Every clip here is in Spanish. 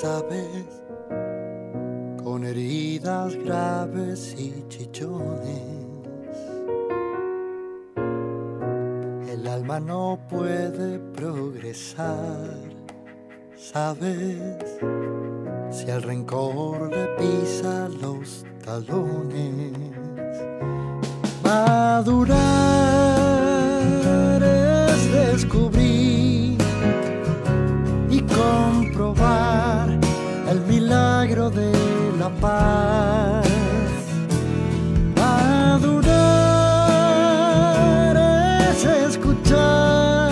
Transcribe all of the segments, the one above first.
sabes, con heridas graves y chichones. El alma no puede progresar, sabes, si el rencor le pisa los talones. Madurar es descubrir comprobar el milagro de la paz. Madurar es escuchar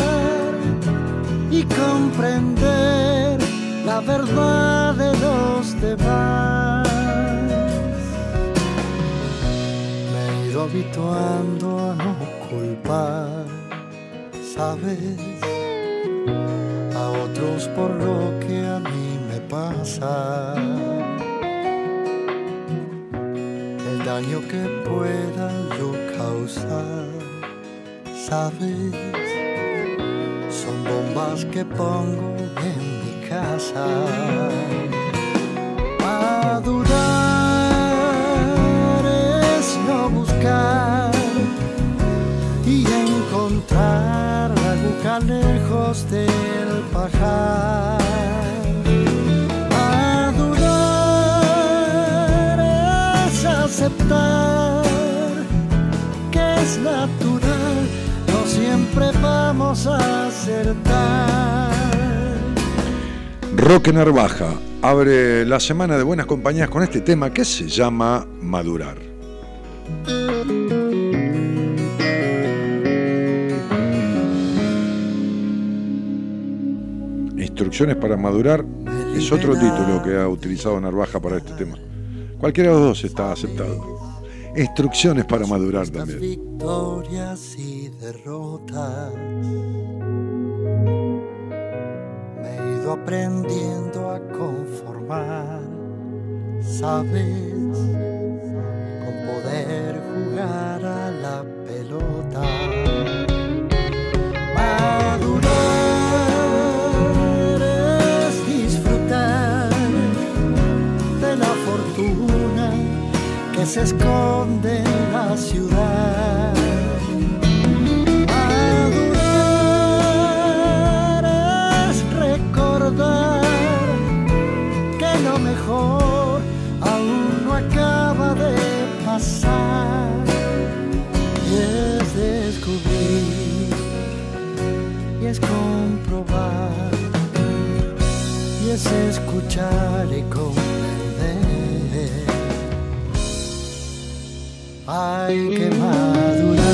y comprender la verdad de los demás. Me he ido habituando a no culpar, ¿sabes? Por lo que a mí pasa, el daño que pueda yo causar, sabes, son bombas que pongo en mi casa. Madurar es no buscar y encontrar aguja lejos del que es natural, no siempre vamos a acertar. Roque Narvaja abre la semana de buenas compañías con este tema que se llama Madurar. Instrucciones para madurar es otro título que ha utilizado Narvaja para este tema. Cualquiera de los dos está aceptado. Instrucciones para madurar también. Victorias y derrotas. Me he ido aprendiendo a conformar, sabes, se esconde la ciudad. Madurar es recordar que lo mejor aún no acaba de pasar y es descubrir y es comprobar y es escuchar y comprender. Hay que madurar.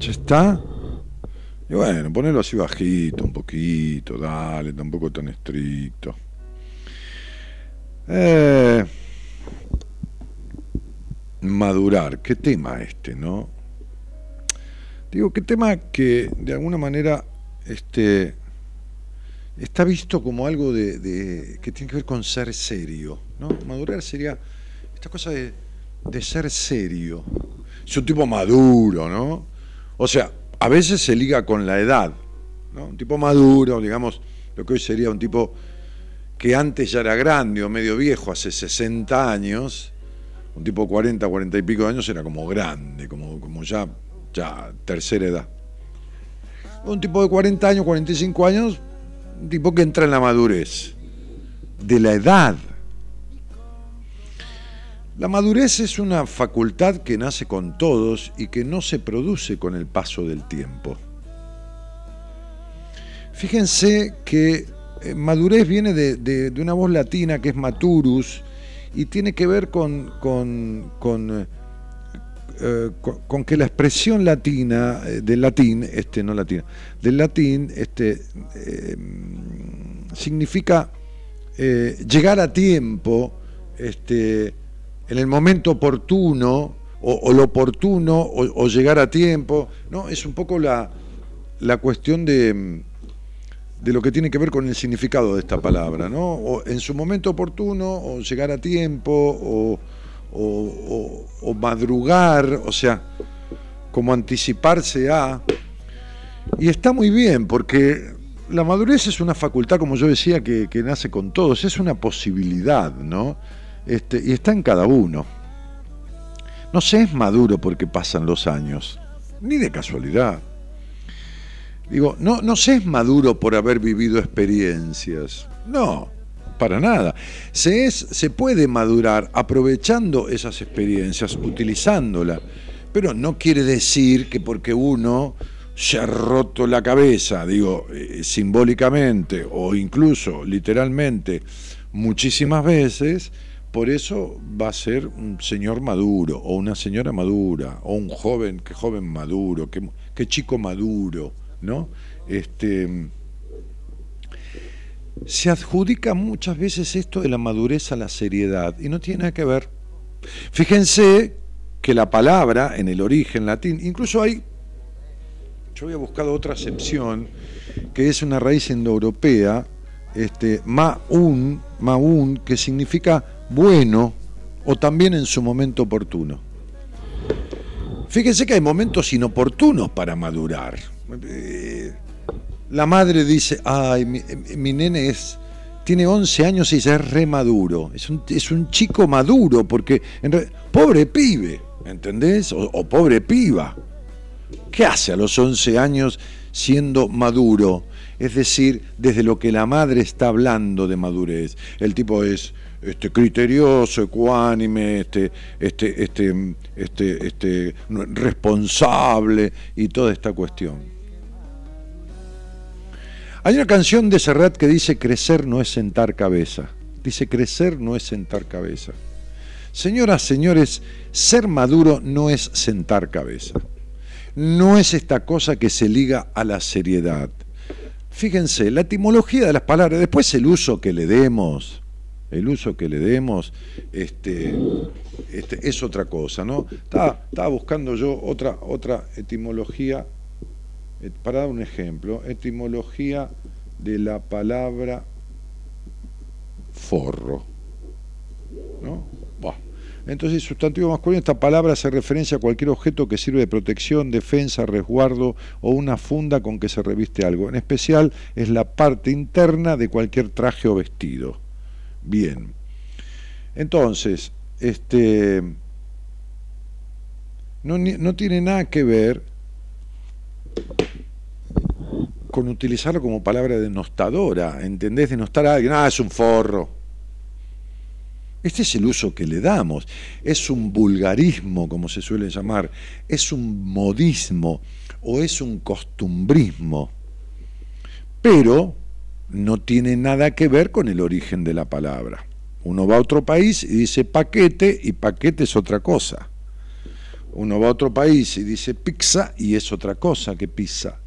¿Ya está? Y bueno, ponelo así bajito, un poquito, dale, tampoco tan estricto. Eh, madurar, qué tema este, ¿no? Digo, qué tema que de alguna manera este, está visto como algo de, que tiene que ver con ser serio, ¿no? Madurar sería esta cosa de, de ser serio. Es un tipo maduro, ¿no? O sea, a veces se liga con la edad, ¿no? Un tipo maduro, digamos, lo que hoy sería un tipo que antes ya era grande o medio viejo, hace 60 años, un tipo de 40, 40 y pico de años era como grande, como, como ya, ya tercera edad. Un tipo de 40 años, 45 años, un tipo que entra en la madurez, de la edad. La madurez es una facultad que nace con todos y que no se produce con el paso del tiempo. Fíjense que eh, madurez viene de, una voz latina que es maturus y tiene que ver con, con, con, eh, que la expresión latina, eh, del latín, este, no latina, del latín, este, significa llegar a tiempo, este, en el momento oportuno, o, lo oportuno, o, llegar a tiempo, ¿no? Es un poco la, la cuestión de de lo que tiene que ver con el significado de esta palabra, ¿no? O en su momento oportuno, o llegar a tiempo, o, madrugar, o sea, como anticiparse a. Y está muy bien, porque la madurez es una facultad, como yo decía, que, nace con todos, es una posibilidad, ¿no? Este, y está en cada uno. No se es maduro porque pasan los años, ni de casualidad. Digo, no, no se es maduro por haber vivido experiencias. No, para nada. Se, es, se puede madurar aprovechando esas experiencias, utilizándolas. Pero no quiere decir que porque uno se ha roto la cabeza, digo, eh, simbólicamente o incluso literalmente muchísimas veces, por eso va a ser un señor maduro o una señora madura o un joven, que joven maduro, que chico maduro. ¿no? Este, se adjudica muchas veces esto de la madurez a la seriedad y no tiene nada que ver. Fíjense que la palabra en el origen latín, incluso hay, yo había buscado otra acepción, que es una raíz indoeuropea, este, maun, maun, que significa bueno o también en su momento oportuno. Fíjense que hay momentos inoportunos para madurar. Eh, la madre dice, ay, mi, nene es, tiene 11 años y ya es re maduro. Es un, es un chico maduro, porque, pobre pibe, ¿entendés? O, o, pobre piba. ¿Qué hace a los 11 años siendo maduro? Es decir, desde lo que la madre está hablando de madurez. El tipo es este, criterioso, ecuánime, este, este, este, este, este, responsable y toda esta cuestión. Hay una canción de Serrat que dice crecer no es sentar cabeza. Dice crecer no es sentar cabeza. Señoras, señores, ser maduro no es sentar cabeza. No es esta cosa que se liga a la seriedad. Fíjense, la etimología de las palabras, después el uso que le demos, el uso que le demos, este, este es otra cosa, ¿no? Estaba, buscando yo otra, otra etimología para dar un ejemplo, etimología de la palabra forro. ¿no? Entonces, sustantivo masculino, esta palabra hace referencia a cualquier objeto que sirve de protección, defensa, resguardo o una funda con que se reviste algo. En especial es la parte interna de cualquier traje o vestido. Bien. Entonces, este no, no tiene nada que ver con utilizarlo como palabra denostadora, ¿entendés? Denostar a alguien, ah, es un forro. Este es el uso que le damos. Es un vulgarismo, como se suele llamar. Es un modismo o es un costumbrismo. Pero no tiene nada que ver con el origen de la palabra. Uno va a otro país y dice paquete y paquete es otra cosa. Uno va a otro país y dice pizza y es otra cosa que pizza.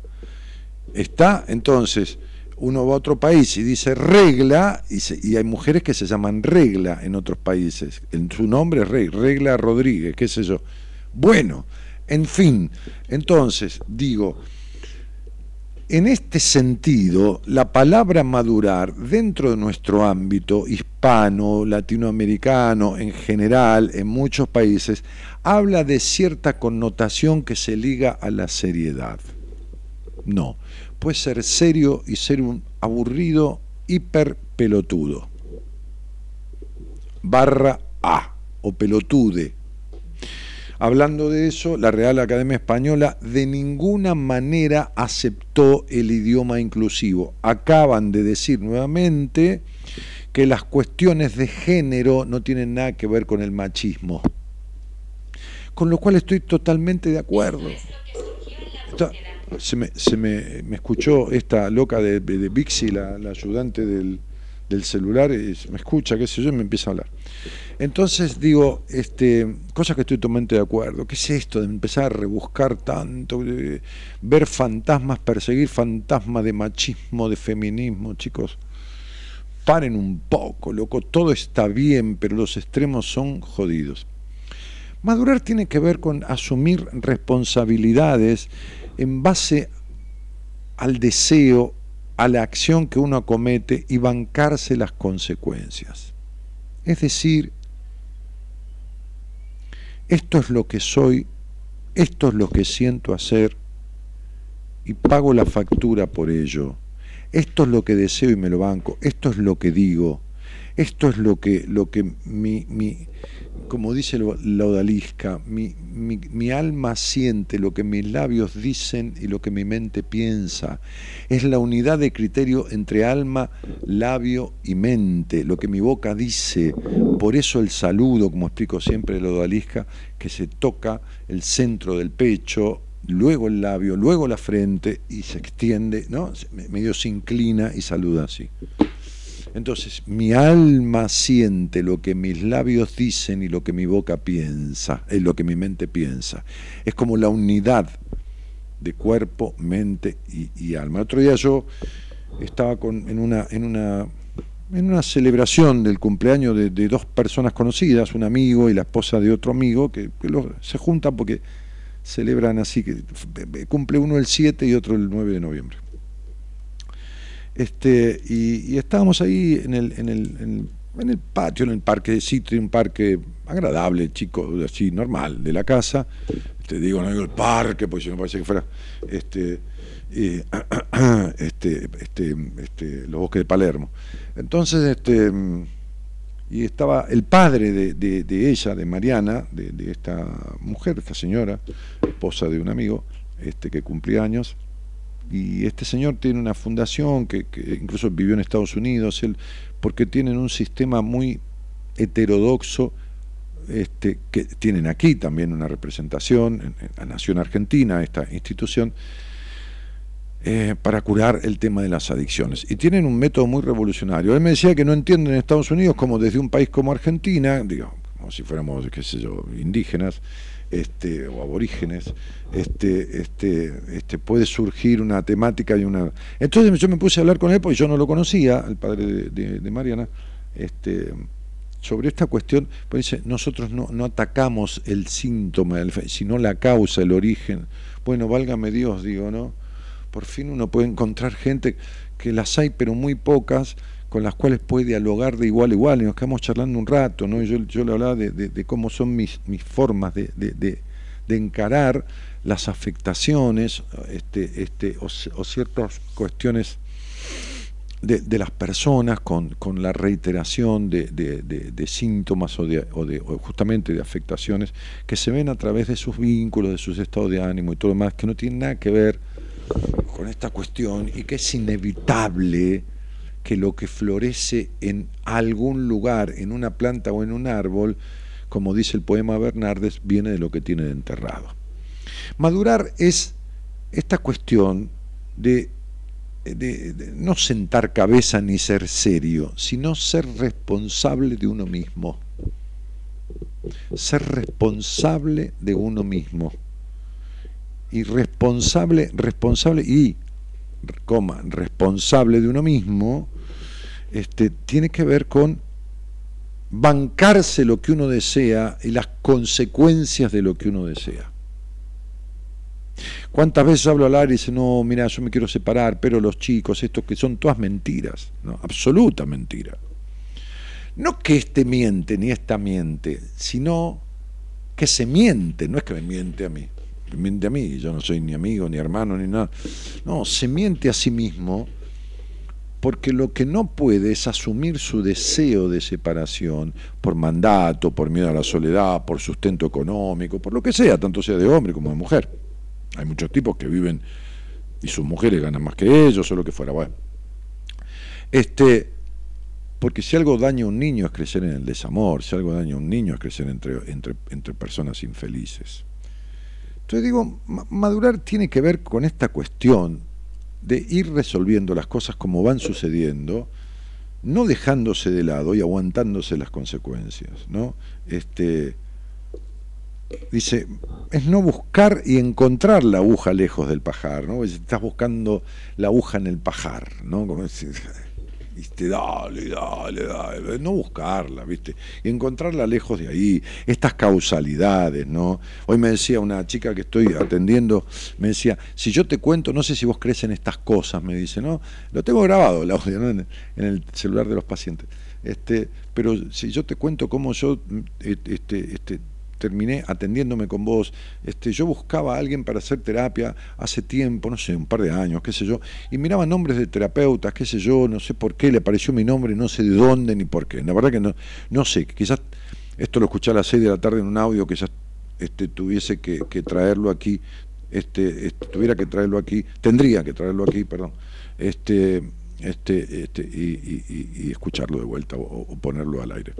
Está, entonces, uno va a otro país y dice regla, y, hay mujeres que se llaman regla en otros países. En su nombre es regla Rodríguez, qué sé yo. Bueno, en fin, entonces, digo, en este sentido, la palabra madurar dentro de nuestro ámbito hispano, latinoamericano, en general, en muchos países, habla de cierta connotación que se liga a la seriedad. No, puede ser serio y ser un aburrido, hiper pelotudo. Barra A o pelotude. Hablando de eso, la Real Academia Española de ninguna manera aceptó el idioma inclusivo. Acaban de decir nuevamente que las cuestiones de género no tienen nada que ver con el machismo. Con lo cual estoy totalmente de acuerdo. Se me, se me, escuchó esta loca de, de Bixi, la, ayudante del, del celular, y me escucha, qué sé yo, y me empieza a hablar. Entonces digo, este, cosas que estoy totalmente de acuerdo. ¿Qué es esto de empezar a rebuscar tanto, ver fantasmas, perseguir fantasmas de machismo, de feminismo, chicos? Paren un poco, loco, todo está bien, pero los extremos son jodidos. Madurar tiene que ver con asumir responsabilidades en base al deseo, a la acción que uno comete y bancarse las consecuencias. Es decir, esto es lo que soy, esto es lo que siento hacer y pago la factura por ello. Esto es lo que deseo y me lo banco, esto es lo que digo, esto es lo que, lo que mi, mi, como dice la odalisca, mi, alma siente lo que mis labios dicen y lo que mi mente piensa. Es la unidad de criterio entre alma, labio y mente, lo que mi boca dice. Por eso el saludo, como explico siempre la odalisca, que se toca el centro del pecho, luego el labio, luego la frente y se extiende, ¿no? medio se inclina y saluda así. Entonces, mi alma siente lo que mis labios dicen y lo que mi boca piensa, es lo que mi mente piensa. Es como la unidad de cuerpo, mente y, alma. El otro día yo estaba con, en, una, en, una, en una celebración del cumpleaños de, dos personas conocidas, un amigo y la esposa de otro amigo, que, se juntan porque celebran así, que cumple uno el 7 y otro el 9 de noviembre. Este, y, estábamos ahí en el, en, el, en, el patio, en el parque de Citri, un parque agradable, chico, así normal, de la casa. Te digo, no digo el parque, porque si no parece que fuera este, este, este, este, los bosques de Palermo. Entonces, este, y estaba el padre de, de, ella, de Mariana, de, de, esta mujer, esta señora, esposa de un amigo, este, que cumplía años, y este señor tiene una fundación que, incluso vivió en Estados Unidos, porque tienen un sistema muy heterodoxo, este, que tienen aquí también una representación, en, la Nación Argentina, esta institución, eh, para curar el tema de las adicciones. Y tienen un método muy revolucionario. Él me decía que no entienden en Estados Unidos como desde un país como Argentina, digo, como si fuéramos, qué sé yo, indígenas, este, o aborígenes, este, este, este, puede surgir una temática y una... Entonces yo me puse a hablar con él porque yo no lo conocía, el padre de, Mariana, este, sobre esta cuestión, pues nosotros no, no atacamos el síntoma, sino la causa, el origen. Bueno, válgame Dios, digo, ¿no? Por fin uno puede encontrar gente que las hay, pero muy pocas, con las cuales puede dialogar de igual a igual, y nos quedamos charlando un rato, ¿no? yo, yo le hablaba de, cómo son mis, mis formas de, de, encarar las afectaciones este, este, o, ciertas cuestiones de, las personas con, con la reiteración de, síntomas o, de, o, de, justamente de afectaciones que se ven a través de sus vínculos, de sus estados de ánimo y todo lo demás, que no tienen nada que ver con esta cuestión y que es inevitable que lo que florece en algún lugar, en una planta o en un árbol, como dice el poema Bernardes, viene de lo que tiene de enterrado. Madurar es esta cuestión de, no sentar cabeza ni ser serio, sino ser responsable de uno mismo. Ser responsable de uno mismo. Y responsable, responsable y, coma, responsable de uno mismo este, tiene que ver con bancarse lo que uno desea y las consecuencias de lo que uno desea. ¿Cuántas veces hablo al aire y dice, no, mira, yo me quiero separar, pero los chicos, estos que son todas mentiras, absoluta mentira. No que este miente ni esta miente, sino que se miente, no es que me miente a mí, me miente a mí, yo no soy ni amigo, ni hermano, ni nada. No, se miente a sí mismo porque lo que no puede es asumir su deseo de separación por mandato, por miedo a la soledad, por sustento económico, por lo que sea, tanto sea de hombre como de mujer. Hay muchos tipos que viven y sus mujeres ganan más que ellos o lo que fuera. Bueno, este, porque si algo daña a un niño es crecer en el desamor, si algo daña a un niño es crecer entre, entre, entre personas infelices. Entonces digo, madurar tiene que ver con esta cuestión de ir resolviendo las cosas como van sucediendo, no dejándose de lado y aguantándose las consecuencias, ¿no? Este, dice, es no buscar y encontrar la aguja lejos del pajar, ¿no? Estás buscando la aguja en el pajar, ¿no? Como ¿viste? Dale, dale, dale, no buscarla, ¿viste? Y encontrarla lejos de ahí, estas causalidades, ¿no? Hoy me decía una chica que estoy atendiendo, me decía, si yo te cuento, no sé si vos crees en estas cosas, me dice, ¿no? Lo tengo grabado el audio, ¿no? en, el celular de los pacientes. Este, pero si yo te cuento cómo yo este, este, terminé atendiéndome con vos. Este, yo buscaba a alguien para hacer terapia hace tiempo, no sé, un par de años, qué sé yo, y miraba nombres de terapeutas, qué sé yo, no sé por qué le apareció mi nombre, no sé de dónde ni por qué. La verdad que no, no sé, quizás esto lo escuché a las 6 de la tarde en un audio, quizás este, tuviese que, traerlo aquí, este, este, tuviera que traerlo aquí, tendría que traerlo aquí, perdón, este, este, este, y, escucharlo de vuelta o ponerlo al aire.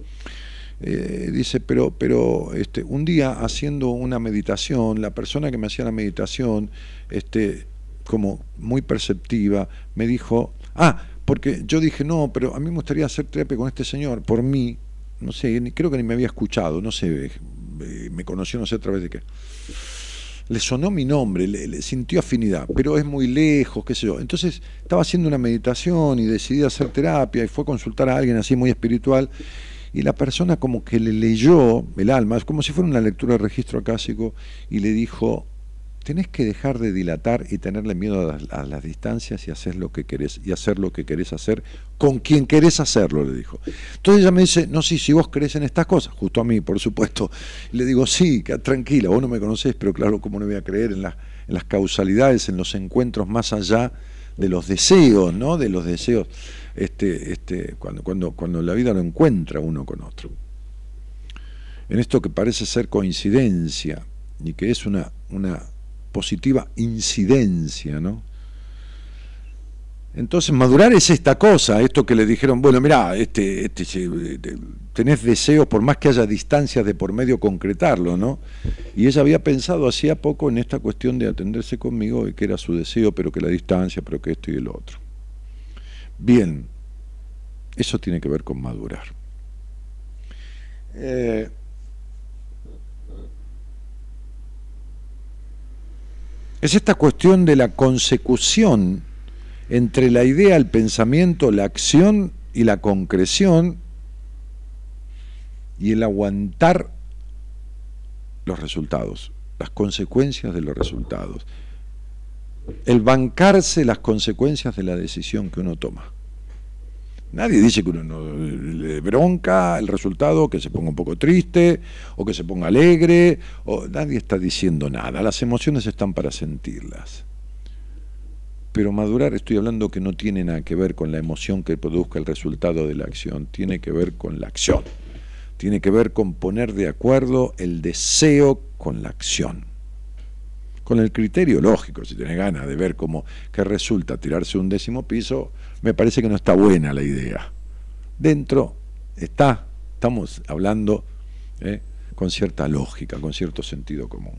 Eh, dice, pero, pero este, un día haciendo una meditación, la persona que me hacía la meditación, este, como muy perceptiva, me dijo, ah, porque yo dije, no, pero a mí me gustaría hacer terapia con este señor, por mí, no sé, creo que ni me había escuchado, no sé, eh, me conoció, no sé a través de qué. Le sonó mi nombre, le, sintió afinidad, pero es muy lejos, qué sé yo. Entonces estaba haciendo una meditación y decidí hacer terapia y fue a consultar a alguien así muy espiritual y la persona como que le leyó el alma, es como si fuera una lectura de registro acásico, y le dijo, tenés que dejar de dilatar y tenerle miedo a las, distancias y hacer lo que querés, y hacer lo que querés hacer con quien querés hacerlo, le dijo. Entonces ella me dice, no, sí, si vos crees en estas cosas, justo a mí, por supuesto, le digo, sí, tranquila, vos no me conocés, pero claro, ¿cómo no voy a creer en, en las causalidades, en los encuentros más allá de los deseos, ¿no? De los deseos este, este, cuando, cuando, cuando la vida lo encuentra uno con otro. En esto que parece ser coincidencia y que es una, una positiva incidencia, ¿no? Entonces madurar es esta cosa, esto que le dijeron, bueno, mira, este, este, tenés deseos por más que haya distancias de por medio concretarlo, ¿no? Y ella había pensado hacía poco en esta cuestión de atenderse conmigo y que era su deseo, pero que la distancia, pero que esto y el otro. Bien, eso tiene que ver con madurar. Eh, es esta cuestión de la consecución entre la idea, el pensamiento, la acción y la concreción y el aguantar los resultados, las consecuencias de los resultados el bancarse las consecuencias de la decisión que uno toma. Nadie dice que uno no le bronca el resultado, que se ponga un poco triste o que se ponga alegre, o nadie está diciendo nada. Las emociones están para sentirlas. Pero madurar, estoy hablando que no tiene nada que ver con la emoción que produzca el resultado de la acción, tiene que ver con la acción. Tiene que ver con poner de acuerdo el deseo con la acción con el criterio lógico, si tiene ganas de ver cómo que resulta tirarse un décimo piso, me parece que no está buena la idea. Dentro está, estamos hablando eh, con cierta lógica, con cierto sentido común.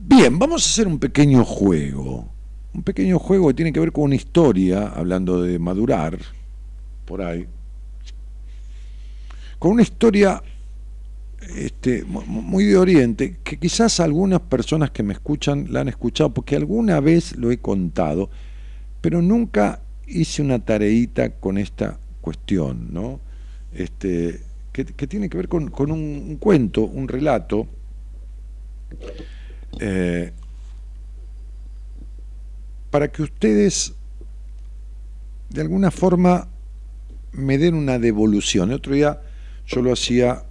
Bien, vamos a hacer un pequeño juego, un pequeño juego que tiene que ver con una historia, hablando de madurar, por ahí, con una historia este, muy de Oriente, que quizás algunas personas que me escuchan la han escuchado, porque alguna vez lo he contado, pero nunca hice una tareita con esta cuestión, ¿no? Este, que, tiene que ver con, un, cuento, un relato, eh, para que ustedes de alguna forma me den una devolución. El otro día yo lo hacía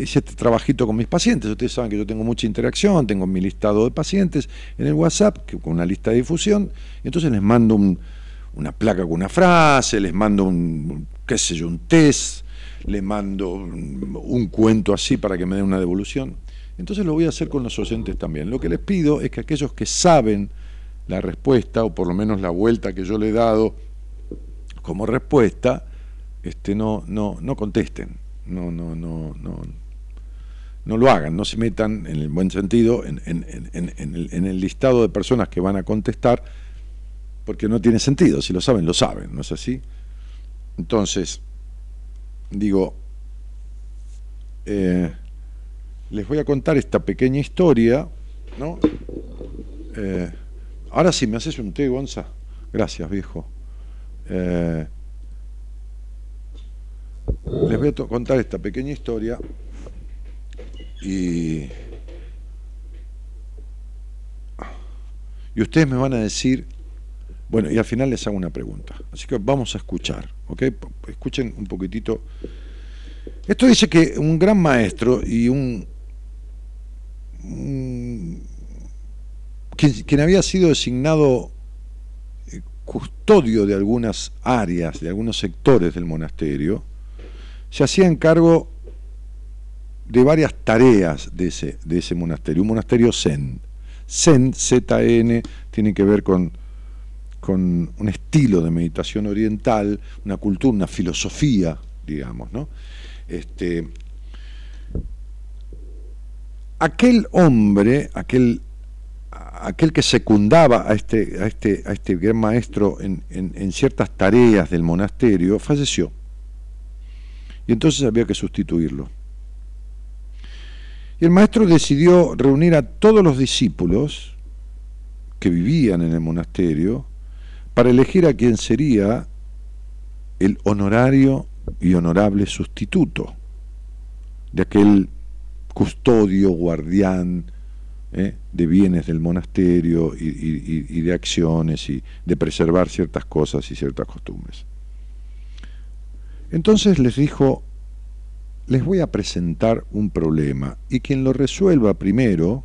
hice este trabajito con mis pacientes. Ustedes saben que yo tengo mucha interacción, tengo mi listado de pacientes en el WhatsApp, que, con una lista de difusión, y entonces les mando una placa con una frase, les mando un, qué sé yo, un test, les mando un, un cuento así para que me den una devolución. Entonces lo voy a hacer con los oyentes también. Lo que les pido es que aquellos que saben la respuesta, o por lo menos la vuelta que yo le he dado como respuesta, este, no, no, no contesten, no, no, no, no, no lo hagan, no se metan en el buen sentido en, en, el, listado de personas que van a contestar, porque no tiene sentido, si lo saben, lo saben, ¿no es así? Entonces, digo, eh, les voy a contar esta pequeña historia, ¿no? Eh, ahora sí, me haces un té, Gonza. Gracias, viejo. Eh, les voy a contar esta pequeña historia y, y ustedes me van a decir, bueno, y al final les hago una pregunta. Así que vamos a escuchar, ¿ok? Escuchen un poquitito. Esto dice que un gran maestro y un, quien, había sido designado eh, custodio de algunas áreas, de algunos sectores del monasterio, se hacía cargo de varias tareas de ese, de ese monasterio, un monasterio Zen. Zen, Z-N, tiene que ver con, con un estilo de meditación oriental, una cultura, una filosofía, digamos, ¿no? Este, aquel hombre, aquel, aquel que secundaba a este, a este, a este gran maestro en, en ciertas tareas del monasterio, falleció y entonces había que sustituirlo. Y el maestro decidió reunir a todos los discípulos que vivían en el monasterio para elegir a quien sería el honorario y honorable sustituto de aquel custodio, guardián ¿eh? de bienes del monasterio y de acciones y de preservar ciertas cosas y ciertas costumbres. Entonces les dijo, les voy a presentar un problema y quien lo resuelva primero,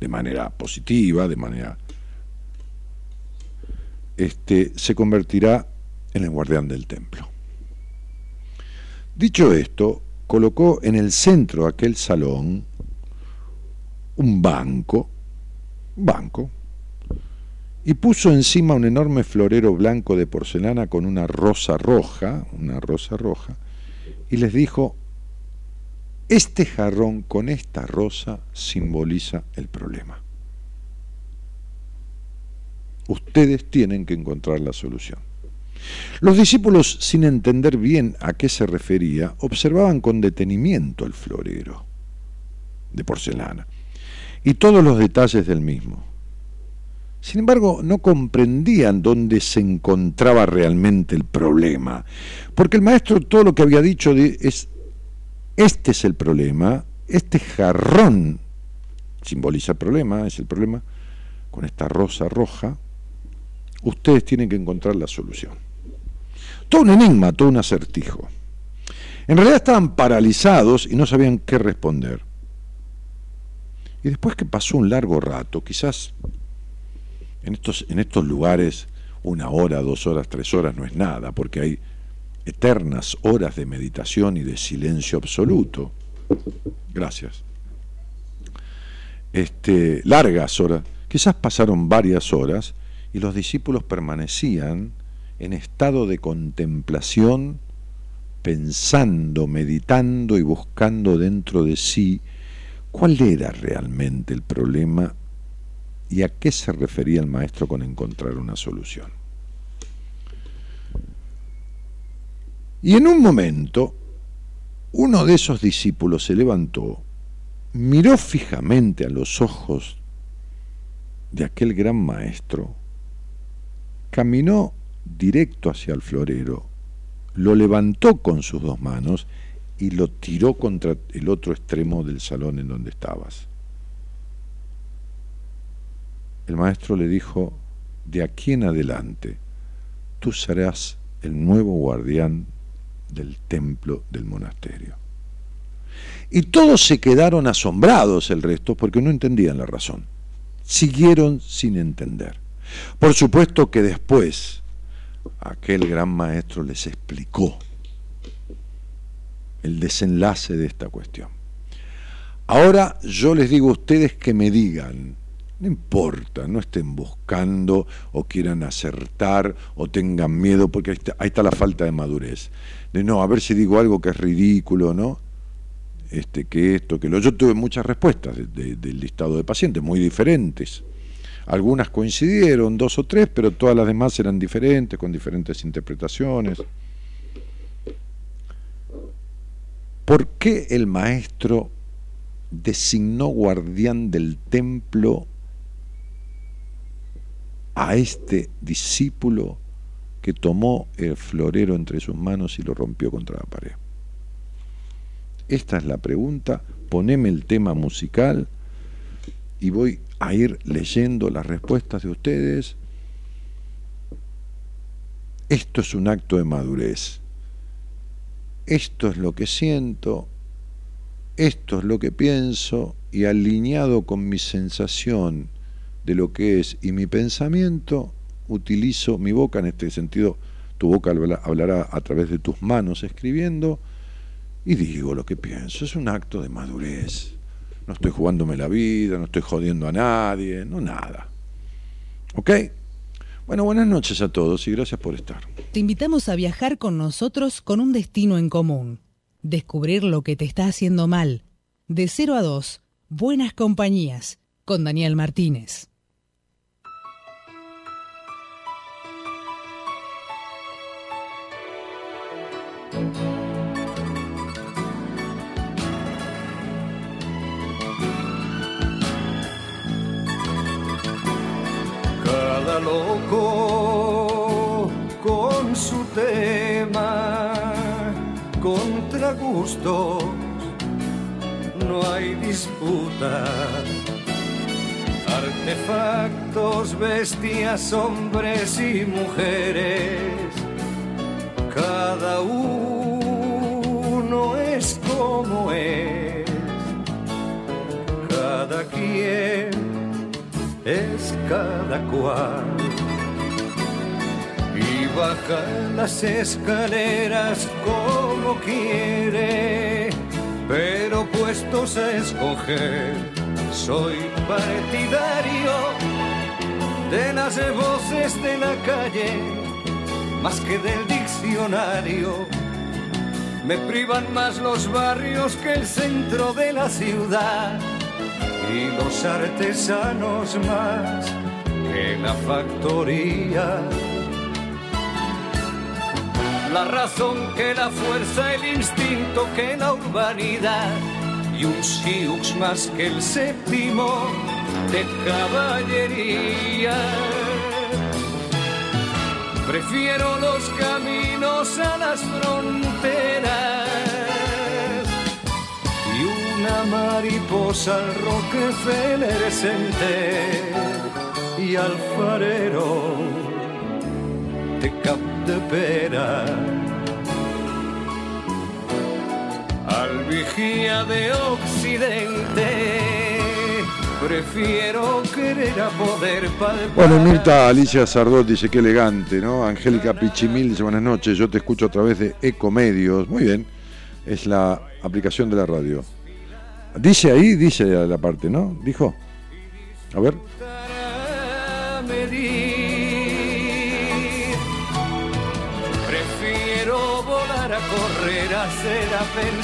de manera positiva, de manera... Este, se convertirá en el guardián del templo. Dicho esto, colocó en el centro de aquel salón un banco, banco, y puso encima un enorme florero blanco de porcelana con una rosa roja, una rosa roja, y les dijo, este jarrón con esta rosa simboliza el problema. Ustedes tienen que encontrar la solución. Los discípulos, sin entender bien a qué se refería, observaban con detenimiento el florero de porcelana y todos los detalles del mismo. Sin embargo, no comprendían dónde se encontraba realmente el problema, porque el maestro todo lo que había dicho es, este es el problema, este jarrón simboliza el problema, es el problema, con esta rosa roja, ustedes tienen que encontrar la solución. Todo un enigma, todo un acertijo. En realidad estaban paralizados y no sabían qué responder. Y después que pasó un largo rato, quizás en estos, en estos lugares una hora, dos horas, tres horas no es nada, porque hay eternas horas de meditación y de silencio absoluto. Gracias. Este, largas horas, quizás pasaron varias horas y los discípulos permanecían en estado de contemplación, pensando, meditando y buscando dentro de sí cuál era realmente el problema y a qué se refería el maestro con encontrar una solución. Y en un momento, uno de esos discípulos se levantó, miró fijamente a los ojos de aquel gran maestro, caminó directo hacia el florero, lo levantó con sus dos manos y lo tiró contra el otro extremo del salón en donde estabas el maestro le dijo, de aquí en adelante, tú serás el nuevo guardián del templo del monasterio. Y todos se quedaron asombrados el resto porque no entendían la razón. Siguieron sin entender. Por supuesto que después aquel gran maestro les explicó el desenlace de esta cuestión. Ahora yo les digo a ustedes que me digan, no importa, no estén buscando o quieran acertar o tengan miedo, porque ahí está, la falta de madurez. De no, a ver si digo algo que es ridículo, ¿no? Este, que esto, que lo. Yo tuve muchas respuestas del listado de pacientes, muy diferentes. Algunas coincidieron, dos o tres, pero todas las demás eran diferentes, con diferentes interpretaciones. ¿Por qué el maestro designó guardián del templo a este discípulo que tomó el florero entre sus manos y lo rompió contra la pared? Esta es la pregunta, poneme el tema musical y voy a ir leyendo las respuestas de ustedes. Esto es un acto de madurez esto es lo que siento, esto es lo que pienso y alineado con mi sensación de lo que es y mi pensamiento, utilizo mi boca, en este sentido, tu boca hablará a través de tus manos escribiendo y digo lo que pienso. Es un acto de madurez. No estoy jugándome la vida, no estoy jodiendo a nadie, no nada. ¿Ok? Bueno, buenas noches a todos y gracias por estar. Te invitamos a viajar con nosotros con un destino en común. Descubrir lo que te está haciendo mal. De 0 a 2, Buenas Compañías, con Daniel Martínez. Contra gustos no hay disputa. Artefactos, bestias, hombres y mujeres, cada uno es como es, cada quien es cada cual. Baja las escaleras como quiere, pero puestos a escoger, soy partidario de las voces de la calle, más que del diccionario. Me privan más los barrios que el centro de la ciudad y los artesanos más que la factoría. La razón que la fuerza, el instinto que la urbanidad y un siux más que el séptimo de caballería. Prefiero los caminos a las fronteras una mariposa al Rockefeller Center y alfarero de Cap de Pera. Al vigía de Occidente prefiero querer a poder palpar. Bueno, Mirta Alicia Sardot dice que elegante, ¿no? Angélica Pichimil dice buenas noches, yo te escucho a través de Ecomedios. Muy bien, es la aplicación de la radio. Dice ahí, dice la parte, ¿no? Dijo. A ver.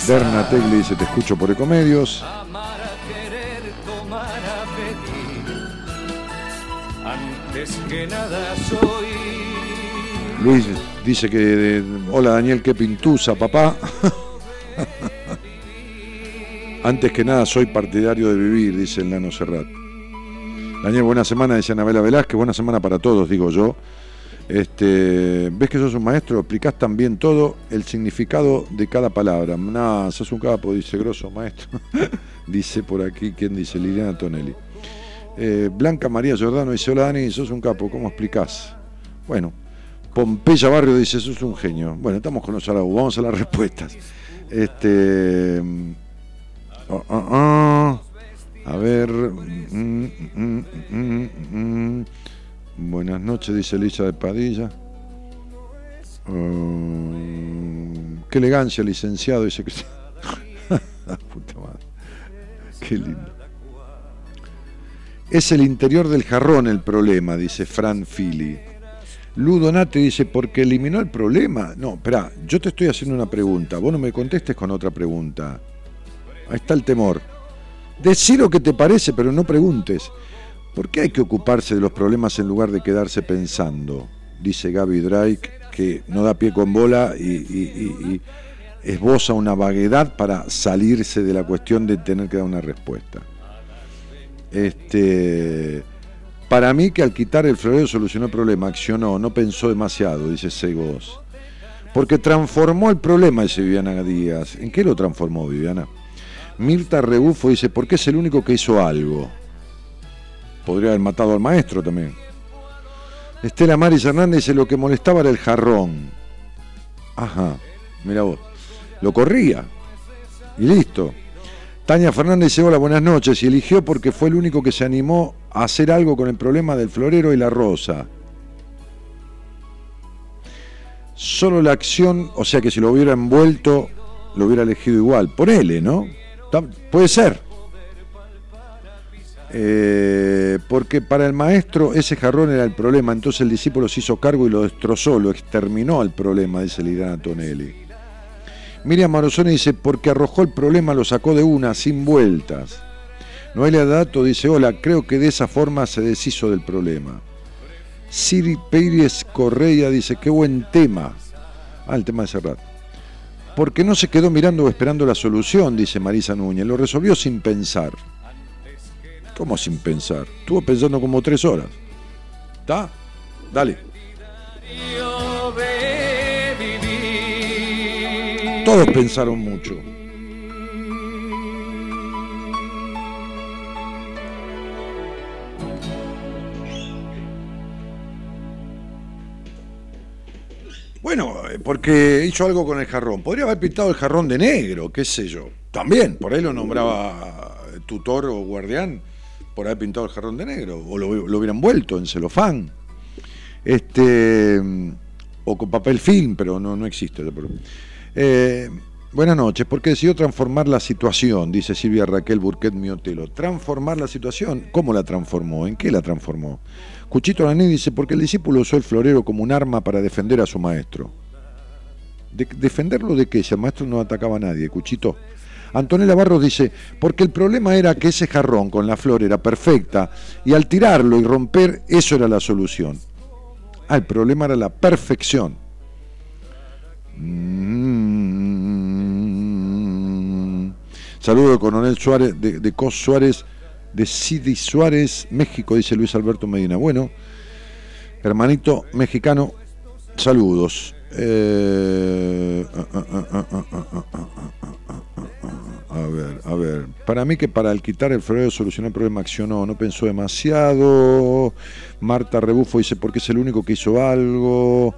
Berna Tegli dice, te escucho por Ecomedios. Amar a querer, tomar a pedir. Antes que nada soy. Luis dice que, hola Daniel, qué pintusa, papá. Antes que nada, soy partidario de vivir, dice el Nano Serrat. Daniel, buena semana, dice Anabela Velázquez, buena semana para todos, digo yo. Este, ¿Ves que sos un maestro? Explicás también todo el significado de cada palabra. Nada, sos un capo, dice grosso maestro. dice por aquí, ¿quién dice? Liliana Tonelli. Eh, Blanca María Giordano dice, hola Dani, sos un capo, ¿cómo explicás? Bueno, Pompeya Barrio dice, sos un genio. Bueno, estamos con los Arau, vamos a las respuestas. Este, Oh, oh, oh. A ver. Mm, mm, mm, Buenas noches, dice Elisa de Padilla. qué elegancia, licenciado, dice Cristian. Puta madre. Qué lindo. Es el interior del jarrón el problema, dice Fran Fili. Ludonate dice, porque eliminó el problema. No, espera, yo te estoy haciendo una pregunta. Vos no me contestes con otra pregunta. Ahí está el temor. Decir lo que te parece, pero no preguntes. ¿Por qué hay que ocuparse de los problemas en lugar de quedarse pensando? Dice Gaby Drake, que no da pie con bola y, esboza una vaguedad para salirse de la cuestión de tener que dar una respuesta. Este, para mí que al quitar el florero solucionó el problema, accionó, no pensó demasiado, dice Segos. Porque transformó el problema, dice Viviana Díaz. ¿En qué lo transformó Viviana? Mirta Rebufo dice, porque es el único que hizo algo. Podría haber matado al maestro también. Estela Maris Hernández dice, lo que molestaba era el jarrón. Ajá, mira vos. Lo corría. Y listo. Tania Fernández dice, hola, buenas noches. Y eligió porque fue el único que se animó a hacer algo con el problema del florero y la rosa. Solo la acción, o sea que si lo hubiera envuelto, lo hubiera elegido igual. Por él, ¿no? Puede ser. Eh, porque para el maestro ese jarrón era el problema, entonces el discípulo se hizo cargo y lo destrozó, lo exterminó al problema, dice Liliana Tonelli. Miriam Marozoni dice, porque arrojó el problema, lo sacó de una, sin vueltas. Noelia Dato dice, hola, creo que de esa forma se deshizo del problema. Siri Pérez Correa dice, qué buen tema. Ah, el tema de Serrat. Porque no se quedó mirando o esperando la solución, dice Marisa Núñez, lo resolvió sin pensar. ¿Cómo sin pensar? Estuvo pensando como tres horas. ¿Está? Dale. Todos pensaron mucho. Bueno, eh, porque hizo algo con el jarrón. Podría haber pintado el jarrón de negro, qué sé yo. También, por ahí lo nombraba tutor o guardián, por haber pintado el jarrón de negro. O lo, hubieran vuelto en celofán. Este, o con papel film, pero no, no existe. Eh, buenas noches, porque decidió transformar la situación, dice Silvia Raquel Burquet Miotelo. Transformar la situación, ¿cómo la transformó? ¿En qué la transformó? Cuchito Laní dice, porque el discípulo usó el florero como un arma para defender a su maestro. ¿Defenderlo de qué? Si el maestro no atacaba a nadie, Cuchito. Antonella Barros dice, porque el problema era que ese jarrón con la flor era perfecta y al tirarlo y romper, eso era la solución. Ah, el problema era la perfección. Mm. Saludo Coronel Suárez, de, Cos Suárez, de Sidi Suárez, México, dice Luis Alberto Medina. Bueno, hermanito mexicano, saludos. A ver, a ver. Para mí que para el quitar el florero solucionó el problema accionó, no pensó demasiado. Marta Rebufo dice porque es el único que hizo algo.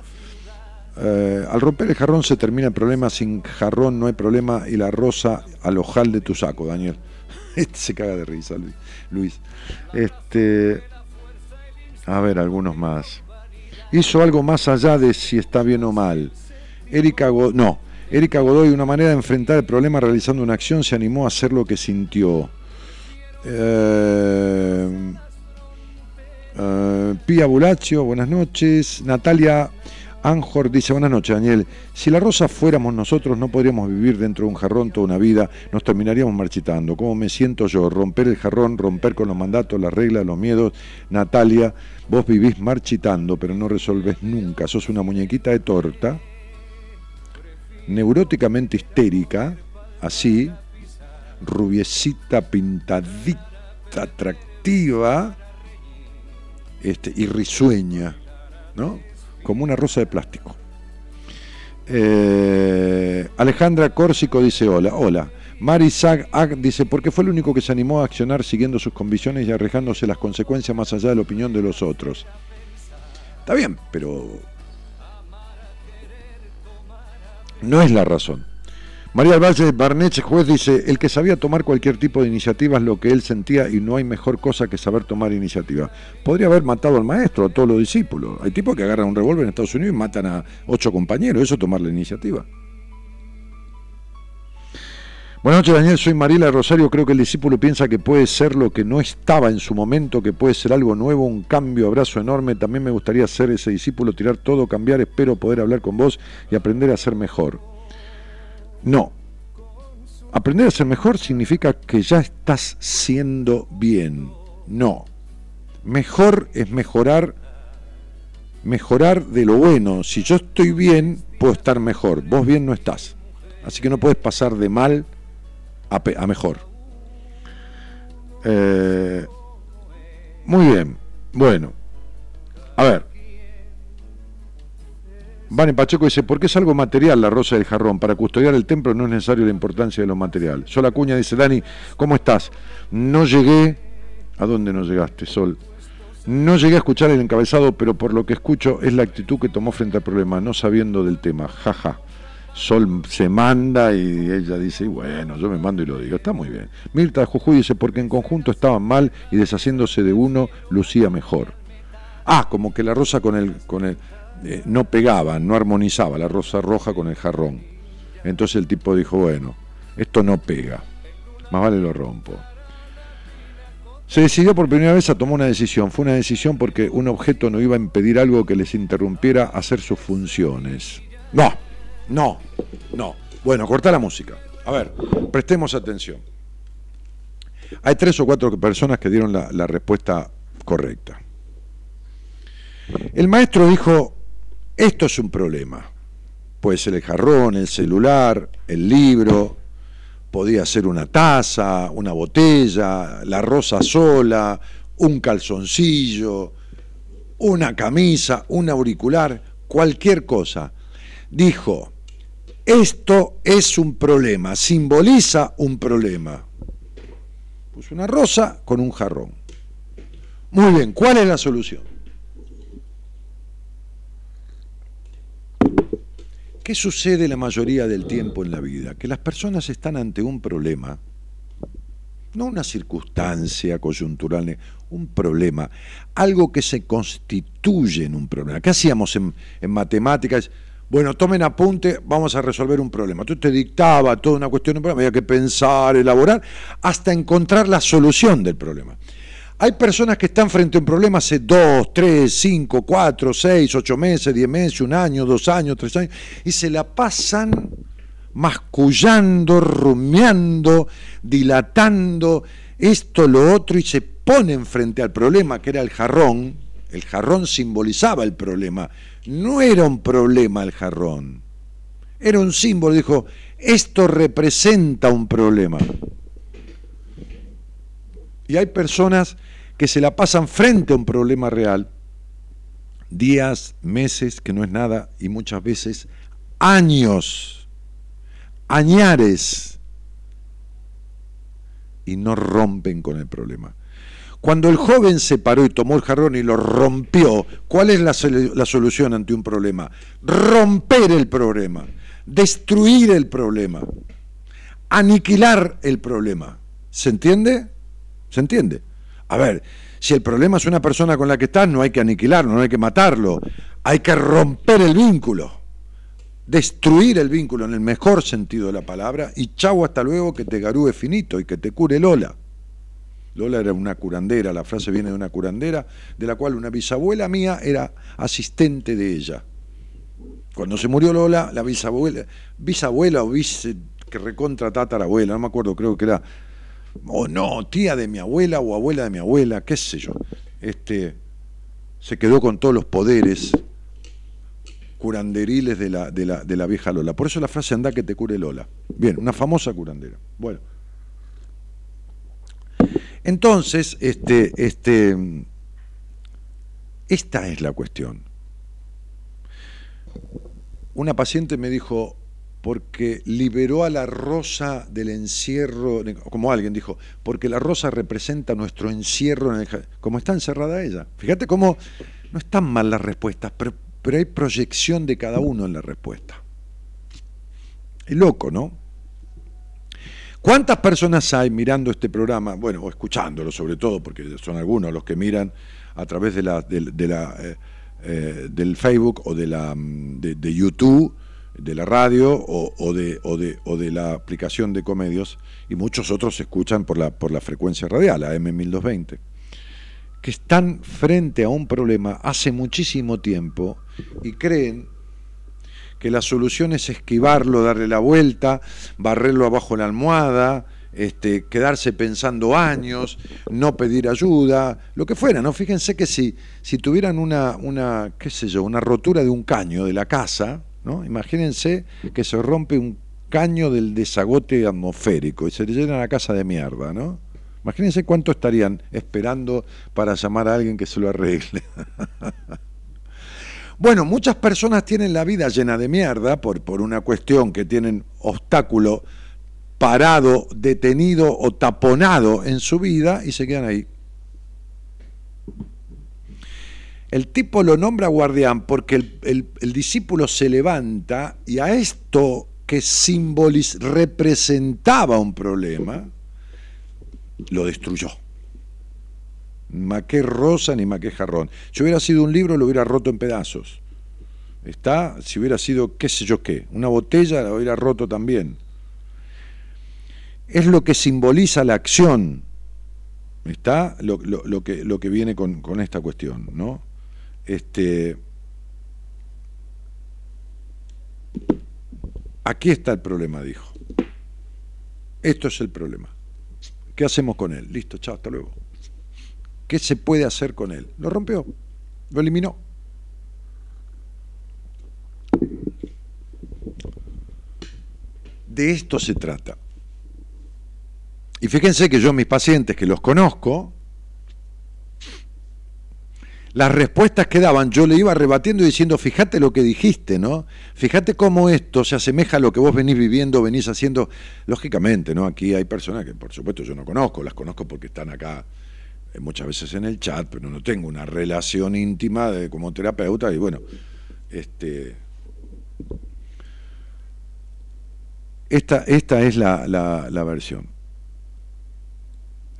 Eh, al romper el jarrón se termina el problema, sin jarrón no hay problema y la rosa al ojal de tu saco, Daniel. Este se caga de risa, Luis. Este, a ver, algunos más. Hizo algo más allá de si está bien o mal. Erika Godoy, no, Erika Godoy, una manera de enfrentar el problema realizando una acción, se animó a hacer lo que sintió. Eh, eh, Pía buenas noches. Natalia Anjor dice, buenas noches Daniel, si la rosa fuéramos nosotros no podríamos vivir dentro de un jarrón toda una vida, nos terminaríamos marchitando. ¿Cómo me siento yo? Romper el jarrón, romper con los mandatos, las reglas, los miedos. Natalia, vos vivís marchitando, pero no resolves nunca. Sos una muñequita de torta, neuróticamente histérica, así, rubiecita, pintadita, atractiva este, y risueña, ¿no? como una rosa de plástico. Eh, Alejandra Córsico dice hola, hola. Mari Zag dice, porque fue el único que se animó a accionar siguiendo sus convicciones y arriesgándose las consecuencias más allá de la opinión de los otros. Está bien, pero no es la razón. María Valle Barneche, juez, dice, el que sabía tomar cualquier tipo de iniciativa es lo que él sentía y no hay mejor cosa que saber tomar iniciativa. Podría haber matado al maestro, a todos los discípulos. Hay tipos que agarran un revólver en Estados Unidos y matan a ocho compañeros, eso es tomar la iniciativa. Buenas noches, Daniel. Soy Marila Rosario. Creo que el discípulo piensa que puede ser lo que no estaba en su momento, que puede ser algo nuevo, un cambio, abrazo enorme. También me gustaría ser ese discípulo, tirar todo, cambiar. Espero poder hablar con vos y aprender a ser mejor. No. Aprender a ser mejor significa que ya estás siendo bien. No. Mejor es mejorar, mejorar de lo bueno. Si yo estoy bien, puedo estar mejor. Vos bien no estás. Así que no puedes pasar de mal a, mejor. Eh, muy bien. Bueno. A ver. Vane Pacheco dice, ¿por qué es algo material la rosa del jarrón? Para custodiar el templo no es necesario la importancia de lo material. Sol Acuña dice, Dani, ¿cómo estás? No llegué... ¿A dónde no llegaste, Sol? No llegué a escuchar el encabezado, pero por lo que escucho es la actitud que tomó frente al problema, no sabiendo del tema. Jaja. Sol se manda y ella dice, bueno, yo me mando y lo digo, está muy bien. Mirta Jujuy dice, porque en conjunto estaban mal y deshaciéndose de uno lucía mejor. Ah, como que la rosa con el, con el, eh, no pegaba, no armonizaba la rosa roja con el jarrón. Entonces el tipo dijo, bueno, esto no pega, más vale lo rompo. Se decidió por primera vez a tomar una decisión. Fue una decisión porque un objeto no iba a impedir algo que les interrumpiera hacer sus funciones. No, no, no. Bueno, corta la música. A ver, prestemos atención. Hay tres o cuatro personas que dieron la, la respuesta correcta. El maestro dijo, esto es un problema. Puede ser el jarrón, el celular, el libro, podía ser una taza, una botella, la rosa sola, un calzoncillo, una camisa, un auricular, cualquier cosa. Dijo, esto es un problema, simboliza un problema. Puso una rosa con un jarrón. Muy bien, ¿cuál es la solución? ¿Qué sucede la mayoría del tiempo en la vida? Que las personas están ante un problema, no una circunstancia coyuntural, un problema, algo que se constituye en un problema. ¿Qué hacíamos en, matemáticas? Bueno, tomen apunte, vamos a resolver un problema. Tú te dictaba toda una cuestión, había que pensar, elaborar, hasta encontrar la solución del problema. Hay personas que están frente a un problema hace dos, tres, cinco, cuatro, seis, ocho meses, diez meses, un año, dos años, tres años, y se la pasan mascullando, rumiando, dilatando esto, lo otro, y se ponen frente al problema que era el jarrón. El jarrón simbolizaba el problema. No era un problema el jarrón. Era un símbolo. Dijo, esto representa un problema. Y hay personas que se la pasan frente a un problema real, días, meses, que no es nada, y muchas veces años, añares, y no rompen con el problema. Cuando el joven se paró y tomó el jarrón y lo rompió, ¿cuál es la, solución ante un problema? Romper el problema, destruir el problema, aniquilar el problema. ¿Se entiende? ¿Se entiende? A ver, si el problema es una persona con la que estás, no hay que aniquilarlo, no hay que matarlo, hay que romper el vínculo, destruir el vínculo en el mejor sentido de la palabra y chau hasta luego que te garúe finito y que te cure Lola. Lola era una curandera, la frase viene de una curandera, de la cual una bisabuela mía era asistente de ella. Cuando se murió Lola, la bisabuela, bisabuela o vice, que recontra tatarabuela, no me acuerdo, creo que era o no, tía de mi abuela o abuela de mi abuela, qué sé yo, este, se quedó con todos los poderes curanderiles de la, de la, de la vieja Lola. Por eso la frase anda que te cure Lola. Bien, una famosa curandera. Bueno. Entonces, este, este, esta es la cuestión. Una paciente me dijo, porque liberó a la rosa del encierro, como alguien dijo, porque la rosa representa nuestro encierro, en el, como está encerrada ella. Fíjate cómo no están mal las respuestas, pero, pero hay proyección de cada uno en la respuesta. Es loco, ¿no? ¿Cuántas personas hay mirando este programa? Bueno, o escuchándolo sobre todo, porque son algunos los que miran a través de la, de, la eh, eh, del Facebook o de, la, mm, YouTube, de la radio o, de, o, de, la aplicación de comedios, y muchos otros se escuchan por la, por la frecuencia radial, AM1220, que están frente a un problema hace muchísimo tiempo y creen que la solución es esquivarlo, darle la vuelta, barrerlo abajo la almohada, este, quedarse pensando años, no pedir ayuda, lo que fuera, ¿no? Fíjense que si, si tuvieran una, una, qué sé yo, una rotura de un caño de la casa, ¿no? Imagínense que se rompe un caño del desagote atmosférico y se le llena la casa de mierda, ¿no? Imagínense cuánto estarían esperando para llamar a alguien que se lo arregle. bueno, muchas personas tienen la vida llena de mierda por, por una cuestión que tienen obstáculo parado, detenido o taponado en su vida y se quedan ahí. El tipo lo nombra guardián porque el, discípulo se levanta y a esto que simboliz representaba un problema, lo destruyó. Maqué rosa ni maqué jarrón. Si hubiera sido un libro, lo hubiera roto en pedazos. ¿Está? Si hubiera sido qué sé yo qué, una botella, lo hubiera roto también es lo que simboliza la acción, ¿está? Lo, que, lo que viene con, esta cuestión, ¿no? Este, aquí está el problema, dijo. Esto es el problema. ¿Qué hacemos con él? Listo, chao, hasta luego. ¿Qué se puede hacer con él? Lo rompió, lo eliminó. De esto se trata. Y fíjense que yo mis pacientes que los conozco, las respuestas que daban, yo le iba rebatiendo y diciendo, fíjate lo que dijiste, ¿no? Fíjate cómo esto se asemeja a lo que vos venís viviendo, venís haciendo. Lógicamente, ¿no? Aquí hay personas que, por supuesto, yo no conozco, las conozco porque están acá muchas veces en el chat, pero no tengo una relación íntima de, como terapeuta y bueno, este. Esta, esta es la, la versión.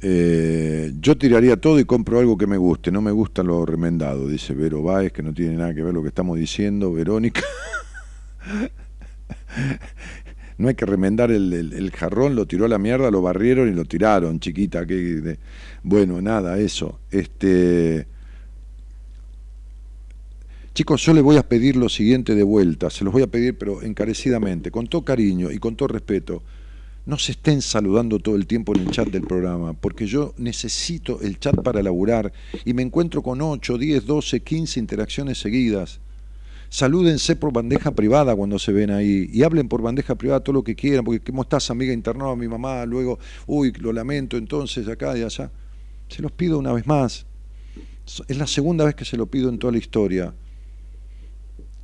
Eh, yo tiraría todo y compro algo que me guste, no me gusta lo remendado, dice Vero Báez, que no tiene nada que ver lo que estamos diciendo, Verónica. no hay que remendar el, jarrón, lo tiró a la mierda, lo barrieron y lo tiraron, chiquita. Que, bueno, nada, eso. Este, chicos, yo les voy a pedir lo siguiente de vuelta, se los voy a pedir, pero encarecidamente, con todo cariño y con todo respeto no se estén saludando todo el tiempo en el chat del programa, porque yo necesito el chat para laburar y me encuentro con 8, 10, 12, 15 interacciones seguidas. Salúdense por bandeja privada cuando se ven ahí y hablen por bandeja privada todo lo que quieran, porque ¿cómo estás, amiga internada, mi mamá? Luego, uy, lo lamento, entonces acá y allá. Se los pido una vez más. Es la segunda vez que se lo pido en toda la historia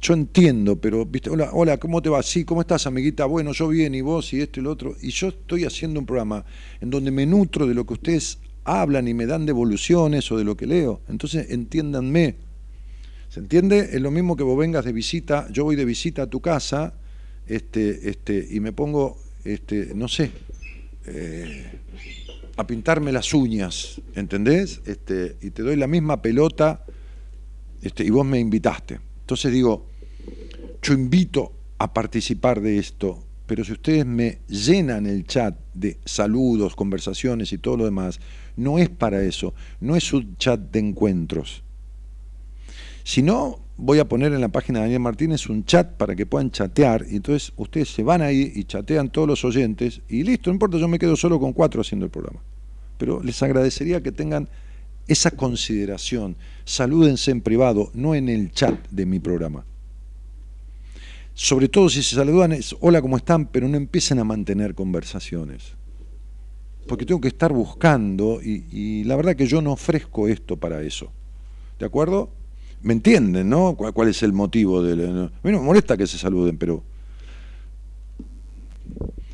yo entiendo, pero, viste, hola, hola, ¿cómo te va? Sí, ¿cómo estás, amiguita? Bueno, yo bien, y vos, y esto y lo otro. Y yo estoy haciendo un programa en donde me nutro de lo que ustedes hablan y me dan devoluciones o de lo que leo. Entonces, entiéndanme. ¿Se entiende? Es lo mismo que vos vengas de visita, yo voy de visita a tu casa, este, este, y me pongo, este, no sé, eh, a pintarme las uñas, ¿entendés? Este, y te doy la misma pelota, este, y vos me invitaste. Entonces digo, yo invito a participar de esto, pero si ustedes me llenan el chat de saludos, conversaciones y todo lo demás, no es para eso, no es un chat de encuentros. Si no, voy a poner en la página de Daniel Martínez un chat para que puedan chatear, y entonces ustedes se van ahí y chatean todos los oyentes, y listo, no importa, yo me quedo solo con cuatro haciendo el programa. Pero les agradecería que tengan esa consideración. Salúdense en privado, no en el chat de mi programa sobre todo si se saludan es hola, ¿cómo están? Pero no empiecen a mantener conversaciones. Porque tengo que estar buscando y, la verdad que yo no ofrezco esto para eso. ¿De acuerdo? ¿Me entienden, no? ¿Cuál, es el motivo? De, a mí no me molesta que se saluden, pero...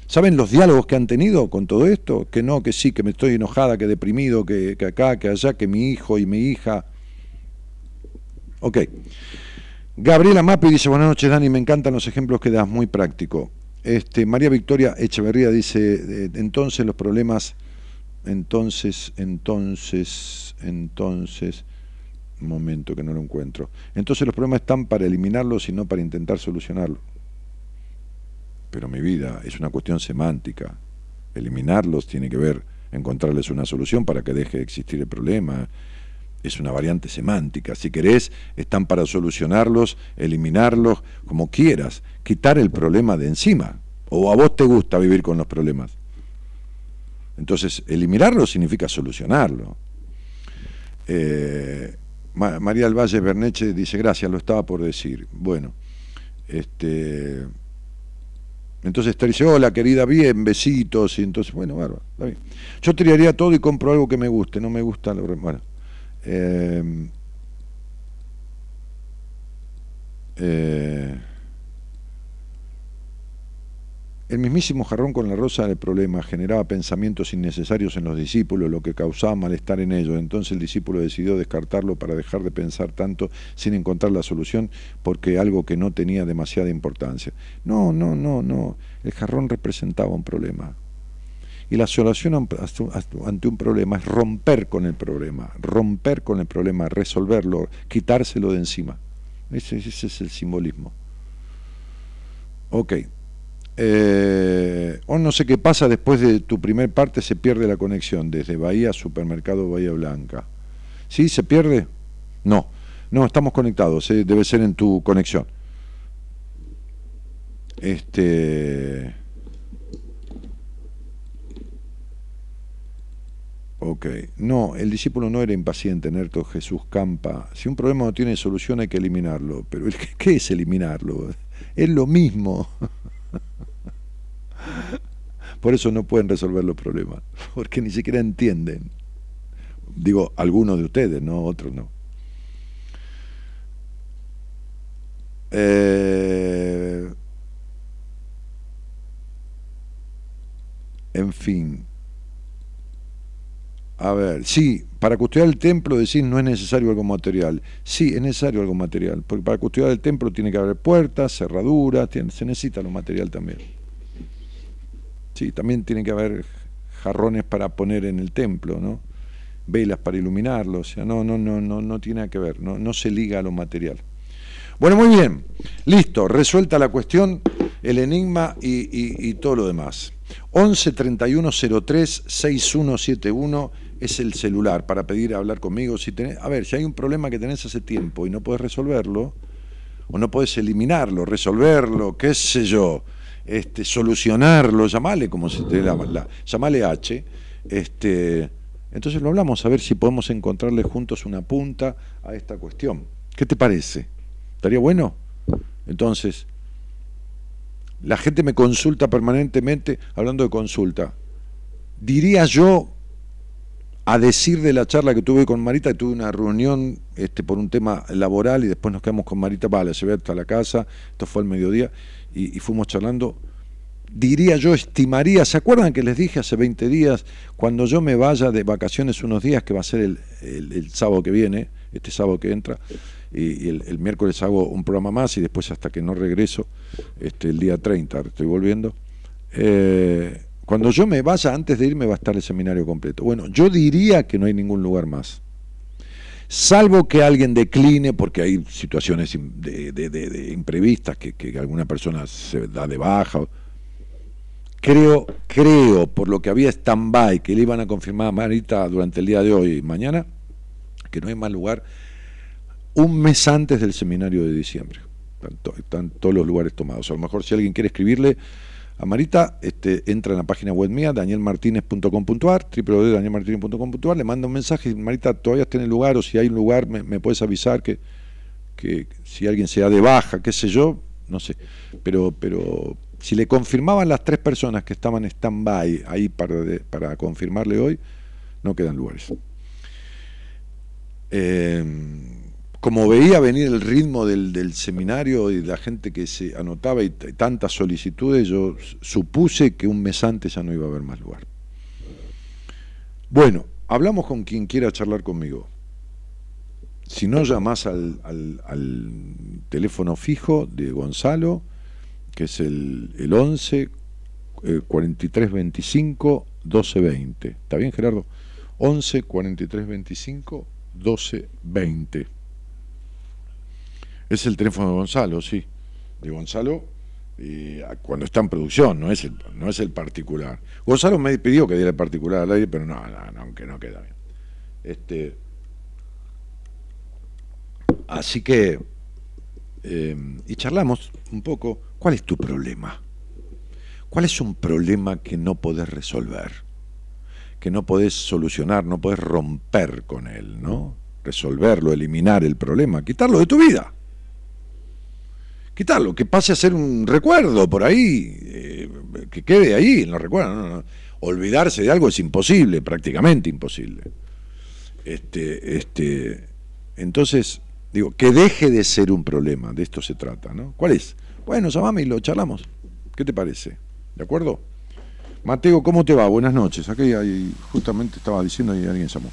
¿Saben los diálogos que han tenido con todo esto? Que no, que sí, que me estoy enojada, que deprimido, que, que acá, que allá, que mi hijo y mi hija. Ok. Gabriela Mapi dice, buenas noches Dani, me encantan los ejemplos que das, muy práctico. Este, María Victoria Echeverría dice, eh, entonces los problemas, entonces, entonces, entonces, momento que no lo encuentro. Entonces los problemas están para eliminarlos y no para intentar solucionarlos. Pero mi vida es una cuestión semántica. Eliminarlos tiene que ver encontrarles una solución para que deje de existir el problema. Es una variante semántica. Si querés, están para solucionarlos, eliminarlos, como quieras, quitar el problema de encima. O a vos te gusta vivir con los problemas. Entonces, eliminarlo significa solucionarlo. Eh, María del Valle Berneche dice, gracias, lo estaba por decir. Bueno, este, entonces te dice, hola querida, bien, besitos, y entonces, bueno, bárbaro, está bien. Yo tiraría todo y compro algo que me guste, no me gusta, lo, bueno. Eh, eh, el mismísimo jarrón con la rosa del problema generaba pensamientos innecesarios en los discípulos, lo que causaba malestar en ellos. Entonces el discípulo decidió descartarlo para dejar de pensar tanto sin encontrar la solución porque algo que no tenía demasiada importancia. No, no, no, no. El jarrón representaba un problema. Y la solución ante un problema es romper con el problema, romper con el problema, resolverlo, quitárselo de encima. Ese, ese es el simbolismo. Ok. Eh, o no sé qué pasa después de tu primer parte, se pierde la conexión desde Bahía, Supermercado Bahía Blanca. ¿Sí? ¿Se pierde? No, no, estamos conectados, eh, debe ser en tu conexión. Este. Ok, no, el discípulo no era impaciente, Nerto Jesús Campa. Si un problema no tiene solución hay que eliminarlo, pero ¿qué es eliminarlo? Es lo mismo. Por eso no pueden resolver los problemas, porque ni siquiera entienden. Digo, algunos de ustedes, no otros no. Eh, en fin. A ver, sí, para custodiar el templo decís no es necesario algo material. Sí, es necesario algo material, porque para custodiar el templo tiene que haber puertas, cerraduras, se necesita lo material también. Sí, también tiene que haber jarrones para poner en el templo, ¿no? Velas para iluminarlo, o sea, no, no, no, no, no tiene nada que ver, no, no se liga a lo material. Bueno, muy bien, listo, resuelta la cuestión, el enigma y, todo lo demás. 11 31 03 6171 es el celular para pedir hablar conmigo. Si tenés, a ver, si hay un problema que tenés hace tiempo y no puedes resolverlo, o no puedes eliminarlo, resolverlo, qué sé yo, este, solucionarlo, llamale como se te la, llamale H, este, entonces lo hablamos a ver si podemos encontrarle juntos una punta a esta cuestión. ¿Qué te parece? ¿Estaría bueno? Entonces, la gente me consulta permanentemente, hablando de consulta. Diría yo, a decir de la charla que tuve con Marita, tuve una reunión este, por un tema laboral y después nos quedamos con Marita, vale, se ve hasta la casa, esto fue al mediodía, y, fuimos charlando, diría yo, estimaría, ¿se acuerdan que les dije hace 20 días, cuando yo me vaya de vacaciones unos días, que va a ser el, sábado que viene, este sábado que entra, y, el, miércoles hago un programa más y después hasta que no regreso, este, el día 30 estoy volviendo. Eh, cuando yo me vaya, antes de irme va a estar el seminario completo. Bueno, yo diría que no hay ningún lugar más salvo que alguien decline, porque hay situaciones de, imprevistas, que, alguna persona se da de baja. Creo, creo, por lo que había stand-by, que le iban a confirmar a Marita durante el día de hoy y mañana, que no hay más lugar un mes antes del seminario de diciembre. están todos los lugares tomados. A lo mejor si alguien quiere escribirle, a Marita, este, entra en la página web mía, danielmartinez.com.ar, www.danielmartinez.com.ar, le manda un mensaje, Marita, todavía está en el lugar, o si hay un lugar, me, puedes avisar que, que, si alguien se de baja, qué sé yo, no sé. Pero, pero si le confirmaban las tres personas que estaban en stand-by ahí para, para confirmarle hoy, no quedan lugares. Eh, como veía venir el ritmo del, seminario y la gente que se anotaba y tantas solicitudes, yo supuse que un mes antes ya no iba a haber más lugar. Bueno, hablamos con quien quiera charlar conmigo. Si no, llamás al, al, teléfono fijo de Gonzalo, que es el, el 11 43 25 12 20. ¿Está bien, Gerardo? 11 43 25 12 20. Es el teléfono de Gonzalo, sí. De Gonzalo eh, cuando está en producción, no es, el, no es el particular. Gonzalo me pidió que diera el particular al aire, pero no, no, aunque no queda bien. Este, así que, eh, y charlamos un poco, ¿cuál es tu problema? ¿Cuál es un problema que no podés resolver? Que no podés solucionar, no podés romper con él, ¿no? Resolverlo, eliminar el problema, quitarlo de tu vida. Quitarlo, que pase a ser un recuerdo por ahí, eh, que quede ahí en los recuerdos. Olvidarse de algo es imposible, prácticamente imposible. Este, este, entonces, digo, que deje de ser un problema, de esto se trata, ¿no? ¿Cuál es? Bueno, llamame y lo charlamos. ¿Qué te parece? ¿De acuerdo? Mateo, ¿cómo te va? Buenas noches. Aquí hay, justamente estaba diciendo y alguien llamó.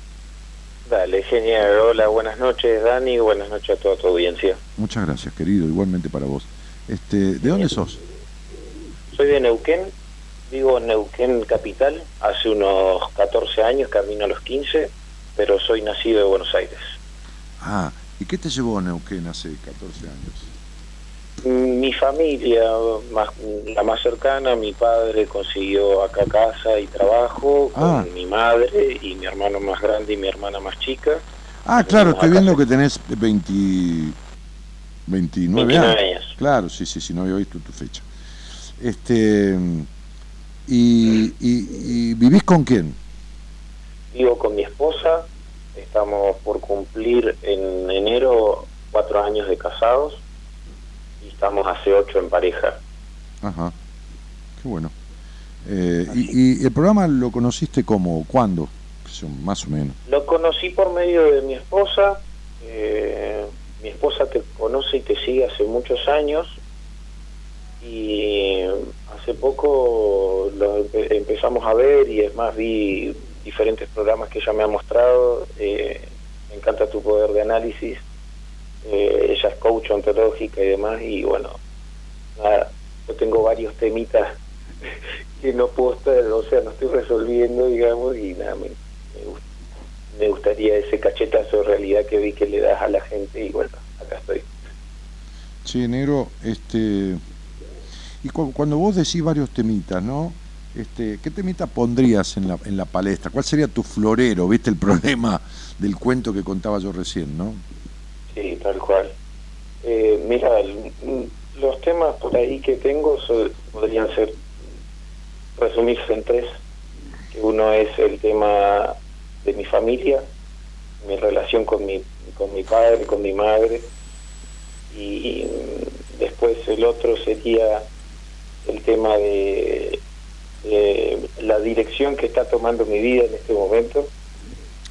Dale, genial. Hola, buenas noches, Dani. Buenas noches a toda tu audiencia. Muchas gracias, querido. Igualmente para vos. Este, ¿De dónde sos? Soy de Neuquén. Vivo en Neuquén Capital. Hace unos 14 años, camino a los 15, pero soy nacido de Buenos Aires. Ah, ¿y qué te llevó a Neuquén hace 14 años? Mi familia, más, la más cercana, mi padre consiguió acá casa y trabajo con Ah. mi madre y mi hermano más grande y mi hermana más chica. Ah, claro, estoy viendo que tenés 20, 29 29 años. años. Claro, sí, sí, sí, no había visto tu fecha. Este, y, y, y vivís con quién? Vivo con mi esposa, estamos por cumplir en enero cuatro años de casados estamos hace ocho en pareja. Ajá, qué bueno. Eh, y, y el programa lo conociste como, cuándo? Más o menos. Lo conocí por medio de mi esposa, eh, mi esposa te conoce y te sigue hace muchos años y hace poco lo empe- empezamos a ver y es más vi diferentes programas que ella me ha mostrado, eh, me encanta tu poder de análisis, eh, ella es coach ontológica y demás y bueno, nada, yo tengo varios temitas que no puedo estar, o sea, no estoy resolviendo, digamos, y nada, me, me gusta me gustaría ese cachetazo de realidad que vi que le das a la gente y bueno, acá estoy. Sí, negro, este. Y cu- cuando vos decís varios temitas, ¿no? Este, ¿Qué temita pondrías en la, en la palestra? ¿Cuál sería tu florero? ¿Viste el problema del cuento que contaba yo recién, no? Tal cual. Eh, mira, los temas por ahí que tengo so- podrían ser resumirse en tres. Uno es el tema de mi familia, mi relación con mi, con mi padre, con mi madre, y después el otro sería el tema de la dirección que está tomando mi vida en este momento.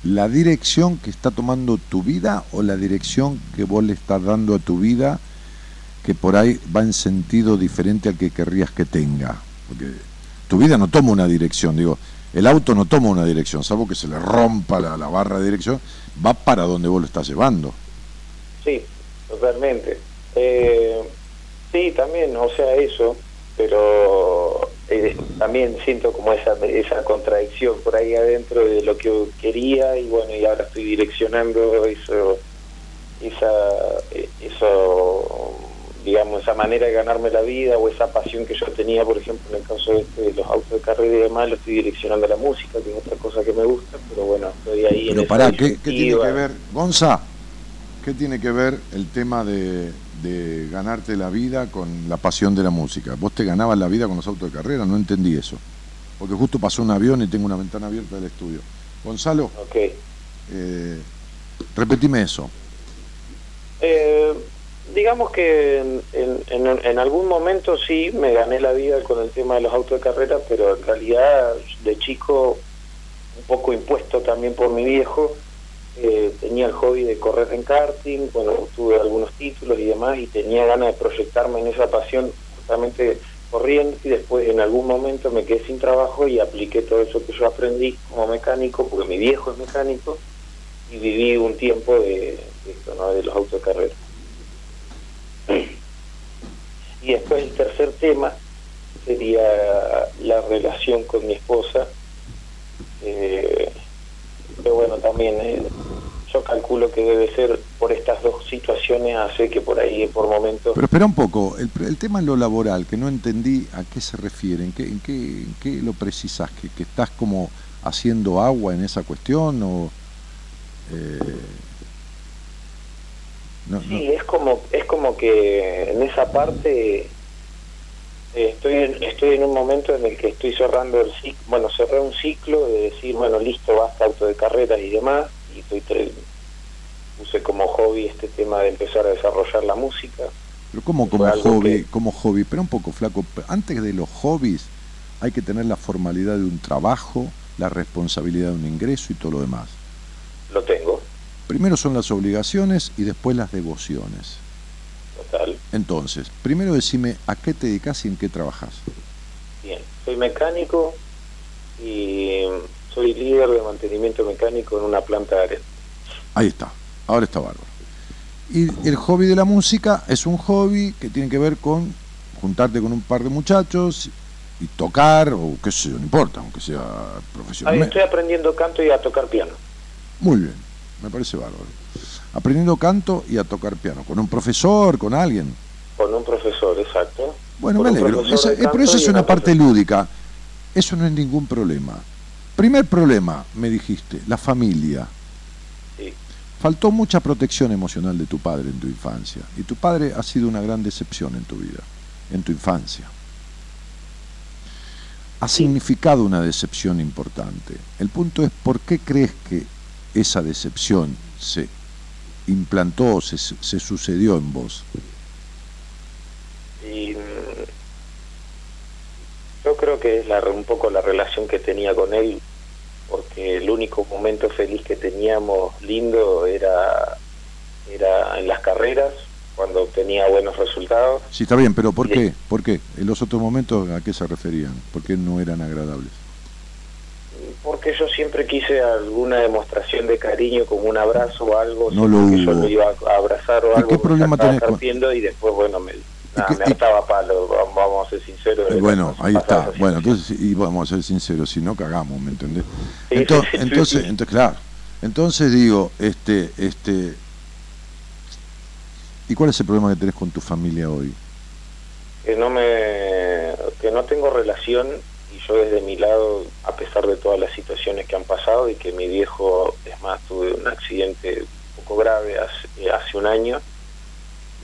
¿La dirección que está tomando tu vida o la dirección que vos le estás dando a tu vida que por ahí va en sentido diferente al que querrías que tenga? Porque tu vida no toma una dirección, digo, el auto no toma una dirección, salvo que se le rompa la, la barra de dirección, va para donde vos lo estás llevando. Sí, totalmente. Eh, sí, también, o sea, eso, pero eh, también siento como esa, esa contradicción por ahí adentro de lo que yo quería y bueno, y ahora estoy direccionando eso, esa, eso, digamos, esa manera de ganarme la vida o esa pasión que yo tenía, por ejemplo, en el caso de, este, de los autos de carrera y demás, lo estoy direccionando a la música, que es otra cosa que me gusta, pero bueno, estoy ahí Pero pará, ¿qué, qué tiene que ver, Gonza? ¿Qué tiene que ver el tema de, de ganarte la vida con la pasión de la música? ¿Vos te ganabas la vida con los autos de carrera? No entendí eso. Porque justo pasó un avión y tengo una ventana abierta del estudio. Gonzalo, eh, repetime eso. Eh, digamos que en, en- en- en algún momento sí me gané la vida con el tema de los autos de carrera, pero en realidad de chico, un poco impuesto también por mi viejo, eh, tenía el hobby de correr en karting, bueno, tuve algunos títulos y demás, y tenía ganas de proyectarme en esa pasión justamente corriendo y después en algún momento me quedé sin trabajo y apliqué todo eso que yo aprendí como mecánico, porque mi viejo es mecánico, y viví un tiempo de, esto, ¿no? de los carrera. Y después el tercer tema sería la relación con mi esposa. Eh, pero bueno, también eh, yo calculo que debe ser por estas dos situaciones, hace que por ahí por momentos... Pero espera un poco, el, el tema en lo laboral, que no entendí a qué se refiere, en qué, en qué, en qué lo precisas, que, que estás como haciendo agua en esa cuestión o... Eh, no, sí, es como es como que en esa parte estoy en, estoy en un momento en el que estoy cerrando el ciclo, bueno, cerré un ciclo de decir, bueno, listo, basta auto de carreras y demás, y estoy puse como hobby este tema de empezar a desarrollar la música. Pero como como hobby, como hobby, pero un poco flaco, antes de los hobbies hay que tener la formalidad de un trabajo, la responsabilidad de un ingreso y todo lo demás. Lo tengo. Primero son las obligaciones y después las devociones. Entonces, primero decime a qué te dedicas y en qué trabajas. Bien, soy mecánico y soy líder de mantenimiento mecánico en una planta de arena. Ahí está, ahora está bárbaro. Y el hobby de la música es un hobby que tiene que ver con juntarte con un par de muchachos y tocar, o qué sé yo, no importa, aunque sea profesional. estoy aprendiendo canto y a tocar piano. Muy bien, me parece bárbaro aprendiendo canto y a tocar piano, con un profesor, con alguien. Con un profesor, exacto. Bueno, me alegro. Eh, pero eso es una parte lúdica. Eso no es ningún problema. Primer problema, me dijiste, la familia. Sí. Faltó mucha protección emocional de tu padre en tu infancia. Y tu padre ha sido una gran decepción en tu vida, en tu infancia. Ha significado una decepción importante. El punto es, ¿por qué crees que esa decepción se implantó, se, se sucedió en vos? Y, mm, yo creo que es la, un poco la relación que tenía con él, porque el único momento feliz que teníamos lindo era, era en las carreras, cuando obtenía buenos resultados. Sí, está bien, pero ¿por qué? ¿Por qué? ¿En los otros momentos a qué se referían? ¿Por qué no eran agradables? porque yo siempre quise alguna demostración de cariño, como un abrazo o algo, no lo que yo lo iba a abrazar o algo, qué problema tenés y después, bueno, me, me hartaba palo, vamos a ser sinceros. bueno, ahí está, bueno, entonces, y vamos a ser sinceros, si no cagamos, ¿me entendés? entonces, entonces, entonces, claro, entonces digo, este, este, ¿y cuál es el problema que tenés con tu familia hoy? Que no me, que no tengo relación yo desde mi lado, a pesar de todas las situaciones que han pasado y que mi viejo, es más, tuve un accidente un poco grave hace, hace un año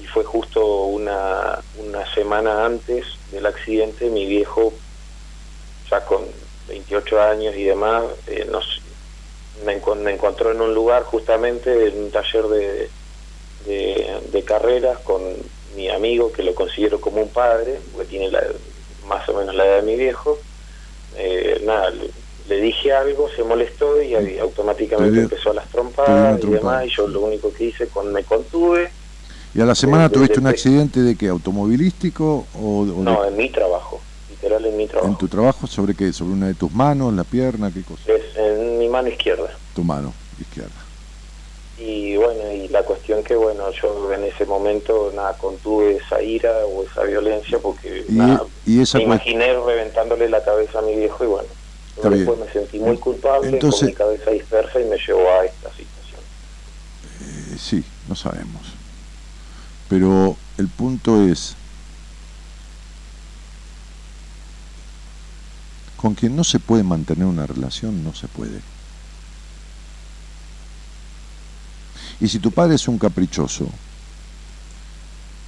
y fue justo una, una semana antes del accidente, mi viejo, ya con 28 años y demás, eh, nos, me, encontró en un lugar justamente, en un taller de, de, de carreras con mi amigo, que lo considero como un padre, porque tiene la, más o menos la edad de mi viejo, eh, nada, le, dije algo, se molestó y automáticamente empezó a las trompadas y demás, y yo lo único que hice con me contuve. ¿Y a la semana tuviste un accidente de qué? ¿Automovilístico o, No, en mi trabajo, literal en mi trabajo. ¿En tu trabajo sobre qué? ¿Sobre una de tus manos, la pierna, qué cosa? Es en mi mano izquierda. Tu mano izquierda. Y bueno, y la cuestión que bueno, yo en ese momento nada, contuve esa ira o esa violencia porque nada, me imaginé reventándole la cabeza a mi viejo y bueno, después me sentí muy culpable con mi cabeza dispersa y me llevó a esta situación. Eh, sí, no sabemos. Pero el punto es, con quien no se puede mantener una relación, no se puede. Y si tu padre es un caprichoso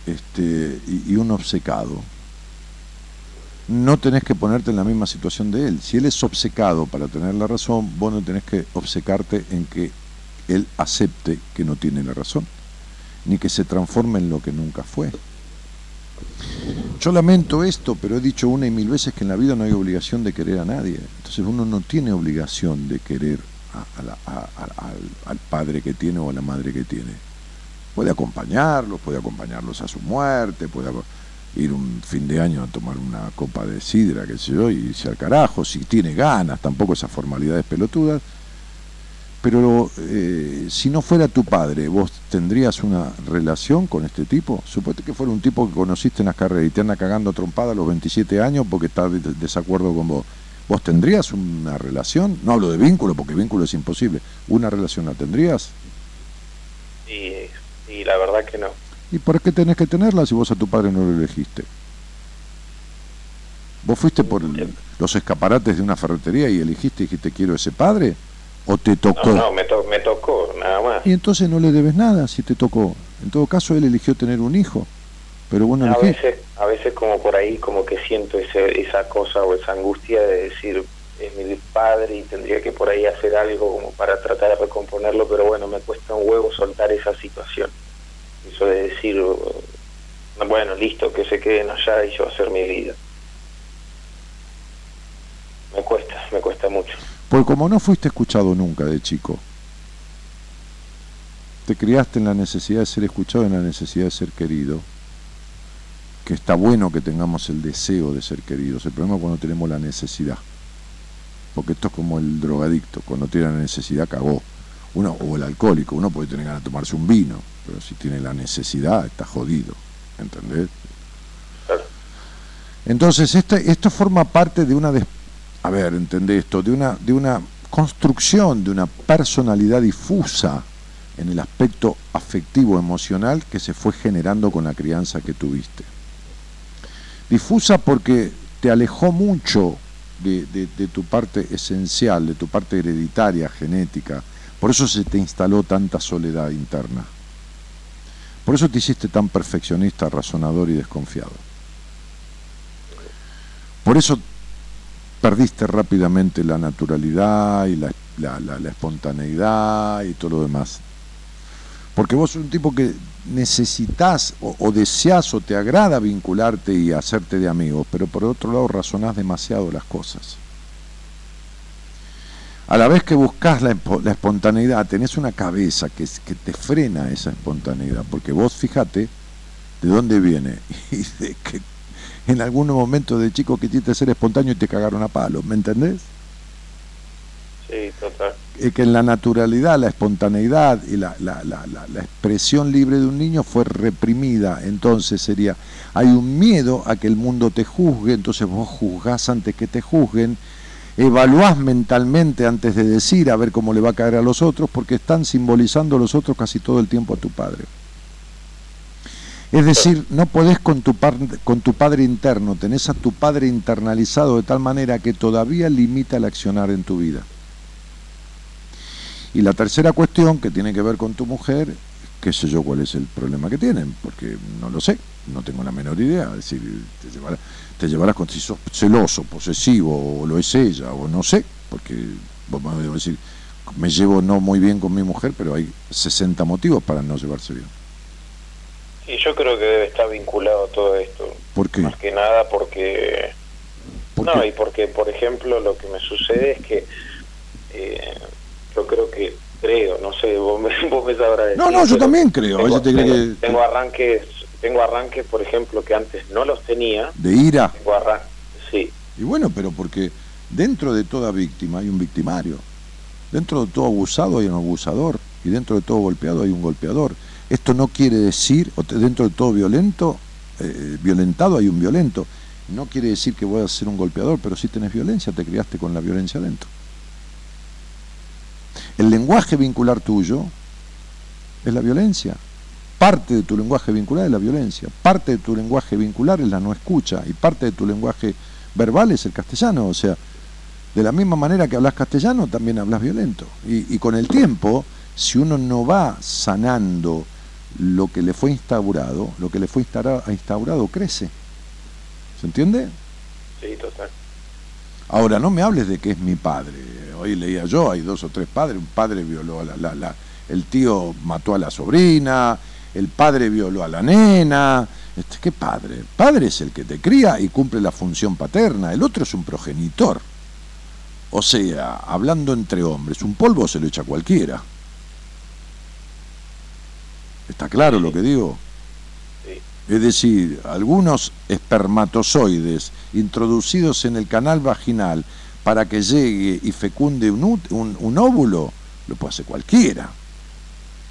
este, y, un obcecado, no tenés que ponerte en la misma situación de él. Si él es obcecado para tener la razón, vos no tenés que obcecarte en que él acepte que no tiene la razón, ni que se transforme en lo que nunca fue. Yo lamento esto, pero he dicho una y mil veces que en la vida no hay obligación de querer a nadie. Entonces uno no tiene obligación de querer al, padre que tiene o a la madre que tiene. Puede acompañarlos, puede acompañarlos a su muerte, puede ir un fin de año a tomar una copa de sidra, qué sé yo, y irse al carajo, si tiene ganas, tampoco esas formalidades pelotudas. Pero eh, si no fuera tu padre, ¿vos tendrías una relación con este tipo? Suponete que fuera un tipo que conociste en las carreras y te anda cagando trompada a los 27 años porque está de desacuerdo con vos. ¿Vos tendrías una relación? No hablo de vínculo porque vínculo es imposible. ¿Una relación la tendrías? Y, y la verdad que no. ¿Y por qué tenés que tenerla si vos a tu padre no lo elegiste? ¿Vos fuiste por los escaparates de una ferretería y elegiste y dijiste quiero ese padre? ¿O te tocó? No, no me, me tocó, nada más. Y entonces no le debes nada si te tocó. En todo caso, él eligió tener un hijo. Pero bueno, a veces, a veces como por ahí como que siento ese, esa cosa o esa angustia de decir es mi padre y tendría que por ahí hacer algo como para tratar de recomponerlo, pero bueno, me cuesta un huevo soltar esa situación. Eso de decir, bueno, listo, que se queden allá y yo hacer mi vida. Me cuesta, me cuesta mucho. Porque como no fuiste escuchado nunca de chico, te criaste en la necesidad de ser escuchado, en la necesidad de ser querido, que está bueno que tengamos el deseo de ser queridos, el problema es cuando tenemos la necesidad. Porque esto es como el drogadicto, cuando tiene la necesidad cagó. Uno, o el alcohólico, uno puede tener ganas de tomarse un vino, pero si tiene la necesidad está jodido, ¿entendés? Entonces, este, esto forma parte de una a ver, entendé esto, de una, de una construcción de una personalidad difusa en el aspecto afectivo emocional que se fue generando con la crianza que tuviste. Difusa porque te alejó mucho de, de, tu parte esencial, de tu parte hereditaria, genética. Por eso se te instaló tanta soledad interna. Por eso te hiciste tan perfeccionista, razonador y desconfiado. Por eso perdiste rápidamente la naturalidad y la, espontaneidad y todo lo demás. Porque vos sos un tipo que necesitas o, deseas o te agrada vincularte y hacerte de amigos, pero por otro lado razonás demasiado las cosas. A la vez que buscas la, espontaneidad, tenés una cabeza que, que te frena esa espontaneidad, porque vos fíjate de dónde viene y de qué en algunos momentos de chico que quisiste ser espontáneo y te cagaron a palos, ¿me entendés? Sí, total. Es que en la naturalidad, la espontaneidad y la, la, la, la, expresión libre de un niño fue reprimida. Entonces sería, hay un miedo a que el mundo te juzgue, entonces vos juzgás antes que te juzguen, evaluás mentalmente antes de decir a ver cómo le va a caer a los otros, porque están simbolizando los otros casi todo el tiempo a tu padre. Es decir, no podés con tu, con tu padre interno, tenés a tu padre internalizado de tal manera que todavía limita el accionar en tu vida. Y la tercera cuestión que tiene que ver con tu mujer, qué sé yo cuál es el problema que tienen, porque no lo sé, no tengo la menor idea. Es decir, te llevarás, con si sos celoso, posesivo, o lo es ella, o no sé, porque vos me decir, me llevo no muy bien con mi mujer, pero hay 60 motivos para no llevarse bien. Y yo creo que debe estar vinculado todo esto. ¿Por qué? Más que nada porque... no, y porque, por ejemplo, lo que me sucede es que eh, yo creo que, creo, no sé, vos me, vos sabrás decir, No, no, yo también creo. Tengo, tengo, arranques, tengo arranques, por ejemplo, que antes no los tenía. ¿De ira? Tengo sí. Y bueno, pero porque dentro de toda víctima hay un victimario. Dentro de todo abusado hay un abusador. Y dentro de todo golpeado hay un golpeador. Esto no quiere decir, dentro de todo violento, eh, violentado hay un violento. No quiere decir que voy a ser un golpeador, pero si tenés violencia, te criaste con la violencia dentro. El lenguaje vincular tuyo es la violencia. Parte de tu lenguaje vincular es la violencia. Parte de tu lenguaje vincular es la no escucha. Y parte de tu lenguaje verbal es el castellano. O sea, de la misma manera que hablas castellano, también hablas violento. Y, y con el tiempo, si uno no va sanando lo que le fue instaurado, lo que le fue instaurado crece. ¿Se entiende? Sí, total. Ahora, no me hables de que es mi padre. Hoy leía yo, hay dos o tres padres. Un padre violó a la, la, el tío mató a la sobrina, el padre violó a la nena. Este, ¿Qué padre? El padre es el que te cría y cumple la función paterna. El otro es un progenitor. O sea, hablando entre hombres, un polvo se lo echa cualquiera. ¿Está claro lo que digo? Es decir, algunos espermatozoides introducidos en el canal vaginal para que llegue y fecunde un, un, óvulo lo puede hacer cualquiera.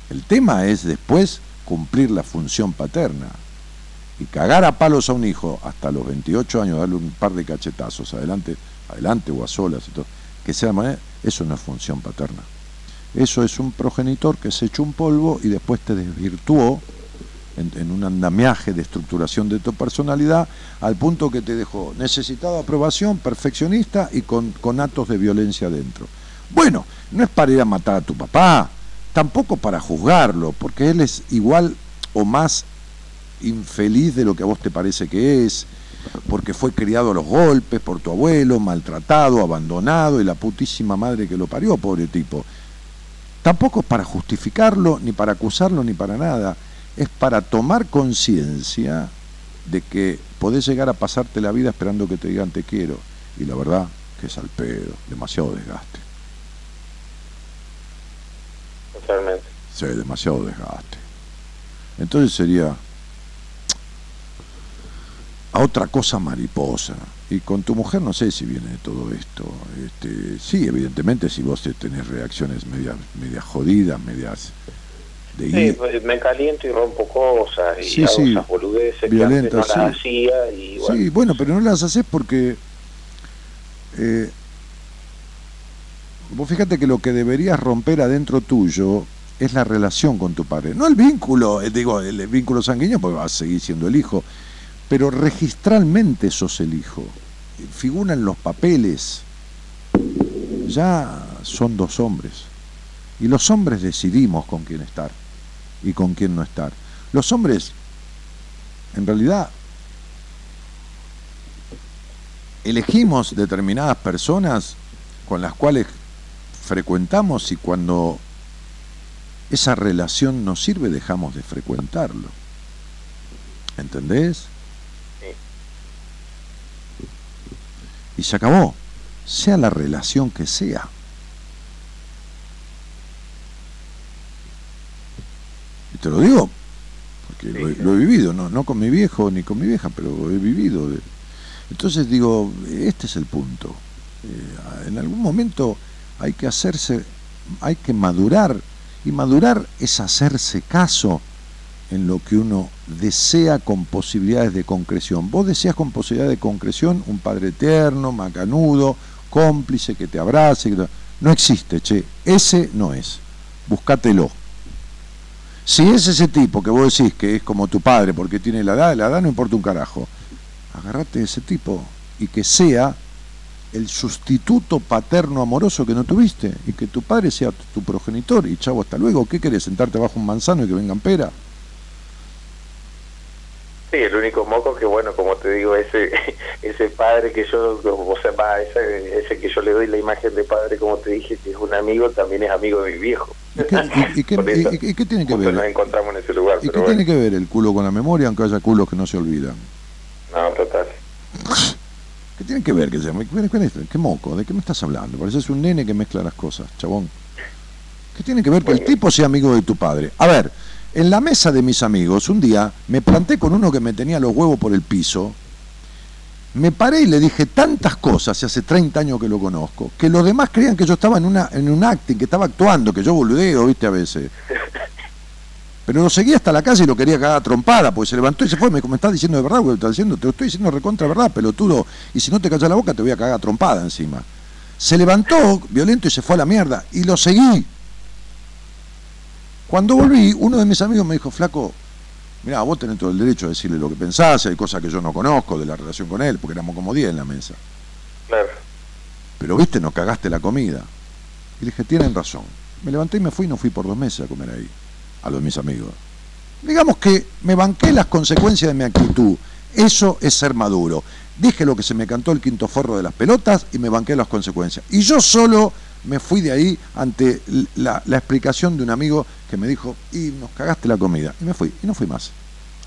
El tema es después cumplir la función paterna. Y cagar a palos a un hijo hasta los 28 años, darle un par de cachetazos adelante, adelante o a solas y todo, que sea manera, eso no es función paterna. Eso es un progenitor que se echó un polvo y después te desvirtuó en, un andamiaje de estructuración de tu personalidad al punto que te dejó necesitado aprobación, perfeccionista y con, con actos de violencia dentro. Bueno, no es para ir a matar a tu papá, tampoco para juzgarlo, porque él es igual o más infeliz de lo que a vos te parece que es, porque fue criado a los golpes por tu abuelo, maltratado, abandonado y la putísima madre que lo parió, pobre tipo. Tampoco es para justificarlo, ni para acusarlo, ni para nada. Es para tomar conciencia de que podés llegar a pasarte la vida esperando que te digan te quiero. Y la verdad que es al pedo, demasiado desgaste. Sí, demasiado desgaste. Entonces sería a otra cosa mariposa. Y con tu mujer no sé si viene todo esto. Este, sí, evidentemente si vos tenés reacciones medias, medias jodidas, medias... De sí, pues, me caliento y rompo cosas y sí, hago sí, esas boludeces violentas, que no las hacía. Y, bueno. Sí, bueno, pero no las haces porque... Eh, vos fíjate que lo que deberías romper adentro tuyo es la relación con tu padre. No el vínculo, eh, digo, el vínculo sanguíneo, porque vas a seguir siendo el hijo, pero registralmente sos el hijo. Figuran los papeles. Ya son dos hombres. Y los hombres decidimos con quién estar y con quién no estar. Los hombres, en realidad, elegimos determinadas personas con las cuales frecuentamos y cuando esa relación nos sirve, dejamos de frecuentarlo. ¿Entendés? Y se acabó, sea la relación que sea. Y te lo digo, porque lo, he vivido, no, no con mi viejo ni con mi vieja, pero he vivido. Entonces digo, este es el punto. Eh, en algún momento hay que hacerse, hay que madurar y madurar es hacerse caso en lo que uno desea con posibilidades de concreción. Vos deseas con posibilidades de concreción un padre eterno, macanudo, cómplice, que te abrace. No existe, che. Ese no es. Búscatelo. Si es ese tipo que vos decís que es como tu padre porque tiene la edad, la edad no importa un carajo. Agarrate ese tipo y que sea el sustituto paterno amoroso que no tuviste y que tu padre sea tu progenitor y chavo hasta luego. ¿Qué querés? ¿Sentarte bajo un manzano y que vengan pera? Sí, el único moco que bueno, como te digo, ese ese padre que yo, o sea, ese, ese que yo le doy la imagen de padre, como te dije, que es un amigo, también es amigo de mi viejo. ¿Y qué, tiene que ver? Nos encontramos en ese lugar. ¿Y qué tiene que ver el culo con la memoria, aunque haya culos que no se olvidan? No, total. ¿Qué tiene que ver? Que se, ¿Qué moco? ¿De qué me estás hablando? Pareces un nene que mezcla las cosas, chabón. ¿Qué tiene que ver que el tipo sea amigo de tu padre? A ver, en la mesa de mis amigos, un día me planté con uno que me tenía los huevos por el piso. Me paré y le dije tantas cosas, y hace 30 años que lo conozco, que los demás creían que yo estaba en, una, en un acting, que estaba actuando, que yo boludeo, viste, a veces. Pero lo seguía hasta la casa y lo quería cagar trompada, porque se levantó y se fue. Me, me estás diciendo de verdad, te diciendo, te lo estoy diciendo recontra verdad, pelotudo. Y si no te callas la boca, te voy a cagar trompada encima. Se levantó violento y se fue a la mierda. Y lo seguí. Cuando volví, uno de mis amigos me dijo, flaco, mira, vos tenés todo el derecho a decirle lo que pensás, hay cosas que yo no conozco de la relación con él, porque éramos como 10 en la mesa. Claro. Pero viste, nos cagaste la comida. Y le dije, tienen razón. Me levanté y me fui y no fui por dos meses a comer ahí a los mis amigos. Digamos que me banqué las consecuencias de mi actitud. Eso es ser maduro. Dije lo que se me cantó el quinto forro de las pelotas y me banqué las consecuencias. Y yo solo me fui de ahí ante la, explicación de un amigo que me dijo, y nos cagaste la comida. Y me fui, y no fui más.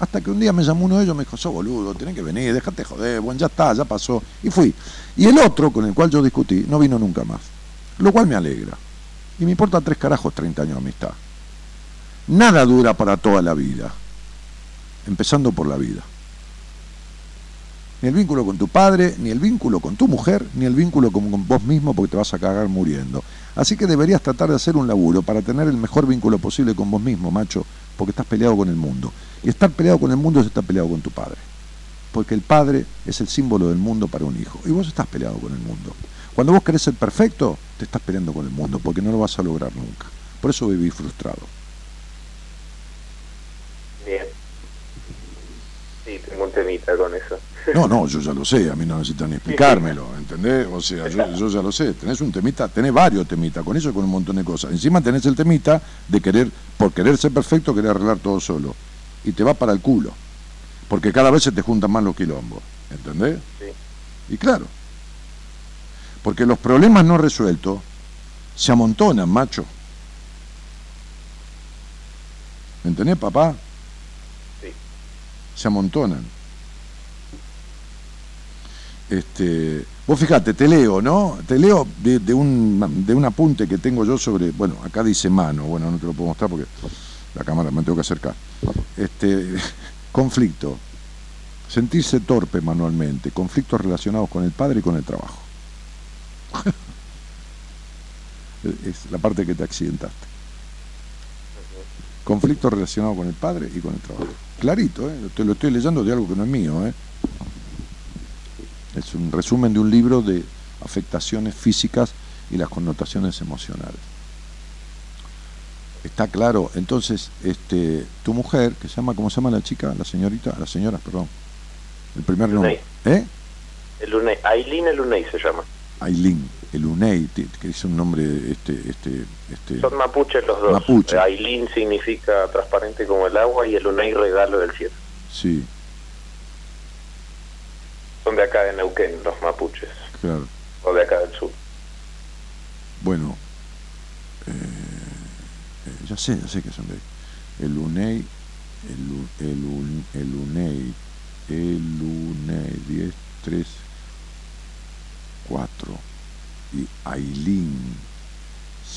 Hasta que un día me llamó uno de ellos, me dijo, sos boludo, tenés que venir, déjate joder, bueno, ya está, ya pasó. Y fui. Y el otro con el cual yo discutí no vino nunca más. Lo cual me alegra. Y me importa tres carajos 30 años de amistad. Nada dura para toda la vida, empezando por la vida. Ni el vínculo con tu padre, ni el vínculo con tu mujer, ni el vínculo con vos mismo porque te vas a cagar muriendo. Así que deberías tratar de hacer un laburo para tener el mejor vínculo posible con vos mismo, macho, porque estás peleado con el mundo. Y estar peleado con el mundo es estar peleado con tu padre. Porque el padre es el símbolo del mundo para un hijo. Y vos estás peleado con el mundo. Cuando vos querés ser perfecto, te estás peleando con el mundo, porque no lo vas a lograr nunca. Por eso viví frustrado. Bien. Sí, tengo un temita con eso. No, no, yo ya lo sé, a mí no necesitan ni explicármelo, ¿entendés? O sea, yo, ya lo sé, tenés un temita, tenés varios temitas, con eso y con un montón de cosas. Encima tenés el temita de querer, por querer ser perfecto, querer arreglar todo solo. Y te va para el culo, porque cada vez se te juntan más los quilombos, ¿entendés? Sí. Y claro, porque los problemas no resueltos se amontonan, macho. ¿Me entendés, papá? Se amontonan. Este, vos fíjate, te leo, ¿no? Te leo de, un, de un apunte que tengo yo sobre, bueno, acá dice mano, bueno, no te lo puedo mostrar porque la cámara me tengo que acercar. Este, conflicto, sentirse torpe manualmente, conflictos relacionados con el padre y con el trabajo. es la parte que te accidentaste. Conflicto relacionado con el padre y con el trabajo. Clarito, ¿eh? te lo estoy leyendo de algo que no es mío. ¿eh? Es un resumen de un libro de afectaciones físicas y las connotaciones emocionales. Está claro, entonces, este, tu mujer, que se llama, ¿cómo se llama la chica? La señorita, la señora, perdón. El primer nombre. ¿Eh? El Unei, Aileen el Unei se llama. Aileen, el UNEI, que es un nombre este, este, este Son mapuches los dos. Mapuche. Significa transparente como el agua y el UNEI regalo del cielo. Sí. Son de acá de Neuquén, los mapuches. Claro. O de acá del sur. Bueno, eh, eh, ya sé, ya sé que son de el UNEI, el, el, el UNEI, el UNEI 10, 3, 4 y Aileen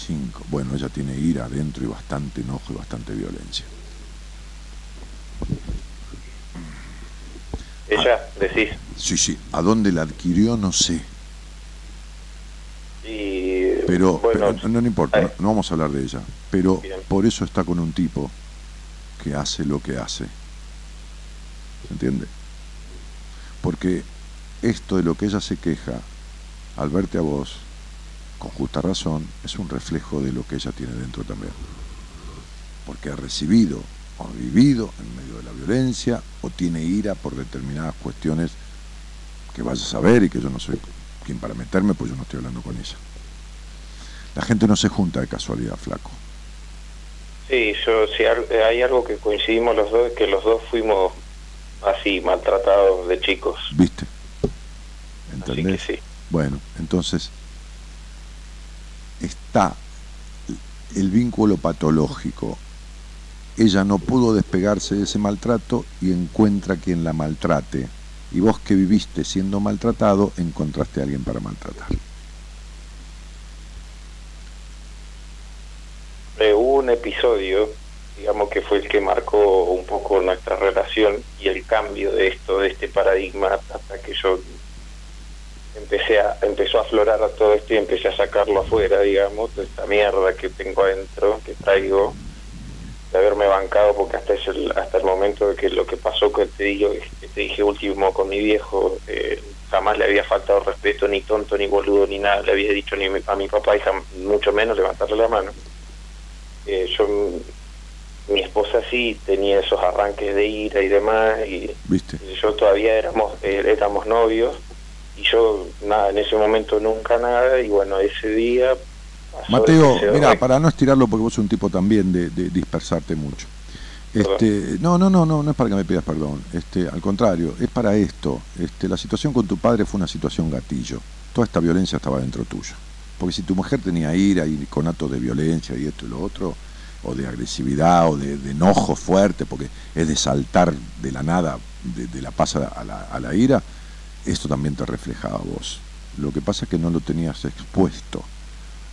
5. Bueno, ella tiene ira adentro y bastante enojo y bastante violencia. Ella, decís. Sí, sí. ¿A dónde la adquirió? No sé. pero, no, importa, no, vamos a hablar de ella. Pero por eso está con un tipo que hace lo que hace. ¿Se entiende? Porque esto de lo que ella se queja al verte a vos, con justa razón, es un reflejo de lo que ella tiene dentro también. Porque ha recibido o ha vivido en medio de la violencia o tiene ira por determinadas cuestiones que vaya a saber y que yo no soy quien para meterme, pues yo no estoy hablando con ella. La gente no se junta de casualidad, flaco. Sí, yo, si hay algo que coincidimos los dos, es que los dos fuimos así, maltratados de chicos. ¿Viste? ¿Entendés? Así que sí. Bueno, entonces está el vínculo patológico. Ella no pudo despegarse de ese maltrato y encuentra quien la maltrate. Y vos que viviste siendo maltratado, encontraste a alguien para maltratar. hubo un episodio, digamos que fue el que marcó un poco nuestra relación y el cambio de esto, de este paradigma, hasta que yo empecé a, empezó a aflorar todo esto y empecé a sacarlo afuera, digamos, de esta mierda que tengo adentro, que traigo, de haberme bancado, porque hasta el, hasta el momento de que lo que pasó que te, digo, que te dije último con mi viejo, eh, jamás le había faltado respeto, ni tonto, ni boludo, ni nada, le había dicho ni a mi papá, y mucho menos levantarle la mano. Eh, yo mi esposa sí tenía esos arranques de ira y demás y, y yo todavía éramos eh, éramos novios y yo nada, en ese momento nunca nada y bueno, ese día... Mateo, mira, para no estirarlo porque vos sos un tipo también de, dispersarte mucho. Este, no, no, no, no, no es para que me pidas perdón. Este, al contrario, es para esto. Este, la situación con tu padre fue una situación gatillo. Toda esta violencia estaba dentro tuyo. Porque si tu mujer tenía ira y con actos de violencia y esto y lo otro, o de agresividad o de, enojo fuerte, porque es de saltar de la nada, de, la paz a la, a la ira, esto también te reflejaba a vos. Lo que pasa es que no lo tenías expuesto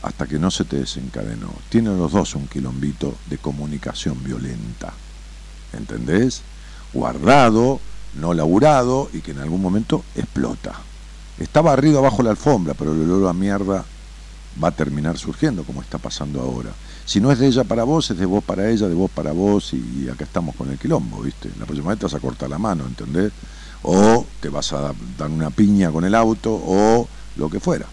hasta que no se te desencadenó. Tienen los dos un quilombito de comunicación violenta. ¿Entendés? Guardado no laburado y que en algún momento explota. Está barrido abajo la alfombra, pero el olor a mierda va a terminar surgiendo, como está pasando ahora. Si no es de ella para vos, es de vos para ella, de vos para vos, y acá estamos con el quilombo, ¿viste? La próxima vez te vas a cortar la mano, ¿entendés? O te vas a dar una piña con el auto, o lo que fuera.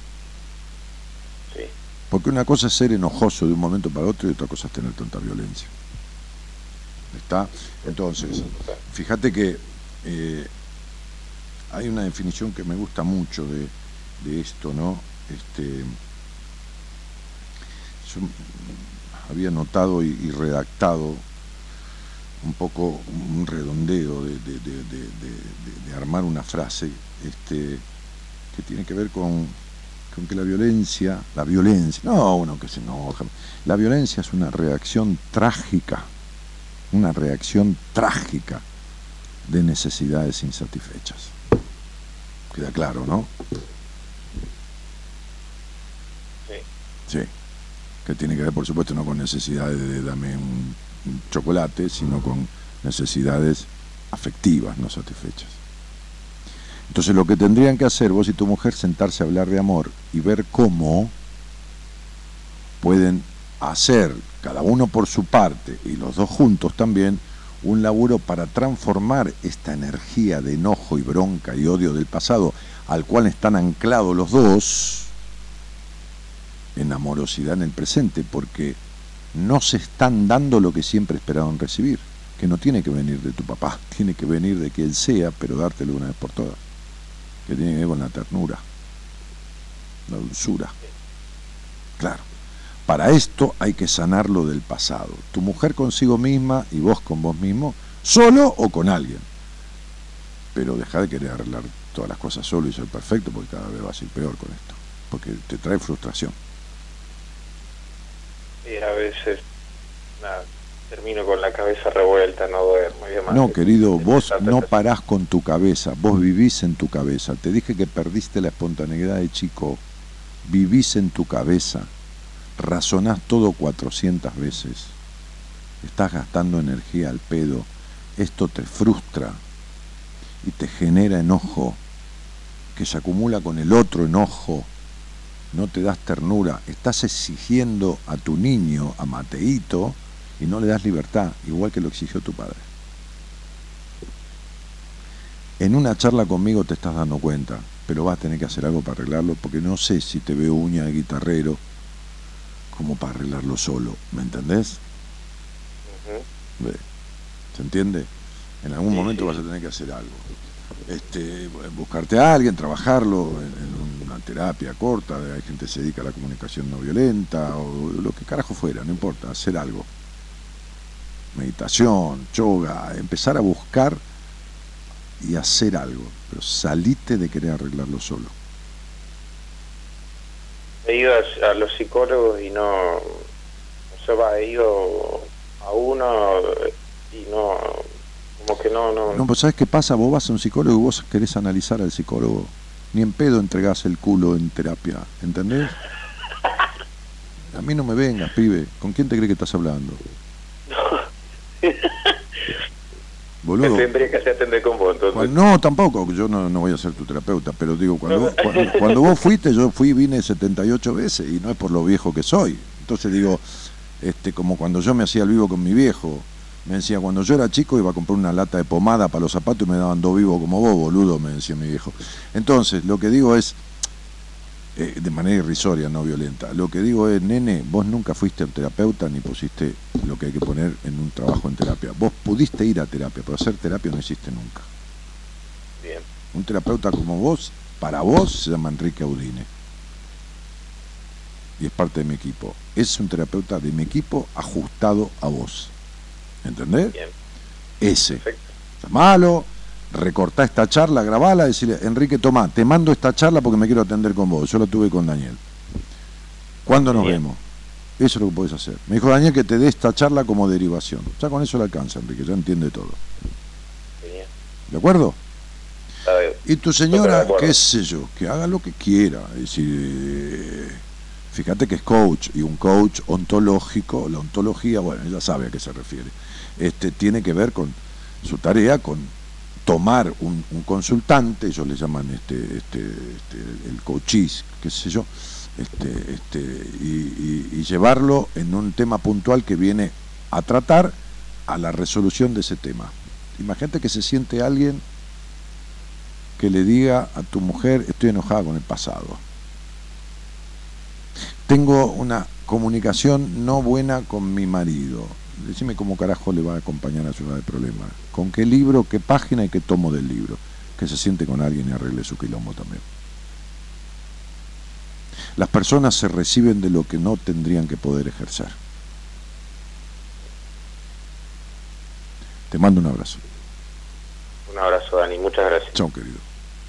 Sí. Porque una cosa es ser enojoso de un momento para otro y otra cosa es tener tanta violencia. ¿Está? Entonces, fíjate que eh, hay una definición que me gusta mucho de, de esto, ¿no? Este, yo había notado y, y redactado un poco un redondeo de, de- de- armar una frase este, que tiene que ver con, con que la violencia, la violencia, no uno que se enoja, la violencia es una reacción trágica, una reacción trágica de necesidades insatisfechas. Queda claro, ¿no? Sí. Sí. Que tiene que ver, por supuesto, no con necesidades de dame un chocolate, sino con necesidades afectivas no satisfechas. Entonces lo que tendrían que hacer vos y tu mujer sentarse a hablar de amor y ver cómo pueden hacer, cada uno por su parte y los dos juntos también, un laburo para transformar esta energía de enojo y bronca y odio del pasado al cual están anclados los dos en amorosidad en el presente, porque no se están dando lo que siempre esperaron recibir, que no tiene que venir de tu papá, tiene que venir de quien sea, pero dártelo una vez por todas, que tiene que ver con la ternura, la dulzura. Claro. Para esto hay que sanarlo del pasado. Tu mujer consigo misma y vos con vos mismo, solo o con alguien. Pero deja de querer arreglar todas las cosas solo y ser perfecto, porque cada vez vas a ir peor con esto. Porque te trae frustración. Y a veces, nada, termino con la cabeza revuelta, no duermo y demás. No, querido, vos no parás con tu cabeza, vos vivís en tu cabeza. Te dije que perdiste la espontaneidad de chico. Vivís en tu cabeza. Razonás todo 400 veces. Estás gastando energía al pedo. Esto te frustra y te genera enojo, que se acumula con el otro enojo. No te das ternura. Estás exigiendo a tu niño, a Mateito, y no le das libertad, igual que lo exigió tu padre. En una charla conmigo te estás dando cuenta, pero vas a tener que hacer algo para arreglarlo, porque no sé si te veo uña de guitarrero como para arreglarlo solo, ¿me entendés? Ve, ¿Se entiende? En algún Sí, momento sí. vas a tener que hacer algo. Este, buscarte a alguien, trabajarlo en, en una terapia corta, hay gente que se dedica a la comunicación no violenta, o lo que carajo fuera, no importa, hacer algo. Meditación, yoga, empezar a buscar y hacer algo, pero salite de querer arreglarlo solo. He ido a, a los psicólogos y no, o sea, va, he ido a uno y no, como que no, no, No, pues ¿sabes qué pasa? Vos vas a un psicólogo y vos querés analizar al psicólogo. Ni en pedo entregás el culo en terapia, ¿entendés? A mí no me vengas, pibe. ¿Con quién te crees que estás hablando? Boludo. tendría que hacer atender con vos, entonces. Cuando- no, tampoco, yo no, no voy a ser tu terapeuta, pero digo, cuando, cuando, cuando vos fuiste, yo fui y vine 78 veces y no es por lo viejo que soy. Entonces digo, este, como cuando yo me hacía el vivo con mi viejo, me decía, cuando yo era chico iba a comprar una lata de pomada para los zapatos y me daban dos vivos como vos, boludo, me decía mi viejo. Entonces, lo que digo es, eh, de manera irrisoria, no violenta, lo que digo es, nene, vos nunca fuiste terapeuta ni pusiste lo que hay que poner en un trabajo en terapia. Vos pudiste ir a terapia, pero hacer terapia no hiciste nunca. Bien, Un terapeuta como vos, para vos, se llama Enrique Audine. Y es parte de mi equipo. Es un terapeuta de mi equipo ajustado a vos. ¿Entendés? bien, Ese. perfecto. Llamalo, recortá esta charla, grabala, decirle, Enrique, toma, te mando esta charla porque me quiero atender con vos. Yo la tuve con Daniel. ¿Cuándo nos Bien. vemos? Eso es lo que podés hacer. Me dijo Daniel que te dé esta charla como derivación. Ya con eso le alcanza, Enrique, ya entiende todo. ¿De acuerdo? Está. Y tu señora, qué sé yo, que haga lo que quiera. Es decir, eh, fíjate que es coach y un coach ontológico, la ontología, bueno, ella sabe a qué se refiere. Este tiene que ver con su tarea, con tomar un, consultante, ellos le llaman este, este, este el coachis, qué sé yo, este, este, y, llevarlo en un tema puntual que viene a tratar a la resolución de ese tema. Imagínate que se siente alguien que le diga a tu mujer, estoy enojada con el pasado. Tengo una comunicación no buena con mi marido. Decime cómo carajo le va a acompañar a ciudad de problema. ¿Con qué libro, qué página y qué tomo del libro? Que se siente con alguien y arregle su quilombo también. Las personas se reciben de lo que no tendrían que poder ejercer. Te mando un abrazo. Un abrazo, Dani. Muchas gracias. Chao, querido.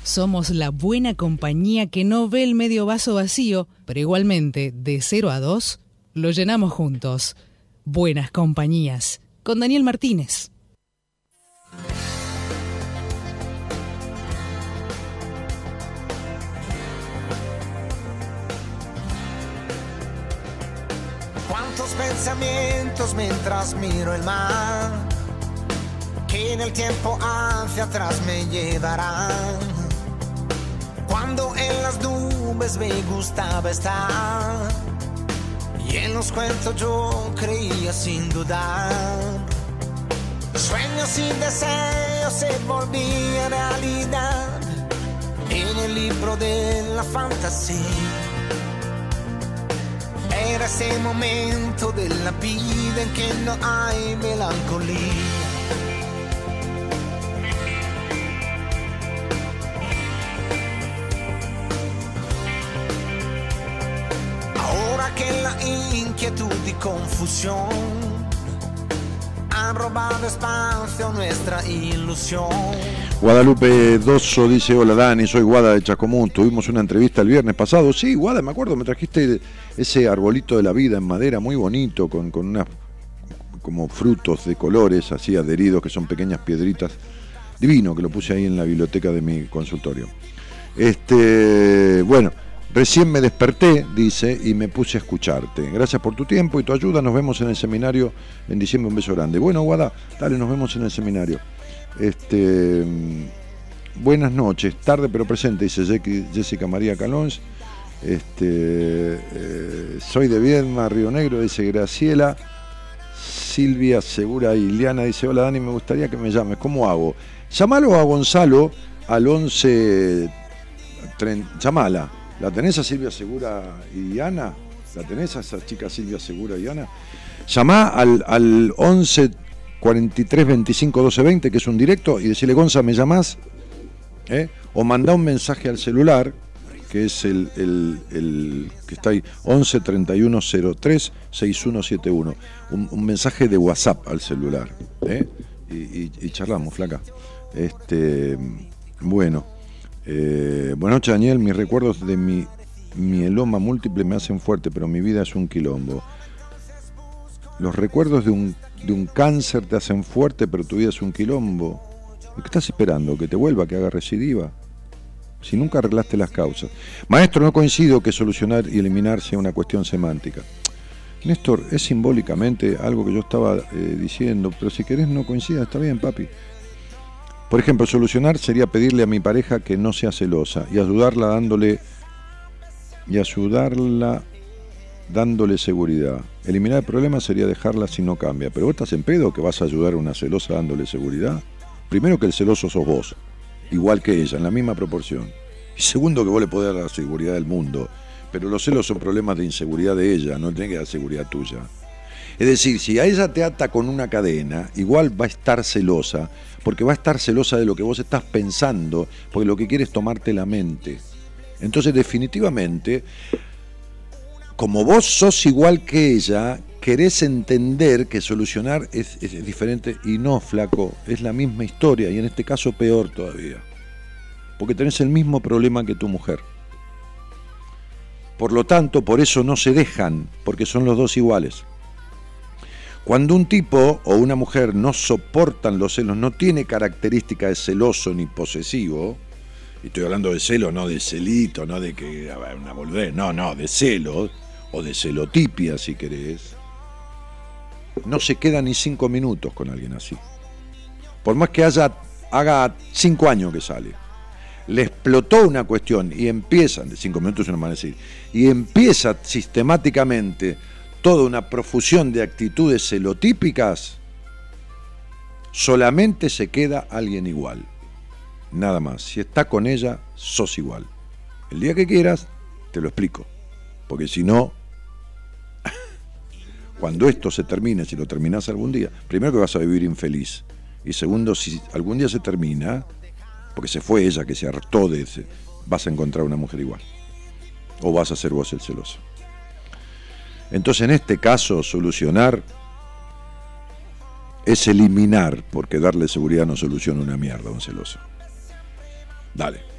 Somos la buena compañía que no ve el medio vaso vacío, pero igualmente, de 0 a 2, lo llenamos juntos. Buenas compañías. Con Daniel Martínez. Cuántos pensamientos mientras miro el mar, que en el tiempo hacia atrás me llevarán cuando en las nubes me gustaba estar. Y en los cuentos yo creía sin dudar. Sueños y deseos se volvían realidad en el libro de la fantasía. Era ese momento de la vida en que no hay que la inquietud y confusión han robado espacio nuestra ilusión. Guadalupe Dosso dice, hola Dani, soy Guada de Chacomún, tuvimos una entrevista el viernes pasado. Sí, Guada, me acuerdo, me trajiste ese arbolito de la vida en madera muy bonito, con, con unas como frutos de colores así adheridos, que son pequeñas piedritas. Divino, que lo puse ahí en la biblioteca de mi consultorio. Este, bueno, Recién me desperté, dice, y me puse a escucharte. Gracias por tu tiempo y tu ayuda. Nos vemos en el seminario en diciembre. Un beso grande. Bueno, Guada, dale, nos vemos en el seminario. Este, mm, buenas noches, tarde pero presente, dice Jessica María Calons. Este, eh, soy de Viedma, Río Negro, dice Graciela. Silvia Segura y Iliana dice, hola Dani, me gustaría que me llames. ¿Cómo hago? Llámalo a Gonzalo al 11... llamala ¿La tenés a Silvia Segura y Ana? ¿La tenés a esa chica Silvia Segura y Ana? Llamá al, al 11 43 25 12 20, que es un directo, y decirle, Gonza, ¿me llamás? ¿Eh? O mandá un mensaje al celular, que es el, que está ahí, 11 31 03 6171. Un, un mensaje de WhatsApp al celular. ¿eh? Y, y, charlamos, flaca. Este, bueno. Eh, buenas noches, Daniel. Mis recuerdos de mi mieloma múltiple me hacen fuerte, pero mi vida es un quilombo. Los recuerdos de un, de un cáncer te hacen fuerte, pero tu vida es un quilombo. ¿Qué estás esperando? ¿Que te vuelva, que haga recidiva? Si nunca arreglaste las causas. Maestro, no coincido que solucionar y eliminar sea una cuestión semántica. Néstor, es simbólicamente algo que yo estaba eh, diciendo, pero si querés no coincida, está bien, papi. Por ejemplo, solucionar sería pedirle a mi pareja que no sea celosa y ayudarla dándole y ayudarla dándole seguridad. Eliminar el problema sería dejarla si no cambia. Pero vos estás en pedo que vas a ayudar a una celosa dándole seguridad. Primero que el celoso sos vos, igual que ella, en la misma proporción. Y segundo que vos le podés dar la seguridad del mundo. Pero los celos son problemas de inseguridad de ella, no tiene que dar seguridad tuya. Es decir, si a ella te ata con una cadena, igual va a estar celosa, porque va a estar celosa de lo que vos estás pensando, porque lo que quiere es tomarte la mente. Entonces, definitivamente, como vos sos igual que ella, querés entender que solucionar es, diferente y no, flaco, es la misma historia y en este caso peor todavía, porque tenés el mismo problema que tu mujer. Por lo tanto, por eso no se dejan, porque son los dos iguales. Cuando un tipo o una mujer no soportan los celos, no tiene característica de celoso ni posesivo, y estoy hablando de celo, no de celito, no de que una boludez, no, no, de celos, o de celotipia si querés, no se queda ni cinco minutos con alguien así. Por más que haya haga cinco años que sale, le explotó una cuestión y empiezan, de cinco minutos no van a decir, y empieza sistemáticamente toda una profusión de actitudes celotípicas, solamente se queda alguien igual. Nada más. Si está con ella, sos igual. El día que quieras, te lo explico. Porque si no, cuando esto se termine, si lo terminas algún día, primero que vas a vivir infeliz. Y segundo, si algún día se termina, porque se fue ella que se hartó de ese, vas a encontrar una mujer igual. O vas a ser vos el celoso. Entonces, en este caso, solucionar es eliminar, porque darle seguridad no soluciona una mierda un celoso. Dale.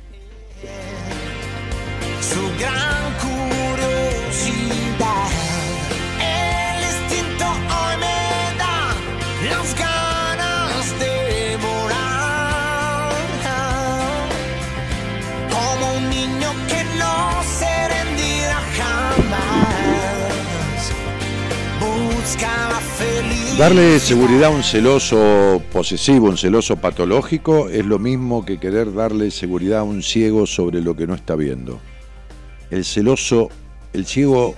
Darle seguridad a un celoso posesivo, un celoso patológico, es lo mismo que querer darle seguridad a un ciego sobre lo que no está viendo. El celoso, el ciego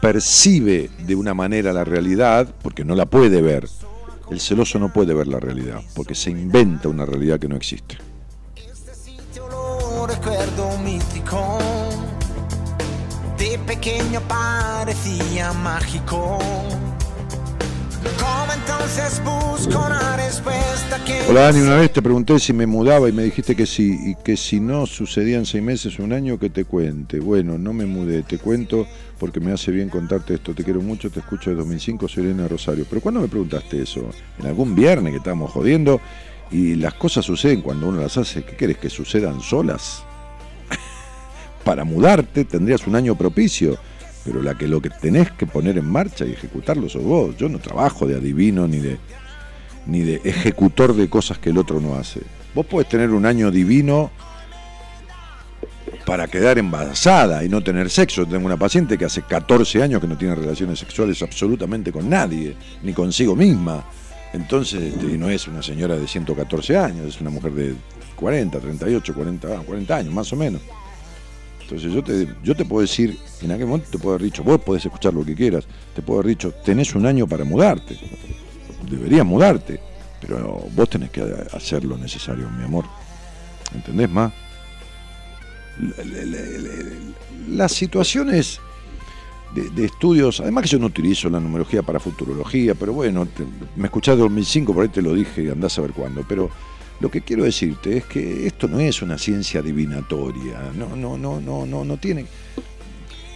percibe de una manera la realidad porque no la puede ver. El celoso no puede ver la realidad porque se inventa una realidad que no existe. De pequeño parecía mágico. Hola Dani, una vez te pregunté si me mudaba y me dijiste que sí, y que si no sucedían seis meses o un año, que te cuente. Bueno, no me mudé, te cuento porque me hace bien contarte esto. Te quiero mucho, te escucho de 2005, soy Elena Rosario. Pero ¿cuándo me preguntaste eso? En algún viernes que estábamos jodiendo y las cosas suceden cuando uno las hace. ¿Qué querés que sucedan solas? Para mudarte tendrías un año propicio, pero la que lo que tenés que poner en marcha y ejecutarlo sos vos. Yo no trabajo de adivino ni de ni de ejecutor de cosas que el otro no hace. Vos podés tener un año divino para quedar embarazada y no tener sexo. Tengo una paciente que hace 14 años que no tiene relaciones sexuales absolutamente con nadie, ni consigo misma. Entonces, este, no es una señora de 114 años, es una mujer de 40, 38, 40, 40 años, más o menos. Entonces yo te, yo te puedo decir, en aquel momento te puedo haber dicho, vos podés escuchar lo que quieras, te puedo haber dicho, tenés un año para mudarte, deberías mudarte, pero vos tenés que hacer lo necesario, mi amor. ¿Entendés más? La- la- la- la- Las situaciones de, estudios, además que yo no utilizo la numerología para futurología, pero bueno, te- me escuchaste en 2005, por ahí te lo dije, andás a ver cuándo, pero lo que quiero decirte es que esto no es una ciencia adivinatoria, no, no, no, no, no, no tiene.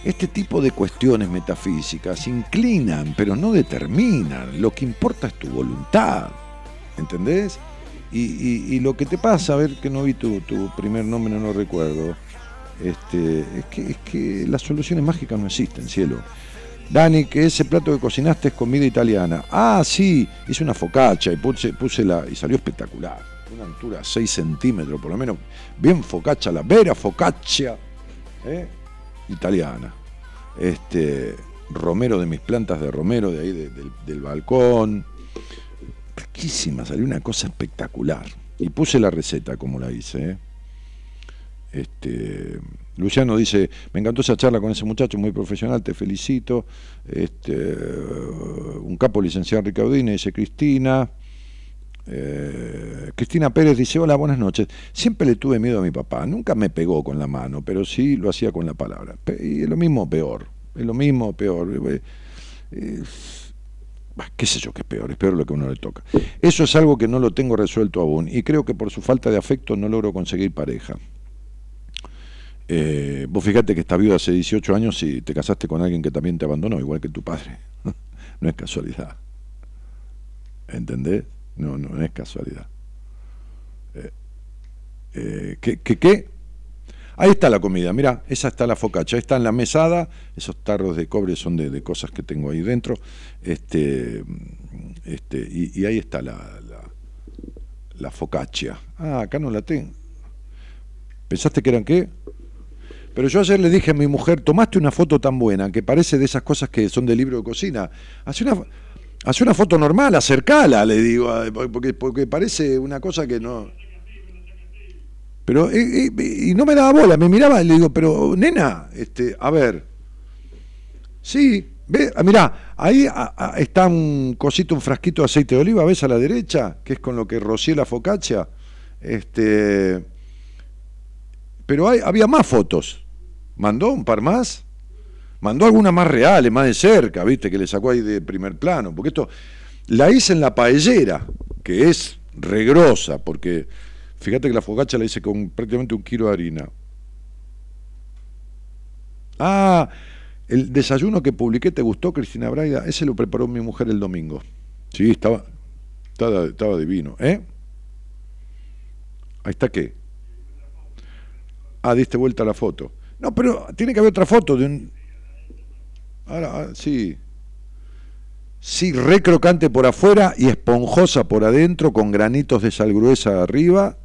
Este tipo de cuestiones metafísicas inclinan, pero no determinan. Lo que importa es tu voluntad, ¿entendés? Y, lo que te pasa, a ver que no vi tu, tu primer nombre, no lo recuerdo, este, es, que, es que las soluciones mágicas no existen, cielo. Dani, que ese plato que cocinaste es comida italiana. Ah, sí, hice una focaccia y puse la. y salió espectacular. Una altura 6 centímetros, por lo menos. Bien focaccia, la vera focaccia. ¿eh? Italiana. Este. Romero de mis plantas de romero de ahí de- del, balcón. Riquísima, salió una cosa espectacular. Y puse la receta como la hice. ¿eh? Este, Luciano dice, me encantó esa charla con ese muchacho, muy profesional, te felicito. Este, un capo licenciado Ricaudine, dice Cristina. Eh, Cristina Pérez dice, hola, buenas noches. Siempre le tuve miedo a mi papá, nunca me pegó con la mano, pero sí lo hacía con la palabra. Y es lo mismo peor, es lo mismo peor. Eh, eh, qué sé yo que es peor, es peor lo que uno le toca. Eso es algo que no lo tengo resuelto aún y creo que por su falta de afecto no logro conseguir pareja. Vos fíjate que estás viuda hace 18 años y te casaste con alguien que también te abandonó, igual que tu padre. no es casualidad. ¿Entendés? No, no, no es casualidad. Eh, eh, ¿qué, qué, qué? Ahí está la comida, mira, esa está la focaccia, ahí está en la mesada, esos tarros de cobre son de, cosas que tengo ahí dentro, este, este, y, y ahí está la, la, la focaccia. Ah, acá no la tengo. ¿Pensaste que eran qué? Pero yo ayer le dije a mi mujer, tomaste una foto tan buena que parece de esas cosas que son de libro de cocina. Hace una, hace una foto normal, acercala, le digo, porque, parece una cosa que no... Pero, eh, eh, y no me daba bola, me miraba y le digo, pero nena, este, a ver, sí, ve, ah, mirá, ahí está un cosito, un frasquito de aceite de oliva, ¿ves a la derecha? Que es con lo que rocié la focaccia. Este, pero hay, había más fotos. ¿Mandó un par más? Mandó algunas más reales, más de cerca, ¿viste? Que le sacó ahí de primer plano. Porque esto la hice en la paellera, que es regrosa, porque Fíjate que la fogacha la hice con prácticamente un kilo de harina. Ah, el desayuno que publiqué, ¿te gustó, Cristina Braida? Ese lo preparó mi mujer el domingo. Sí, estaba, estaba, divino. ¿Eh? Ahí está qué. Ah, diste vuelta la foto. No, pero tiene que haber otra foto de un. Ahora, ah, sí. Sí, re crocante por afuera y esponjosa por adentro, con granitos de sal gruesa arriba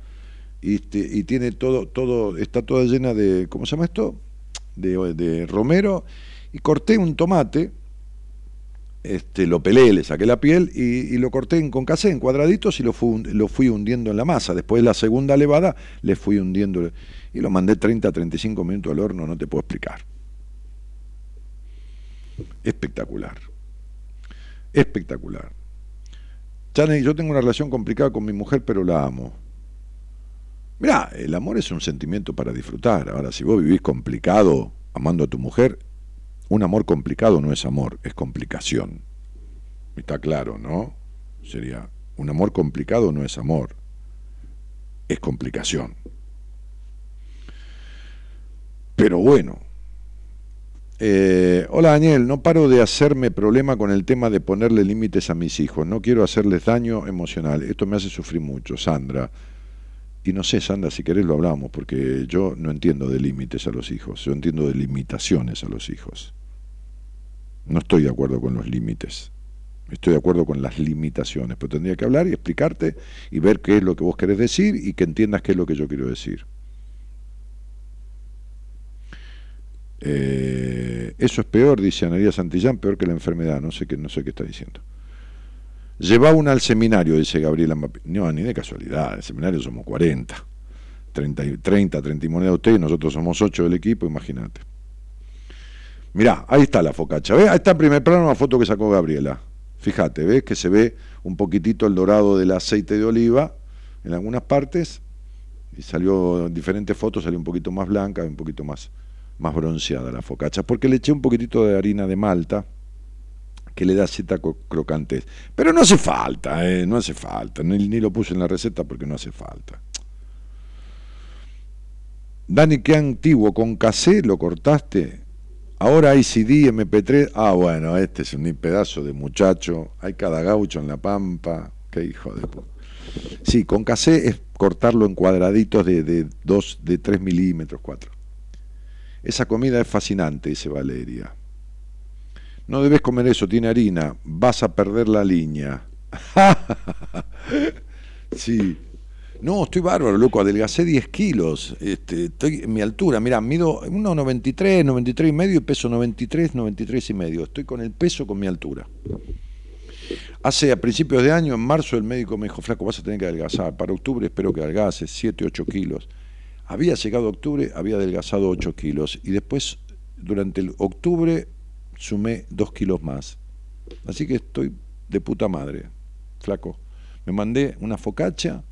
y, este, y tiene todo, todo, está toda llena de, ¿cómo se llama esto? De, romero, y corté un tomate, este, lo pelé, le saqué la piel y, lo corté en concasé en cuadraditos y lo fui, lo fui hundiendo en la masa. Después de la segunda levada le fui hundiendo y lo mandé 30 35 minutos al horno, no te puedo explicar. Espectacular. Espectacular. yo tengo una relación complicada con mi mujer, pero la amo. Mirá, el amor es un sentimiento para disfrutar. Ahora, si vos vivís complicado amando a tu mujer, un amor complicado no es amor, es complicación. Está claro, ¿no? Sería, un amor complicado no es amor, es complicación. Pero bueno. Eh, hola Daniel, no paro de hacerme problema con el tema de ponerle límites a mis hijos. No quiero hacerles daño emocional. Esto me hace sufrir mucho. Sandra, y no sé, Sandra, si querés lo hablamos, porque yo no entiendo de límites a los hijos, yo entiendo de limitaciones a los hijos. No estoy de acuerdo con los límites, estoy de acuerdo con las limitaciones, pero tendría que hablar y explicarte y ver qué es lo que vos querés decir y que entiendas qué es lo que yo quiero decir. Eh, eso es peor, dice Anaría Santillán, peor que la enfermedad, no sé qué, no sé qué está diciendo. Lleva una al seminario, dice Gabriela No, ni de casualidad, el seminario somos 40. 30, 30 30 y moneda usted, nosotros somos 8 del equipo, imagínate. Mirá, ahí está la focacha. ¿Ves? Ahí está en primer plano una foto que sacó Gabriela. Fíjate, ¿ves? Que se ve un poquitito el dorado del aceite de oliva en algunas partes. Y salió en diferentes fotos, salió un poquito más blanca un poquito más, más bronceada la focacha. Porque le eché un poquitito de harina de malta que le da cierta crocantez. Pero no hace falta, eh, no hace falta, ni, lo puse en la receta porque no hace falta. Dani, qué antiguo, con casé lo cortaste. Ahora hay CD, MP3. Ah, bueno, este es un pedazo de muchacho. Hay cada gaucho en la pampa. Qué hijo de puta. Sí, con casé es cortarlo en cuadraditos de, de 2, de 3 milímetros, 4. Esa comida es fascinante, dice Valeria. No debes comer eso, tiene harina, vas a perder la línea. sí. No, estoy bárbaro, loco, adelgacé 10 kilos. Este, estoy en mi altura, mira, mido 1,93, 93 y medio y peso 93, 93 y medio. Estoy con el peso con mi altura. Hace a principios de año, en marzo, el médico me dijo, flaco, vas a tener que adelgazar. Para octubre espero que adelgaces 7, 8 kilos. Había llegado octubre, había adelgazado 8 kilos. Y después, durante el octubre, sumé dos kilos más. Así que estoy de puta madre, flaco. Me mandé una focacha,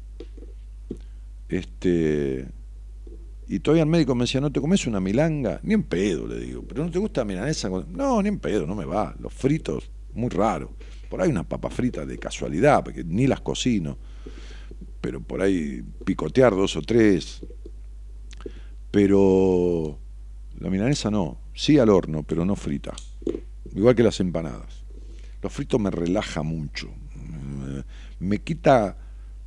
este, y todavía el médico me decía, ¿no te comes una milanga? Ni en pedo, le digo, pero ¿no te gusta milanesa? No, ni en pedo, no me va. Los fritos, muy raro. Por ahí una papa frita de casualidad, porque ni las cocino. Pero por ahí picotear dos o tres. Pero la milanesa no, sí al horno, pero no frita igual que las empanadas. Los fritos me relaja mucho, me quita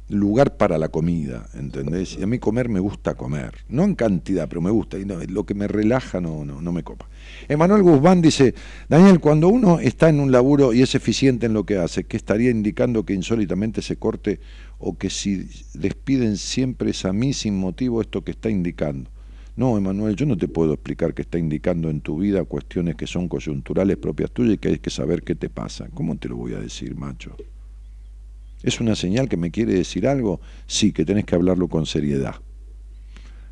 lugar para la comida, ¿entendés? Y a mí comer me gusta comer, no en cantidad, pero me gusta, y lo que me relaja no, no, no me copa. Emanuel Guzmán dice, Daniel, cuando uno está en un laburo y es eficiente en lo que hace, ¿qué estaría indicando que insólitamente se corte o que si despiden siempre es a mí sin motivo esto que está indicando? No, Emanuel, yo no te puedo explicar que está indicando en tu vida cuestiones que son coyunturales propias tuyas y que hay que saber qué te pasa. ¿Cómo te lo voy a decir, macho? ¿Es una señal que me quiere decir algo? Sí, que tenés que hablarlo con seriedad.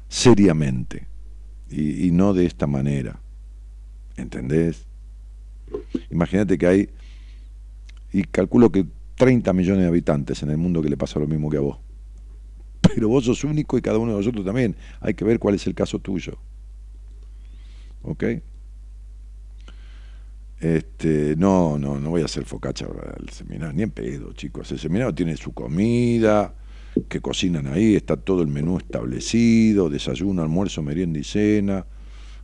seriamente y, y no de esta manera. ¿Entendés? Imagínate que hay, y calculo que 30 millones de habitantes en el mundo que le pasa lo mismo que a vos. Pero vos sos único y cada uno de nosotros también. Hay que ver cuál es el caso tuyo. ¿Ok? Este, no, no, no voy a hacer focacha al seminario, ni en pedo, chicos. El seminario tiene su comida, que cocinan ahí, está todo el menú establecido, desayuno, almuerzo, merienda y cena.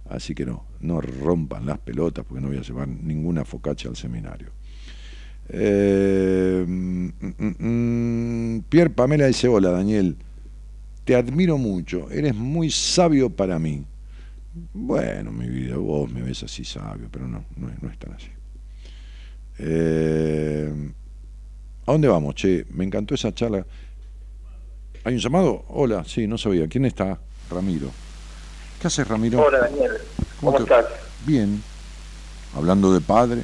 Así que no, no rompan las pelotas porque no voy a llevar ninguna focacha al seminario. Eh, mm, mm, mm, Pierre Pamela dice, hola Daniel, te admiro mucho, eres muy sabio para mí. Bueno, mi vida, vos me ves así sabio, pero no, no, es, no es tan así. Eh, ¿A dónde vamos, che? Me encantó esa charla. ¿Hay un llamado? Hola, sí, no sabía. ¿Quién está? Ramiro. ¿Qué haces, Ramiro? Hola, Daniel. ¿Cómo, estás? Bien. Hablando de padre.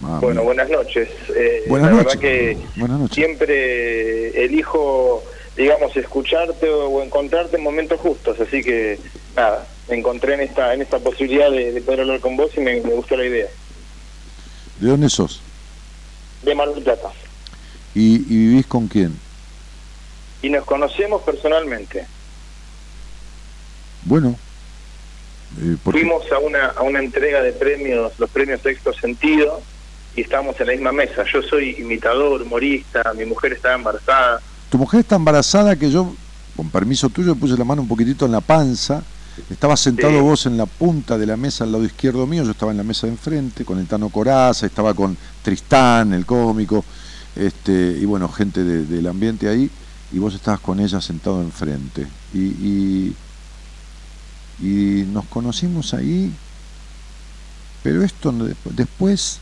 bueno, buenas noches. Eh, buenas la noches. verdad que buenas noches. siempre elijo digamos, escucharte o encontrarte en momentos justos. Así que, nada, me encontré en esta, en esta posibilidad de, de poder hablar con vos y me, me, gustó la idea. ¿De dónde sos? De Mar del Plata. ¿Y, ¿Y, vivís con quién? Y nos conocemos personalmente. Bueno. Eh, Fuimos a una, a una entrega de premios, los premios Sexto Sentido, y estábamos en la misma mesa. Yo soy imitador, humorista, mi mujer estaba embarazada tu mujer está embarazada que yo, con permiso tuyo, puse la mano un poquitito en la panza. Estaba sentado sí. vos en la punta de la mesa al lado izquierdo mío, yo estaba en la mesa de enfrente con el Tano Coraza, estaba con Tristán, el cómico, este, y bueno, gente de, del ambiente ahí, y vos estabas con ella sentado enfrente. Y, y, y nos conocimos ahí, pero esto después,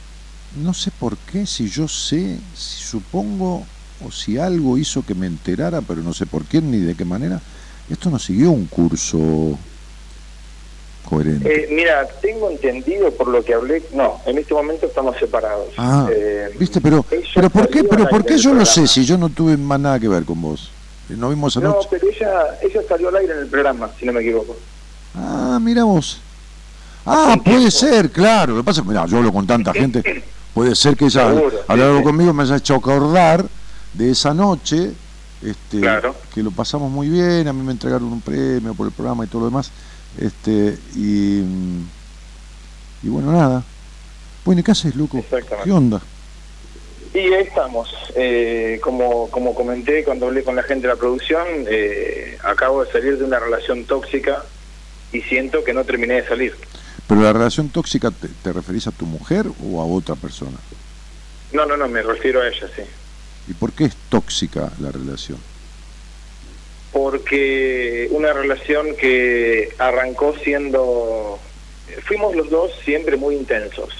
no sé por qué, si yo sé, si supongo o si algo hizo que me enterara, pero no sé por quién ni de qué manera, esto no siguió un curso coherente. Eh, mira, tengo entendido por lo que hablé, no, en este momento estamos separados. Ah, eh, viste, pero, pero ¿por qué, pero por qué yo lo sé si yo no tuve más nada que ver con vos? No vimos anoche. No, pero ella, ella salió al aire en el programa, si no me equivoco. Ah, mira vos. Ah, puede ser, claro. Lo que pasa es que, mira, yo hablo con tanta gente, puede ser que ella, al hablar conmigo, me haya hecho acordar de esa noche, este, claro. que lo pasamos muy bien, a mí me entregaron un premio por el programa y todo lo demás, este, y, y bueno, nada. Bueno, ¿y qué haces, Luco? ¿Qué onda? Y ahí estamos. Eh, como, como comenté cuando hablé con la gente de la producción, eh, acabo de salir de una relación tóxica y siento que no terminé de salir. ¿Pero la relación tóxica te, te referís a tu mujer o a otra persona? No, no, no, me refiero a ella, sí. ¿Y por qué es tóxica la relación? Porque una relación que arrancó siendo... Fuimos los dos siempre muy intensos,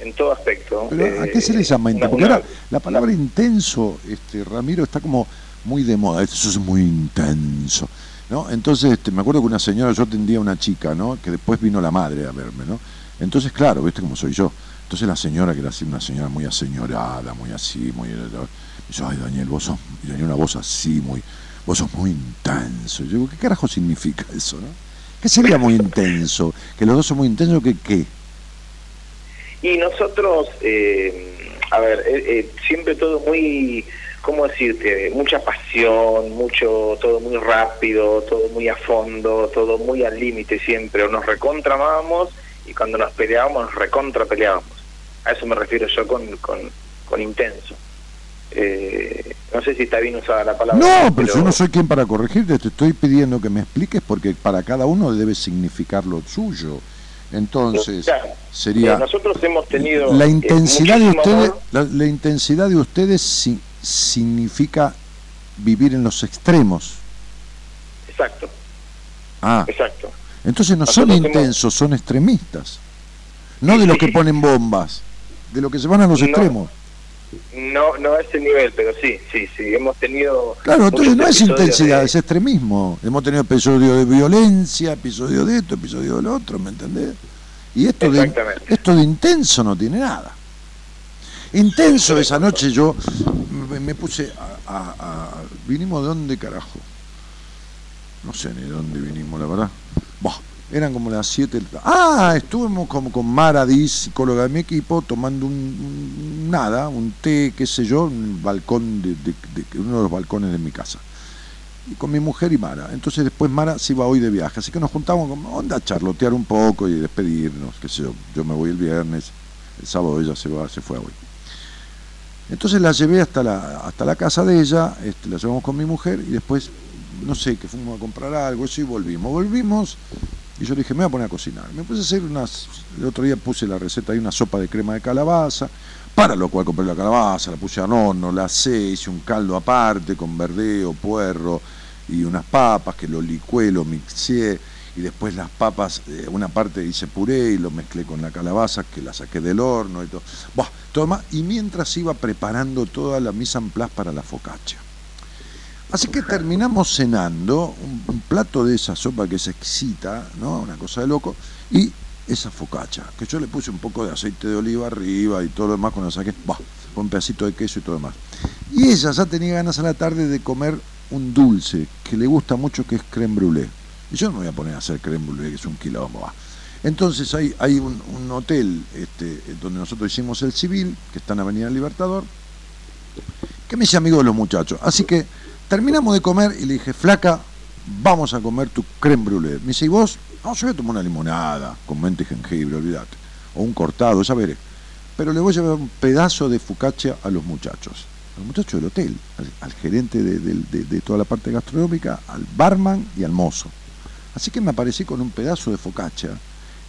en todo aspecto. ¿Pero ¿A qué se le llama intenso? Porque ahora la palabra intenso, este Ramiro, está como muy de moda. Eso es muy intenso. ¿no? Entonces, este, me acuerdo que una señora, yo atendía a una chica, ¿no? Que después vino la madre a verme, ¿no? Entonces, claro, viste cómo soy yo. Entonces la señora, que era así, una señora muy aseñorada, muy así, muy... Y yo, ay Daniel, vos sos, y una voz así, muy, vos sos muy intenso. Yo digo, ¿qué carajo significa eso, no? ¿Qué sería muy intenso? ¿Que los dos son muy intensos? ¿Que qué? Y nosotros, eh, a ver, eh, eh, siempre todo muy, ¿cómo decirte? Mucha pasión, mucho, todo muy rápido, todo muy a fondo, todo muy al límite siempre. O nos recontramábamos y cuando nos peleábamos, nos recontra peleábamos. A eso me refiero yo con, con, con intenso. Eh, no sé si está bien usada la palabra. No, pero, pero, yo no soy quien para corregirte, te estoy pidiendo que me expliques porque para cada uno debe significar lo suyo. Entonces, claro, sería... Nosotros hemos tenido... La intensidad, eh, de ustedes, la, la, intensidad de ustedes si, significa vivir en los extremos. Exacto. Ah. Exacto. Entonces no nosotros son intensos, hemos... son extremistas. No de los que ponen bombas, de los que se van a los no. extremos. No, no a ese nivel, pero sí, sí, sí, hemos tenido... Claro, entonces no es intensidad, de... es extremismo. Hemos tenido episodios de violencia, episodios de esto, episodios de lo otro, ¿me entendés? Y esto de, esto de intenso no tiene nada. Intenso esa noche yo me, me puse a, a, a, Vinimos de dónde carajo. no sé ni de dónde vinimos, la verdad. Bah, eran como las 7. Ah, estuvimos como con Mara Diz, psicóloga de mi equipo, tomando un, nada, un té, qué sé yo, un balcón de, uno de los balcones de mi casa. Y con mi mujer y Mara. Entonces después Mara se iba hoy de viaje, así que nos juntamos como onda a charlotear un poco y despedirnos, qué sé yo. Yo me voy el viernes, el sábado ella se va, se fue hoy. Entonces la llevé hasta la, hasta la casa de ella, este, la llevamos con mi mujer y después, no sé, que fuimos a comprar algo, eso y volvimos. Volvimos y yo le dije, me voy a poner a cocinar. Me puse a hacer unas, el otro día puse la receta de una sopa de crema de calabaza, para lo cual compré la calabaza, la puse a horno, la sé, hice un caldo aparte con verdeo, puerro y unas papas que lo licué, lo mixé y después las papas, eh, una parte hice puré y lo mezclé con la calabaza que la saqué del horno y todo. todo más, y mientras iba preparando toda la mise en place para la focaccia. Así que terminamos cenando un, plato de esa sopa que se excita, ¿no? Una cosa de loco, y esa focaccia, que yo le puse un poco de aceite de oliva arriba y todo lo demás cuando saqué, con un pedacito de queso y todo lo demás. Y ella ya tenía ganas a la tarde de comer un dulce que le gusta mucho, que es creme brûlée. Y yo no me voy a poner a hacer creme brûlée, que es un quilombo. Entonces hay, hay un, hotel este, donde nosotros hicimos el civil, que está en Avenida Libertador, que me hice amigo de los muchachos. Así que terminamos de comer y le dije, flaca, vamos a comer tu creme brûlée. Me dice, ¿y vos? No, yo voy a tomar una limonada con mente y jengibre, olvídate. O un cortado, ya veré. Pero le voy a llevar un pedazo de focaccia a los muchachos al muchacho del hotel, al, gerente de, toda la parte gastronómica, al barman y al mozo. Así que me aparecí con un pedazo de focaccia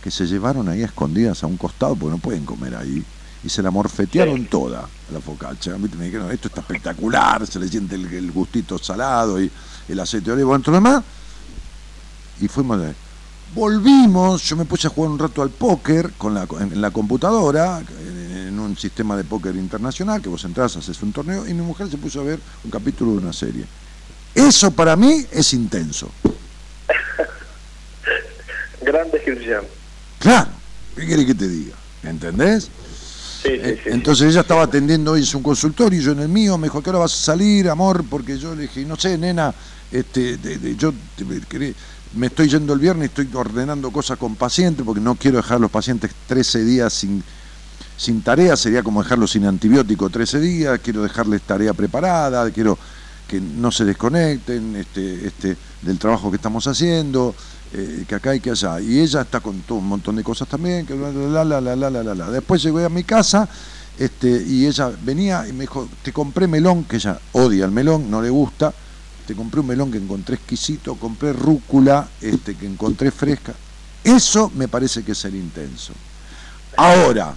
que se llevaron ahí a escondidas a un costado porque no pueden comer ahí. Y se la morfetearon toda la focaccia. Me dijeron, esto está espectacular, se le siente el, gustito salado y el aceite de oliva, todo lo demás. Y fuimos de... Volvimos, yo me puse a jugar un rato al póker con la, en, la computadora, en un sistema de póker internacional, que vos entras, haces un torneo, y mi mujer se puso a ver un capítulo de una serie. Eso para mí es intenso. Gran descripción. Claro, ¿qué querés que te diga? ¿Entendés? Sí, sí, eh, sí, Entonces ella estaba atendiendo hoy en un consultorio y yo en el mío me dijo, ¿qué hora vas a salir, amor? Porque yo le dije, no sé, nena, este, yo me estoy yendo el viernes, estoy ordenando cosas con pacientes porque no quiero dejar a los pacientes 13 días sin, sin tarea, sería como dejarlos sin antibiótico 13 días, quiero dejarles tarea preparada, quiero que no se desconecten este, este, del trabajo que estamos haciendo, eh, que acá y que allá. Y ella está con todo un montón de cosas también, que la. Después llegué a mi casa este, y ella venía y me dijo, te compré melón, que ella odia el melón, no le gusta, te compré un melón que encontré exquisito, compré rúcula este, que encontré fresca. Eso me parece que es el intenso. Ahora,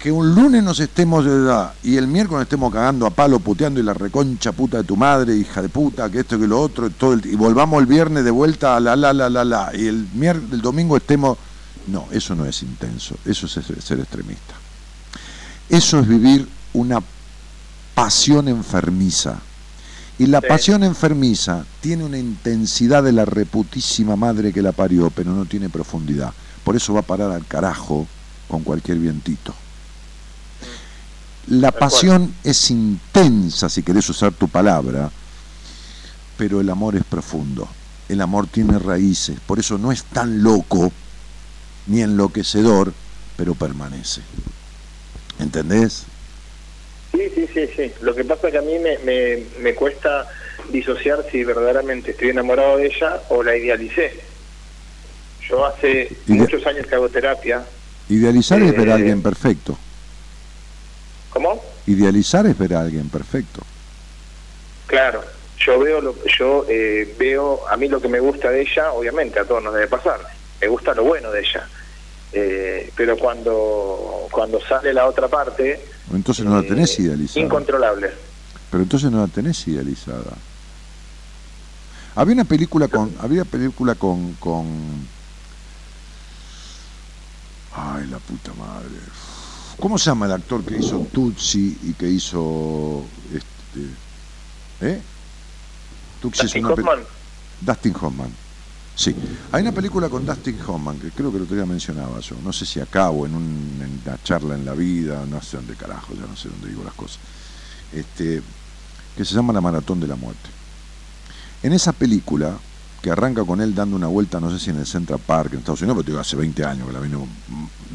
que un lunes nos estemos de edad y el miércoles estemos cagando a palo, puteando y la reconcha puta de tu madre, hija de puta, que esto que lo otro, y, todo y volvamos el viernes de vuelta a la la la la la, y el, el domingo estemos. No, eso no es intenso, eso es ser extremista. Eso es vivir una pasión enfermiza. Y la pasión enfermiza tiene una intensidad de la reputísima madre que la parió, pero no tiene profundidad. Por eso va a parar al carajo con cualquier vientito. La pasión es intensa, si querés usar tu palabra, pero el amor es profundo. El amor tiene raíces, por eso no es tan loco ni enloquecedor, pero permanece. ¿Entendés? Sí, sí, sí, sí. Lo que pasa es que a mí me, me, cuesta disociar si verdaderamente estoy enamorado de ella o la idealicé. Yo hace muchos años que hago terapia. Idealizar es ver a eh, alguien perfecto. ¿Cómo? Idealizar es ver a alguien perfecto. Claro, yo veo, lo, yo eh, veo, a mí lo que me gusta de ella, obviamente a todos nos debe pasar, me gusta lo bueno de ella. Eh, pero cuando cuando sale la otra parte... Entonces no la tenés eh, idealizada. Incontrolable. Pero entonces no la tenés idealizada. Había una película con... Había película con... con Ay, la puta madre ¿Cómo se llama el actor que hizo Tutsi y que hizo este, ¿eh? Tutsi Dustin Hoffman. Dustin Hoffman. Sí. Hay una película con Dustin Hoffman que creo que lo otro día mencionaba yo. No sé si acá o en, una charla en la vida, no sé dónde carajo, ya no sé dónde digo las cosas. Este, que se llama La Maratón de la Muerte. En esa película, que arranca con él dando una vuelta, no sé si en el Central Park, en Estados Unidos, pero te digo, hace 20 años que la vino,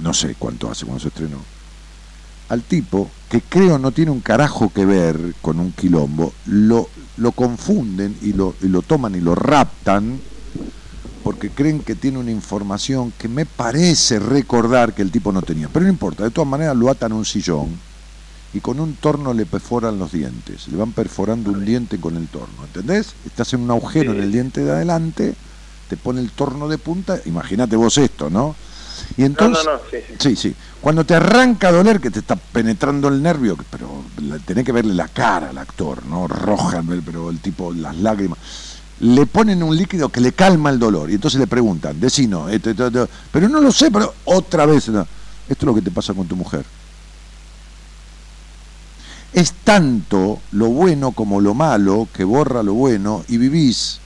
no sé cuánto hace cuando se estrenó. Al tipo, que creo no tiene un carajo que ver con un quilombo, lo, lo confunden y lo, y lo toman y lo raptan porque creen que tiene una información que me parece recordar que el tipo no tenía. Pero no importa, de todas maneras lo atan a un sillón y con un torno le perforan los dientes. Le van perforando un diente con el torno, ¿entendés? Estás en un agujero en el diente de adelante, te pone el torno de punta, imagínate vos esto, ¿no? Y entonces, no, no, sí, sí, sí. Cuando te arranca a doler, que te está penetrando el nervio, pero tenés que verle la cara al actor, ¿no? Roja, pero el tipo, las lágrimas. Le ponen un líquido que le calma el dolor. Y entonces le preguntan, decino, esto, esto, esto. pero no lo sé, pero otra vez. no. Esto es lo que te pasa con tu mujer. Es tanto lo bueno como lo malo que borra lo bueno y vivís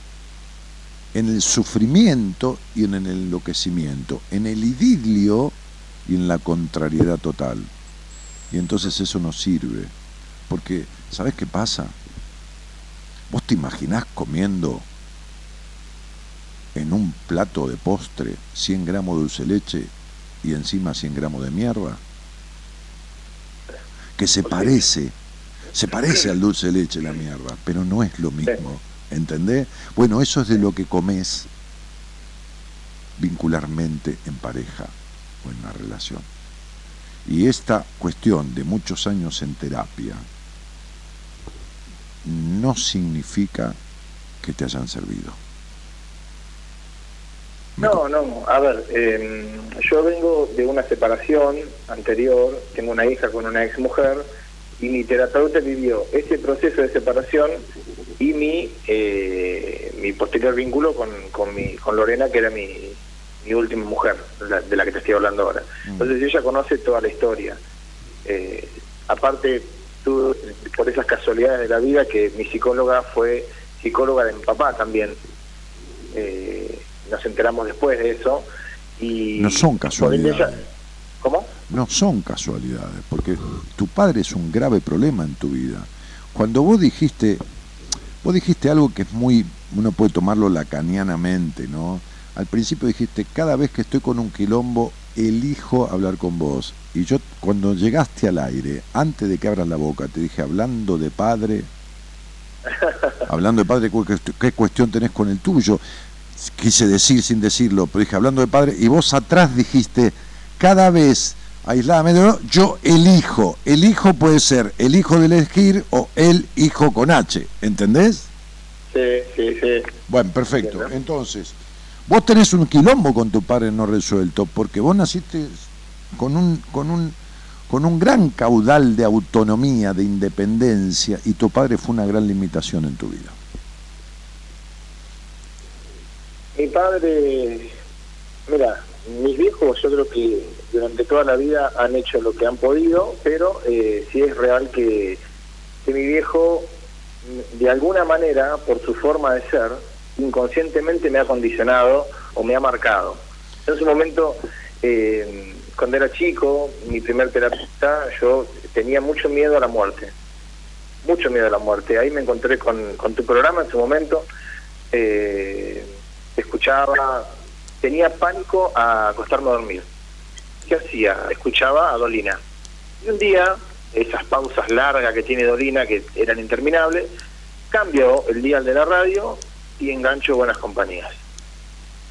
en el sufrimiento y en el enloquecimiento, en el idilio y en la contrariedad total. Y entonces eso no sirve. Porque, ¿sabes qué pasa? ¿Vos te imaginás comiendo en un plato de postre 100 gramos de dulce leche y encima 100 gramos de mierda? Que se parece, se parece al dulce leche la mierda, pero no es lo mismo. ¿Entendés? Bueno, eso es de lo que comes vincularmente en pareja o en una relación. Y esta cuestión de muchos años en terapia no significa que te hayan servido. No, no, a ver, eh, yo vengo de una separación anterior, tengo una hija con una ex mujer y mi terapeuta vivió ese proceso de separación y mi eh, mi posterior vínculo con, con, mi, con Lorena, que era mi, mi última mujer, la- de la que te estoy hablando ahora. Entonces ella conoce toda la historia. Eh, aparte, tú, por esas casualidades de la vida, que mi psicóloga fue psicóloga de mi papá también. Eh, nos enteramos después de eso. Y No son casualidades. ¿Cómo? No son casualidades, porque tu padre es un grave problema en tu vida. Cuando vos dijiste, vos dijiste algo que es muy, uno puede tomarlo lacanianamente, ¿no? Al principio dijiste, cada vez que estoy con un quilombo, elijo hablar con vos. Y yo, cuando llegaste al aire, antes de que abras la boca, te dije, hablando de padre, hablando de padre, ¿cu- ¿qué, qué cuestión tenés con el tuyo? Quise decir sin decirlo, pero dije, hablando de padre, y vos atrás dijiste, cada vez aisladamente, ¿no? yo elijo, el hijo puede ser el hijo del elegir o el hijo con H, ¿entendés? Sí, sí, sí. Bueno, perfecto. Entonces, vos tenés un quilombo con tu padre no resuelto, porque vos naciste con un, con un, con un gran caudal de autonomía, de independencia, y tu padre fue una gran limitación en tu vida. Mi padre, mira, mis viejos yo creo que durante toda la vida han hecho lo que han podido, pero eh, sí es real que, que mi viejo, de alguna manera, por su forma de ser, inconscientemente me ha condicionado o me ha marcado. En su momento, eh, cuando era chico, mi primer terapeuta, yo tenía mucho miedo a la muerte. Mucho miedo a la muerte. Ahí me encontré con, con tu programa en su momento. Eh, escuchaba, tenía pánico a acostarme a dormir. ¿Qué hacía? Escuchaba a Dolina. Y un día, esas pausas largas que tiene Dolina, que eran interminables, cambio el dial de la radio y engancho buenas compañías.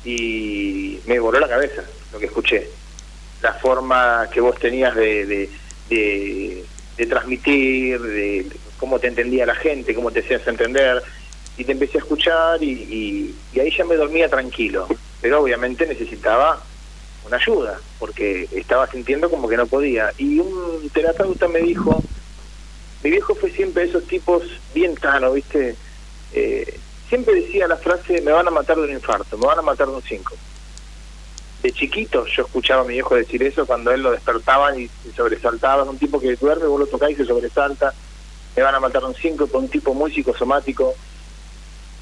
Y me voló la cabeza lo que escuché. La forma que vos tenías de, de, transmitir, de cómo te entendía la gente, cómo te hacías entender. Y te empecé a escuchar y ahí ya me dormía tranquilo. Pero obviamente necesitaba una ayuda, porque estaba sintiendo como que no podía. Y un terapeuta me dijo, mi viejo fue siempre esos tipos bien tano, ¿viste? Eh, siempre decía la frase, me van a matar de un infarto, me van a matar de un 5. De chiquito yo escuchaba a mi viejo decir eso cuando él lo despertaban y se sobresaltaban, un tipo que duerme, vos lo tocás y se sobresalta, me van a matar de un 5, por un tipo muy psicosomático.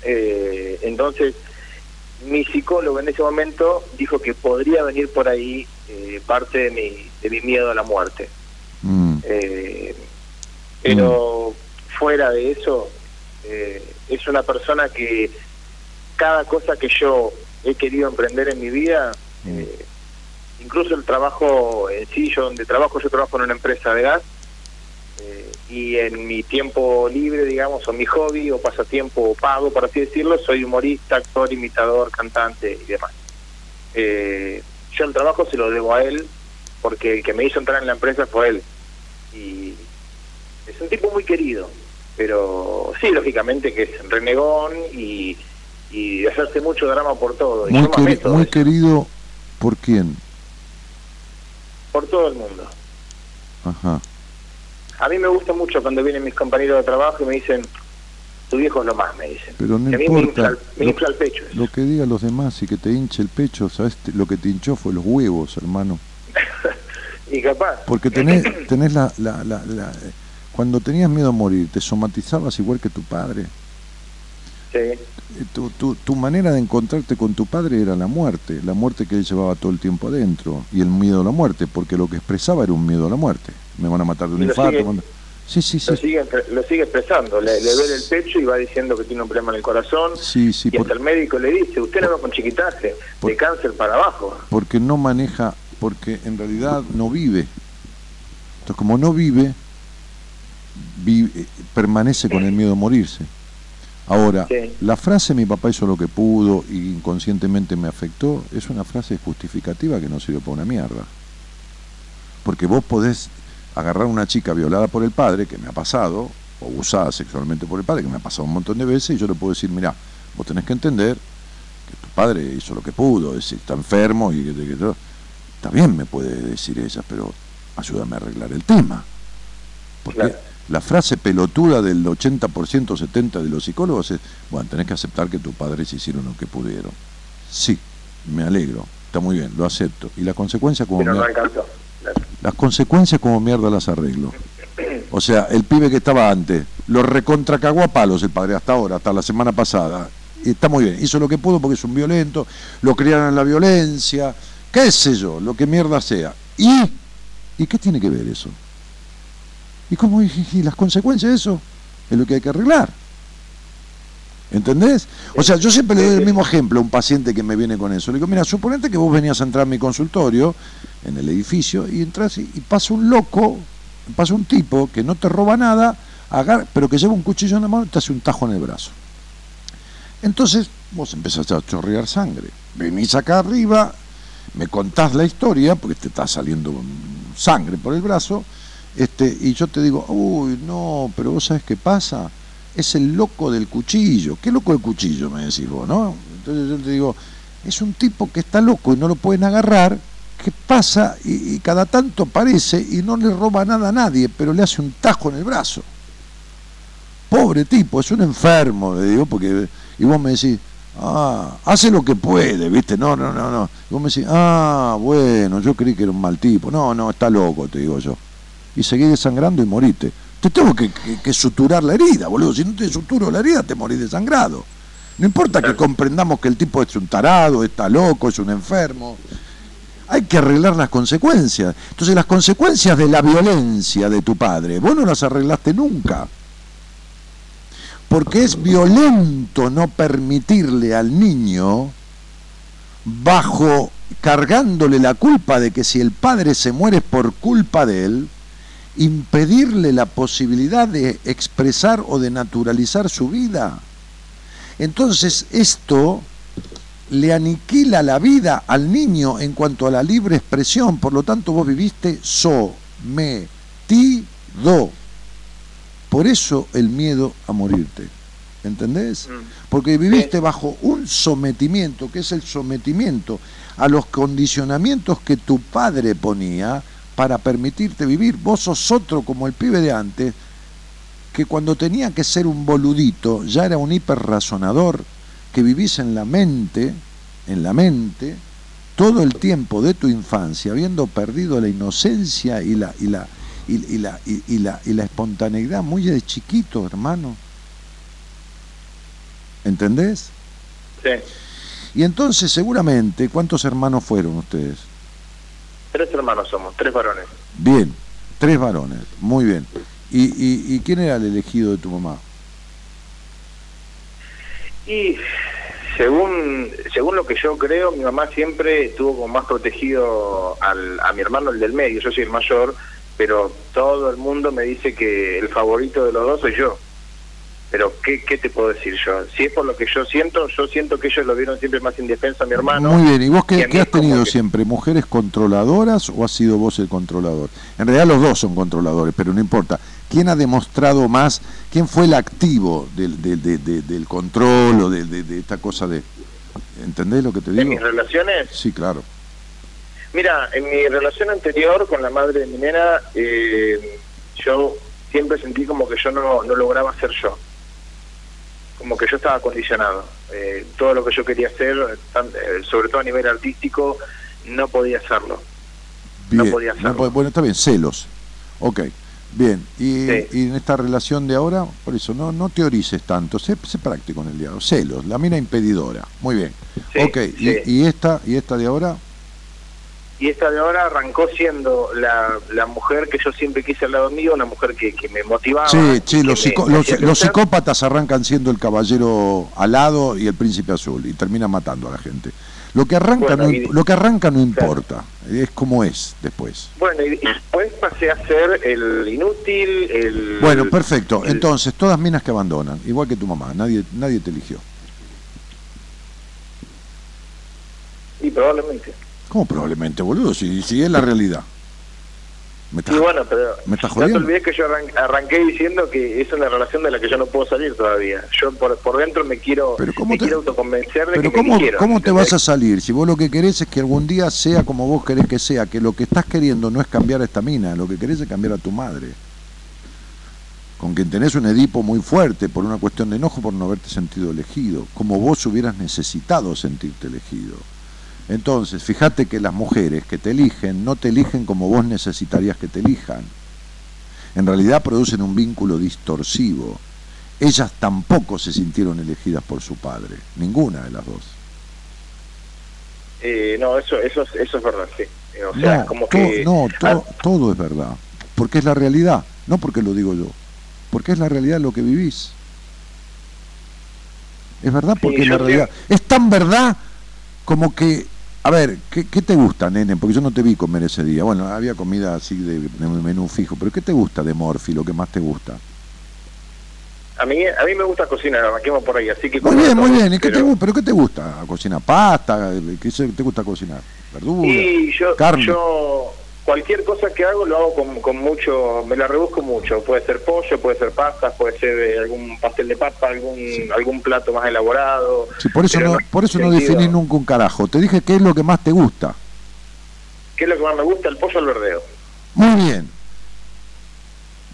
Eh, entonces, mi psicólogo en ese momento dijo que podría venir por ahí eh, parte de mi, de mi miedo a la muerte. Mm. Eh, pero fuera de eso, eh, es una persona que cada cosa que yo he querido emprender en mi vida, Mm. eh, incluso el trabajo en sí, yo donde trabajo, yo trabajo en una empresa de gas, eh, y en mi tiempo libre, digamos, o mi hobby o pasatiempo o pago, por así decirlo, soy humorista, actor, imitador, cantante y demás. Eh, yo el trabajo se lo debo a él, porque el que me hizo entrar en la empresa fue él. Y es un tipo muy querido, pero sí, lógicamente que es renegón y, y hacerse mucho drama por todo. Y Muy, queri- querido, ¿por quién? por todo el mundo. Ajá. A mí me gusta mucho cuando vienen mis compañeros de trabajo y me dicen, tu viejo es lo más, me dicen. Pero no a mí me infla, el- Lo- pecho. eso. Lo que digan los demás y que te hinche el pecho, ¿sabes? Lo que te hinchó fue los huevos, hermano. Y capaz. Porque tenés, tenés la, la, la, la- Cuando tenías miedo a morir, te somatizabas igual que tu padre. Sí, Tu, tu, tu manera de encontrarte con tu padre era la muerte, la muerte que él llevaba todo el tiempo adentro, y el miedo a la muerte, porque lo que expresaba era un miedo a la muerte. Me van a matar de un infarto. sigue- Sí, sí, lo, sí. sigue, lo sigue expresando, le, le duele el pecho y va diciendo que tiene un problema en el corazón. Sí, sí, y hasta el médico le dice, usted no va con chiquitaje, por- de cáncer para abajo. porque no maneja, porque en realidad no vive. Entonces, como no vive, vi- eh, permanece con el miedo a morirse. Ahora, Sí. la frase mi papá hizo lo que pudo y inconscientemente me afectó es una frase justificativa que no sirve para una mierda. Porque vos podés agarrar a una chica violada por el padre, que me ha pasado, o abusada sexualmente por el padre, que me ha pasado un montón de veces, y yo le puedo decir, mira, vos tenés que entender que tu padre hizo lo que pudo, es decir, está enfermo y que, está bien me puede decir ella, pero ayúdame a arreglar el tema. Porque Claro. La frase pelotuda del 80%, 70% de los psicólogos es, bueno, tenés que aceptar que tus padres hicieron lo que pudieron. Sí, me alegro, está muy bien, lo acepto. Y la consecuencia como Pero no mier- alcanzó. Claro. las consecuencias como mierda las arreglo. O sea, el pibe que estaba antes, lo recontracagó a palos el padre hasta ahora, hasta la semana pasada. Está muy bien, hizo lo que pudo porque es un violento, lo criaron en la violencia, qué sé yo, lo que mierda sea. ¿Y? ¿Y qué tiene que ver eso? ¿Y cómo y, y las consecuencias de eso? Es lo que hay que arreglar. ¿Entendés? O sea, yo siempre le doy el mismo ejemplo a un paciente que me viene con eso. Le digo, mira, suponete que vos venías a entrar a mi consultorio, en el edificio, y entras y, pasa un loco, pasa un tipo que no te roba nada, agar- pero que lleva un cuchillo en la mano y te hace un tajo en el brazo. Entonces vos empezás a chorrear sangre. Venís acá arriba, me contás la historia, porque te está saliendo sangre por el brazo, este, y yo te digo, uy, no, pero vos sabés qué pasa, es el loco del cuchillo. ¿Qué loco del cuchillo? Me decís vos, ¿no? Entonces yo te digo, es un tipo que está loco y no lo pueden agarrar, que pasa y, y cada tanto aparece y no le roba nada a nadie, pero le hace un tajo en el brazo. Pobre tipo, es un enfermo, le digo, porque. Y vos me decís, ah, hace lo que puede, ¿viste? No, no, no, no. Y vos me decís, ah, bueno, yo creí que era un mal tipo. No, no, está loco, te digo yo. Y seguí desangrando y moriste. Te tengo que, que- que suturar la herida, boludo. Si no te suturo la herida, te morís desangrado. No importa que comprendamos que el tipo es un tarado, está loco, es un enfermo. Hay que arreglar las consecuencias. Entonces, las consecuencias de la violencia de tu padre, vos no las arreglaste nunca porque es violento no permitirle al niño, bajo cargándole la culpa de que si el padre se muere es por culpa de él, impedirle la posibilidad de expresar o de naturalizar su vida. Entonces esto le aniquila la vida al niño en cuanto a la libre expresión, por lo tanto vos viviste sometido. Por eso el miedo a morirte. ¿Entendés? Porque viviste bajo un sometimiento, que es el sometimiento a los condicionamientos que tu padre ponía para permitirte vivir. Vos sos otro como el pibe de antes, que cuando tenía que ser un boludito, ya era un hiperrazonador, que vivís en la mente, en la mente, todo el tiempo de tu infancia, habiendo perdido la inocencia y la, y la, y, y la, y, y la, y la espontaneidad muy de chiquito, hermano. ¿Entendés? Sí. Y entonces seguramente, ¿cuántos hermanos fueron ustedes? Tres hermanos somos, tres varones. Bien, tres varones, muy bien. ¿Y, y, y quién era el elegido de tu mamá? Y según según lo que yo creo, mi mamá siempre tuvo como más protegido al, a mi hermano, el del medio, yo soy el mayor, pero todo el mundo me dice que el favorito de los dos soy yo. Pero ¿qué, ¿qué te puedo decir yo? Si es por lo que yo siento, yo siento que ellos lo vieron siempre más indefenso a mi hermano. Muy bien, ¿y vos qué, qué has tenido que- siempre? ¿Mujeres controladoras o has sido vos el controlador? En realidad los dos son controladores, pero no importa. ¿Quién ha demostrado más? ¿Quién fue el activo del, del, de- de- del control o de, esta cosa de... ¿Entendés lo que te ¿En digo? mis relaciones? Sí, claro. Mira, en mi relación anterior con la madre de mi nena, eh, yo siempre sentí como que yo no, no lograba ser yo. Como que yo estaba condicionado. Eh, todo lo que yo quería hacer, eh, sobre todo a nivel artístico, no podía hacerlo. No podía hacerlo. bueno, está bien, celos. Ok, bien. Y, Sí. y en esta relación de ahora, por eso, no, no teorices tanto, sé, sé práctico en el diálogo. Celos, la mina impedidora. Muy bien. Sí, ok, sí. y, y esta y esta de ahora? Y esta de ahora arrancó siendo la, la mujer que yo siempre quise al lado mío, una mujer que, que me motivaba. Sí, sí, los, los, psicópatas arrancan siendo el caballero alado y el príncipe azul y terminan matando a la gente. Lo que arranca, Bueno, no, y- lo que arranca no Claro. importa, es como es después. Bueno, y, y después pasé a ser el inútil, el... Bueno, perfecto. el- Entonces, todas minas que abandonan, igual que tu mamá, nadie nadie te eligió. Y probablemente. ¿Cómo probablemente, boludo? Si, si es la realidad. ¿Me estás- Y bueno, pero ¿Me estás no jodiendo? te olvides que yo arran- arranqué diciendo que es una relación de la que yo no puedo salir todavía. Yo por, por dentro me quiero Pero ¿cómo me te- quiero autoconvencer de Pero que me ¿cómo, quiero. ¿cómo te ¿entendés? vas a salir? Si vos lo que querés es que algún día sea como vos querés que sea, que lo que estás queriendo no es cambiar a esta mina, lo que querés es cambiar a tu madre. Con quien tenés un Edipo muy fuerte por una cuestión de enojo por no haberte sentido elegido, como vos hubieras necesitado sentirte elegido. Entonces, fíjate que las mujeres que te eligen no te eligen como vos necesitarías que te elijan. En realidad producen un vínculo distorsivo. Ellas tampoco se sintieron elegidas por su padre, ninguna de las dos. Eh, no, eso, eso, es- eso es verdad, sí. Eh, O sea, no, como to- que... no, to- Ah, todo es verdad, porque es la realidad, no porque lo digo yo, porque es la realidad lo que vivís. Es verdad porque Sí, es la realidad. Es tan verdad como que, a ver, ¿qué, qué te gusta, nene? Porque yo no te vi comer ese día. Bueno, había comida así de, de menú fijo, pero ¿qué te gusta de Morphy, lo que más te gusta? a, mí, a mí me gusta cocinar, arranquemos por ahí, así que... Muy bien, muy bien. ¿Y qué te, pero- ¿Pero qué te gusta? ¿Cocina pasta? ¿Qué te gusta cocinar? ¿Verdura? Y yo, carne. yo cualquier cosa que hago lo hago con, con mucho, me la rebusco mucho. Puede ser pollo, puede ser pastas, puede ser eh, algún pastel de papa, algún algún plato más elaborado. Sí, por eso no, por eso no definís nunca un carajo. Te dije qué es lo que más te gusta. ¿Qué es lo que más me gusta? El pollo al verdeo. Muy bien.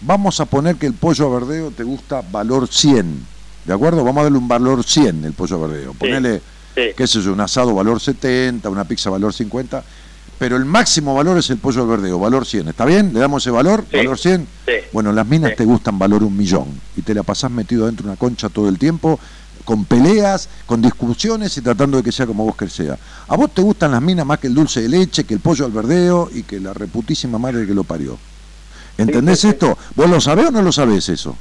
Vamos a poner que el pollo a verdeo te gusta valor 100. ¿De acuerdo? Vamos a darle un valor 100 el pollo a verdeo. Ponele, Sí. qué sé yo, un asado valor 70, una pizza valor 50. Pero el máximo valor es el pollo al verdeo, valor 100. ¿Está bien? ¿Le damos ese valor? Sí. ¿Valor 100? Sí. Bueno, las minas Sí. te gustan valor un millón. Y te la pasás metido dentro de una concha todo el tiempo, con peleas, con discusiones y tratando de que sea como vos querés sea. A vos te gustan las minas más que el dulce de leche, que el pollo al verdeo y que la reputísima madre que lo parió. ¿Entendés esto? ¿Vos lo sabés o no lo sabés eso?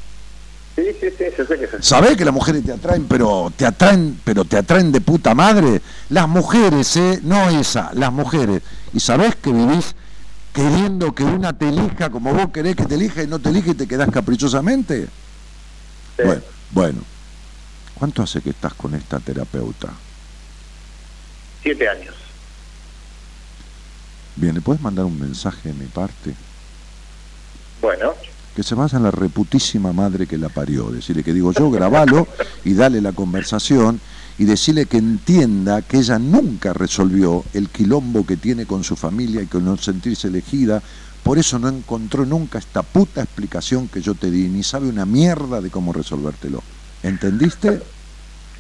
Sí, sí, sí, yo sé que. ¿Sabés que las mujeres te atraen, pero te atraen, pero te atraen de puta madre? Las mujeres, ¿eh? No esa, las mujeres. ¿Y sabés que vivís queriendo que una te elija como vos querés que te elija y no te elija y te quedás caprichosamente? Sí. Bueno, bueno. ¿Cuánto hace que estás con esta terapeuta? Siete años. Bien, ¿le puedes mandar un mensaje de mi parte? Bueno, Que se basa en la reputísima madre que la parió. Decirle que digo yo, grabalo y dale la conversación y decirle que entienda que ella nunca resolvió el quilombo que tiene con su familia y con no sentirse elegida. Por eso no encontró nunca esta puta explicación que yo te di, ni sabe una mierda de cómo resolvértelo. ¿Entendiste?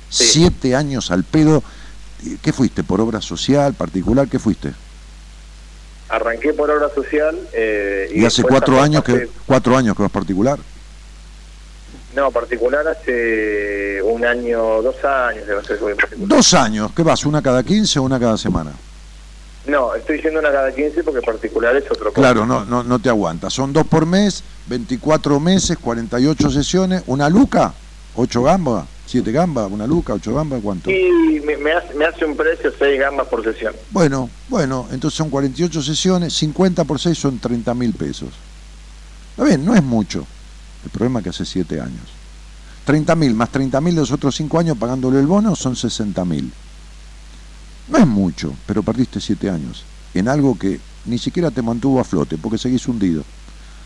Sí. Siete años al pedo. ¿Qué fuiste? ¿Por obra social, particular? ¿Qué fuiste? Arranqué por obra social. Eh, Y, hace después cuatro años que cuatro años que vas particular. No, particular hace un año, dos años. Dos años, ¿qué vas? ¿Una cada 15 o una cada semana? No, estoy yendo una cada 15 porque particular es otro Claro, no, no, no te aguanta. Son dos por mes, 24 meses, 48 sesiones, una luca, ocho gambas, ¿Siete gambas, una luca, ocho gambas, cuánto? Y me, hace, me hace un precio seis gambas por sesión. Bueno, bueno, entonces son 48 sesiones, 50 por 6 son 30 mil pesos. Está bien, no es mucho. El problema es que hace siete años. 30 mil más 30 mil de los otros cinco años pagándole el bono son 60 mil. No es mucho, pero perdiste siete años en algo que ni siquiera te mantuvo a flote porque seguís hundido,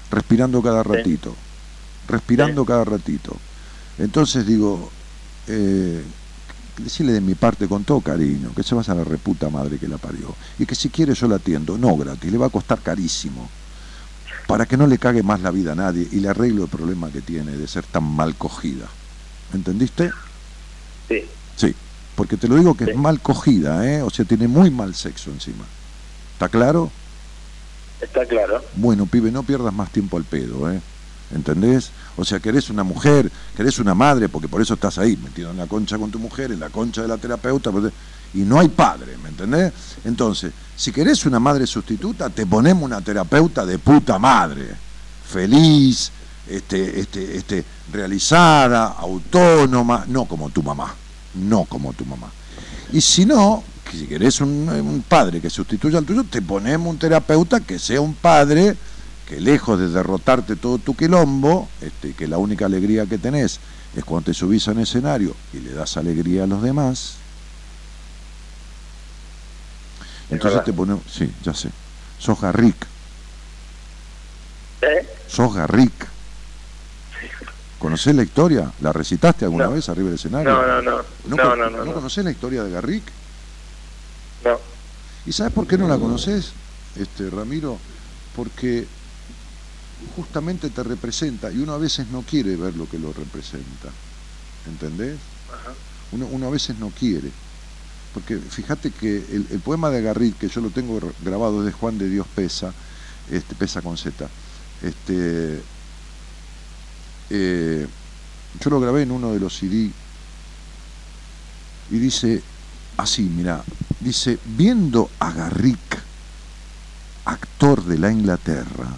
respirando cada ratito, respirando cada ratito. Entonces digo, eh, decirle de mi parte con todo cariño, que se vaya a la reputa madre que la parió, y que si quiere yo la atiendo, no gratis, le va a costar carísimo, para que no le cague más la vida a nadie y le arreglo el problema que tiene de ser tan mal cogida. ¿Entendiste? Sí. Sí, porque te lo digo que Sí. es mal cogida, ¿eh? o sea, tiene muy mal sexo encima. ¿Está claro? Está claro. Bueno, pibe, no pierdas más tiempo al pedo, ¿eh? ¿Entendés? O sea, querés una mujer, querés una madre, porque por eso estás ahí, metido en la concha con tu mujer, en la concha de la terapeuta, y no hay padre, ¿me entendés? Entonces, si querés una madre sustituta, te ponemos una terapeuta de puta madre, feliz, este, este, este, realizada, autónoma, no como tu mamá, no como tu mamá. Y si no, si querés un, un padre que sustituya al tuyo, te ponemos un terapeuta que sea un padre que lejos de derrotarte todo tu quilombo, este, que la única alegría que tenés es cuando te subís a un escenario y le das alegría a los demás. Entonces te ponemos, sí, ya sé, sos Garrick, ¿Eh? sos Garrick. ¿Conocés la historia? ¿La recitaste alguna No. vez arriba del escenario? No, no, no. ¿No, no, no. ¿no no. conocés la historia de Garrick? No. ¿Y sabes por qué no la conoces, este, Ramiro? Porque justamente te representa y uno a veces no quiere ver lo que lo representa. ¿Entendés? Ajá. Uno, uno a veces no quiere. Porque fíjate que el, el poema de Garrick, que yo lo tengo gr- grabado es de Juan de Dios Pesa, este, Pesa con Z, este, eh, yo lo grabé en uno de los CD y dice así, mira, dice, viendo a Garrick, actor de la Inglaterra,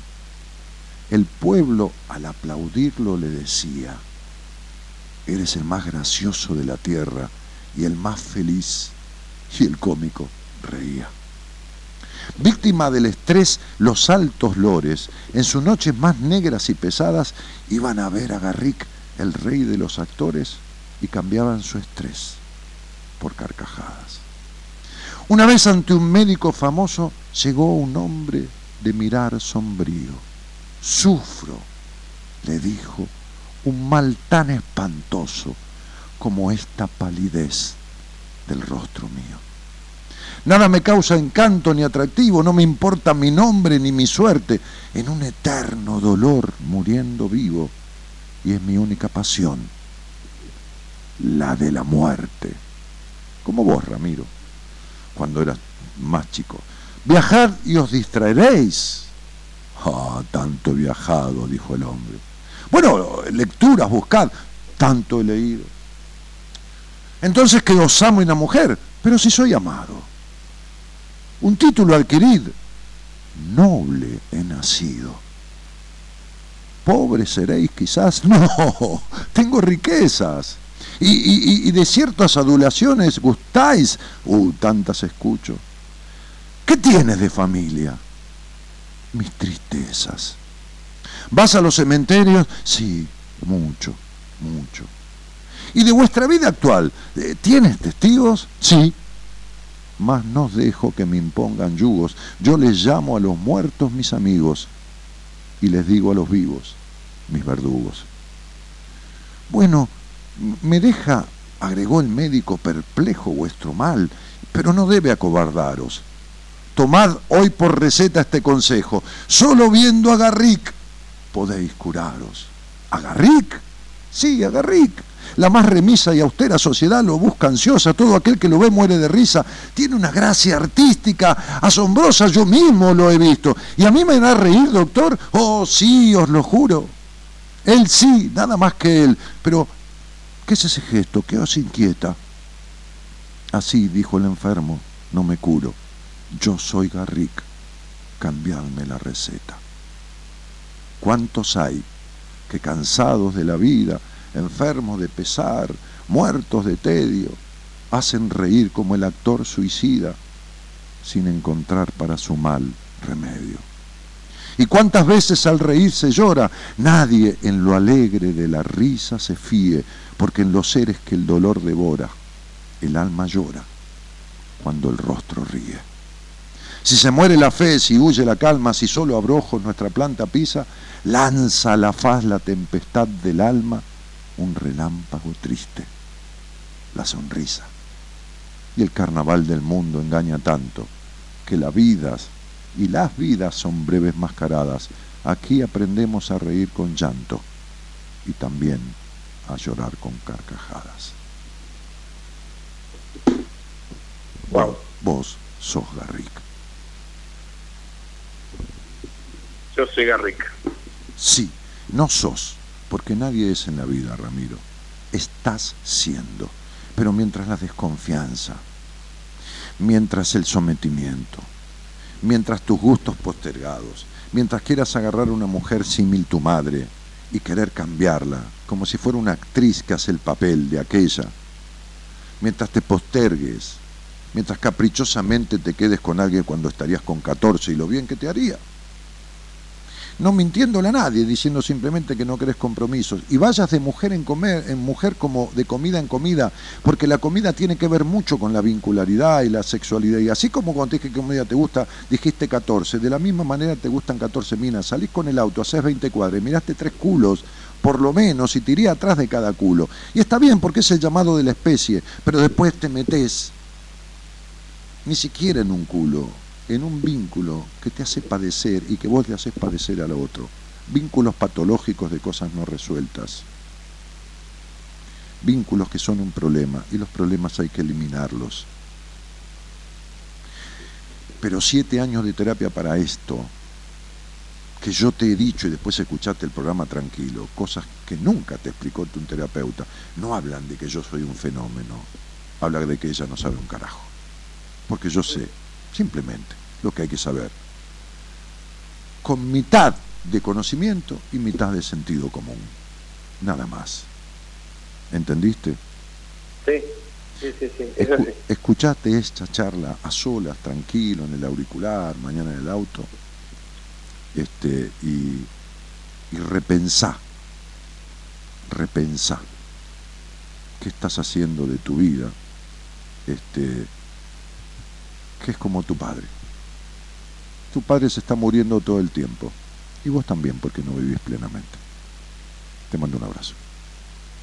el pueblo al aplaudirlo le decía, eres el más gracioso de la tierra y el más feliz, y el cómico reía. Víctima del estrés, los altos lores, en sus noches más negras y pesadas, iban a ver a Garrick, el rey de los actores, y cambiaban su estrés por carcajadas. Una vez ante un médico famoso llegó un hombre de mirar sombrío. Sufro, le dijo, un mal tan espantoso como esta palidez del rostro mío. Nada me causa encanto ni atractivo, no me importa mi nombre ni mi suerte, en un eterno dolor muriendo vivo, y es mi única pasión, la de la muerte. Como vos, Ramiro, cuando eras más chico. Viajad y os distraeréis. Ah, tanto he viajado, dijo el hombre. Bueno, lecturas, buscad, tanto he leído. Entonces que os amo una mujer, pero si soy amado. Un título adquirid, noble he nacido. Pobre seréis quizás, no, tengo riquezas. Y, y- y de ciertas adulaciones gustáis, uh, tantas escucho. ¿Qué tienes de familia? Mis tristezas. ¿Vas a los cementerios? Sí, mucho, mucho. ¿Y de vuestra vida actual? eh, ¿Tienes testigos? Sí. Mas no dejo que me impongan yugos. Yo les llamo a los muertos mis amigos y les digo a los vivos mis verdugos. Bueno, me deja, agregó el médico, perplejo vuestro mal, pero no debe acobardaros. Tomad hoy por receta este consejo. Solo viendo a Garrick podéis curaros. ¿A Garrick? Sí, a Garrick. La más remisa y austera sociedad lo busca ansiosa, todo aquel que lo ve muere de risa. Tiene una gracia artística asombrosa, yo mismo lo he visto. ¿Y a mí me da reír, doctor? Oh, sí, os lo juro. Él sí, nada más que él. Pero, ¿qué es ese gesto? ¿Qué os inquieta? Así, dijo el enfermo, no me curo. Yo soy Garrick. Cambiadme la receta. ¿Cuántos hay que cansados de la vida enfermos de pesar, muertos de tedio, hacen reír como el actor suicida sin encontrar para su mal remedio. ¿Y cuántas veces al reír se llora? Nadie en lo alegre de la risa se fíe, porque en los seres que el dolor devora, el alma llora cuando el rostro ríe. Si se muere la fe, si huye la calma, si solo abrojos nuestra planta pisa, lanza a la faz la tempestad del alma un relámpago triste, la sonrisa. Y el carnaval del mundo engaña tanto que las vidas y las vidas son breves mascaradas. Aquí aprendemos a reír con llanto y también a llorar con carcajadas. Wow. Vos sos Garrick. Yo soy. Sí, no sos, porque nadie es en la vida, Ramiro. Estás siendo. Pero mientras la desconfianza, mientras el sometimiento, mientras tus gustos postergados, mientras quieras agarrar a una mujer símil tu madre y querer cambiarla, como si fuera una actriz que hace el papel de aquella, mientras te postergues, mientras caprichosamente te quedes con alguien cuando estarías con 14 y lo bien que te haría no mintiéndole a nadie, diciendo simplemente que no querés compromisos. Y vayas de mujer en, comer, en mujer como de comida en comida, porque la comida tiene que ver mucho con la vincularidad y la sexualidad. Y así como cuando te dije que comida te gusta, dijiste 14, de la misma manera te gustan 14 minas. Salís con el auto, haces 20 cuadras, miraste tres culos, por lo menos, y te iría atrás de cada culo. Y está bien porque es el llamado de la especie, pero después te metes ni siquiera en un culo en un vínculo que te hace padecer y que vos le haces padecer al otro. Vínculos patológicos de cosas no resueltas. Vínculos que son un problema y los problemas hay que eliminarlos. Pero siete años de terapia para esto, que yo te he dicho y después escuchaste el programa tranquilo, cosas que nunca te explicó tu terapeuta, no hablan de que yo soy un fenómeno, hablan de que ella no sabe un carajo. Porque yo sé, simplemente lo que hay que saber. Con mitad de conocimiento y mitad de sentido común. Nada más. ¿Entendiste? Sí, sí, sí, sí. escuchate esta charla a solas, tranquilo, en el auricular, mañana en el auto, este, y, y repensá, repensá qué estás haciendo de tu vida, este, que es como tu padre. Tu padre se está muriendo todo el tiempo. Y vos también, porque no vivís plenamente. Te mando un abrazo.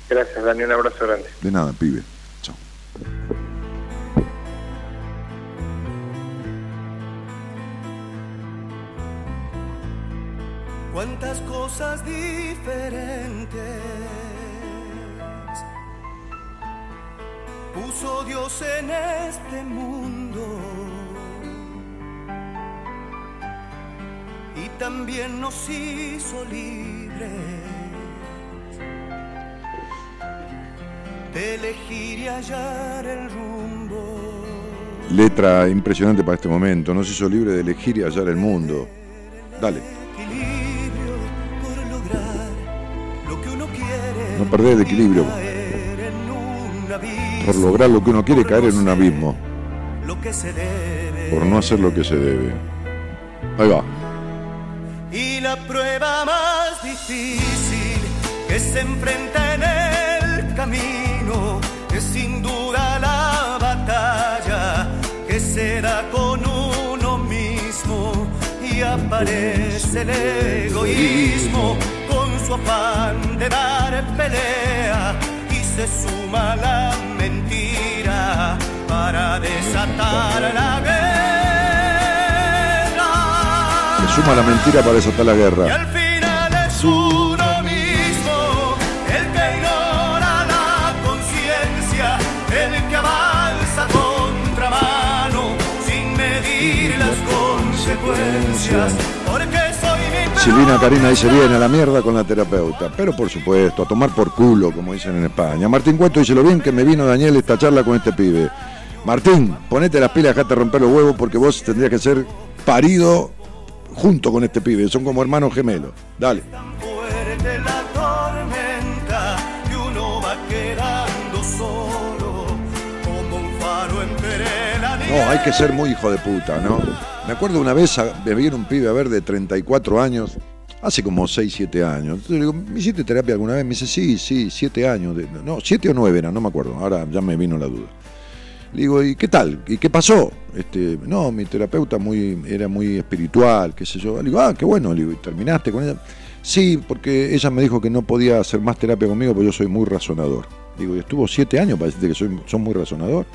Gracias, Dani. Un abrazo grande. De nada, pibe. Chao. Cuántas cosas diferentes puso Dios en este mundo y también nos hizo libres de elegir y hallar el rumbo. Letra impresionante para este momento, nos hizo libre de elegir y hallar el mundo. Dale. No perder el equilibrio. Por lograr lo que uno quiere caer en un abismo. Por no hacer lo que se debe. Ahí va la prueba más difícil que se enfrenta en el camino. Es sin duda la batalla que se da con uno mismo y aparece el egoísmo con su afán de dar pelea y se suma la mentira para desatar la guerra suma la mentira para desatar la guerra. Y al final es uno mismo el que ignora la conciencia, el que avanza contramano sin medir las consecuencias. Porque Silvina Karina dice bien a la mierda con la terapeuta, pero por supuesto, a tomar por culo, como dicen en España. Martín Cueto dice lo bien que me vino Daniel esta charla con este pibe. Martín, ponete las pilas, dejate romper los huevos porque vos tendrías que ser parido junto con este pibe, son como hermanos gemelos. Dale. No, hay que ser muy hijo de puta, ¿no? Me acuerdo una vez, me vino un pibe a ver de 34 años, hace como 6, 7 años. Entonces le digo, ¿me hiciste terapia alguna vez? Me dice, sí, sí, 7 años. De, no, 7 o 9 era, no me acuerdo, ahora ya me vino la duda. Le digo, ¿y qué tal? ¿Y qué pasó? Este, no, mi terapeuta muy, era muy espiritual, qué sé yo. Le digo, ah, qué bueno. Le digo, ¿y terminaste con ella? Sí, porque ella me dijo que no podía hacer más terapia conmigo porque yo soy muy razonador. Digo, y estuvo siete años para decirte que soy, son muy razonador.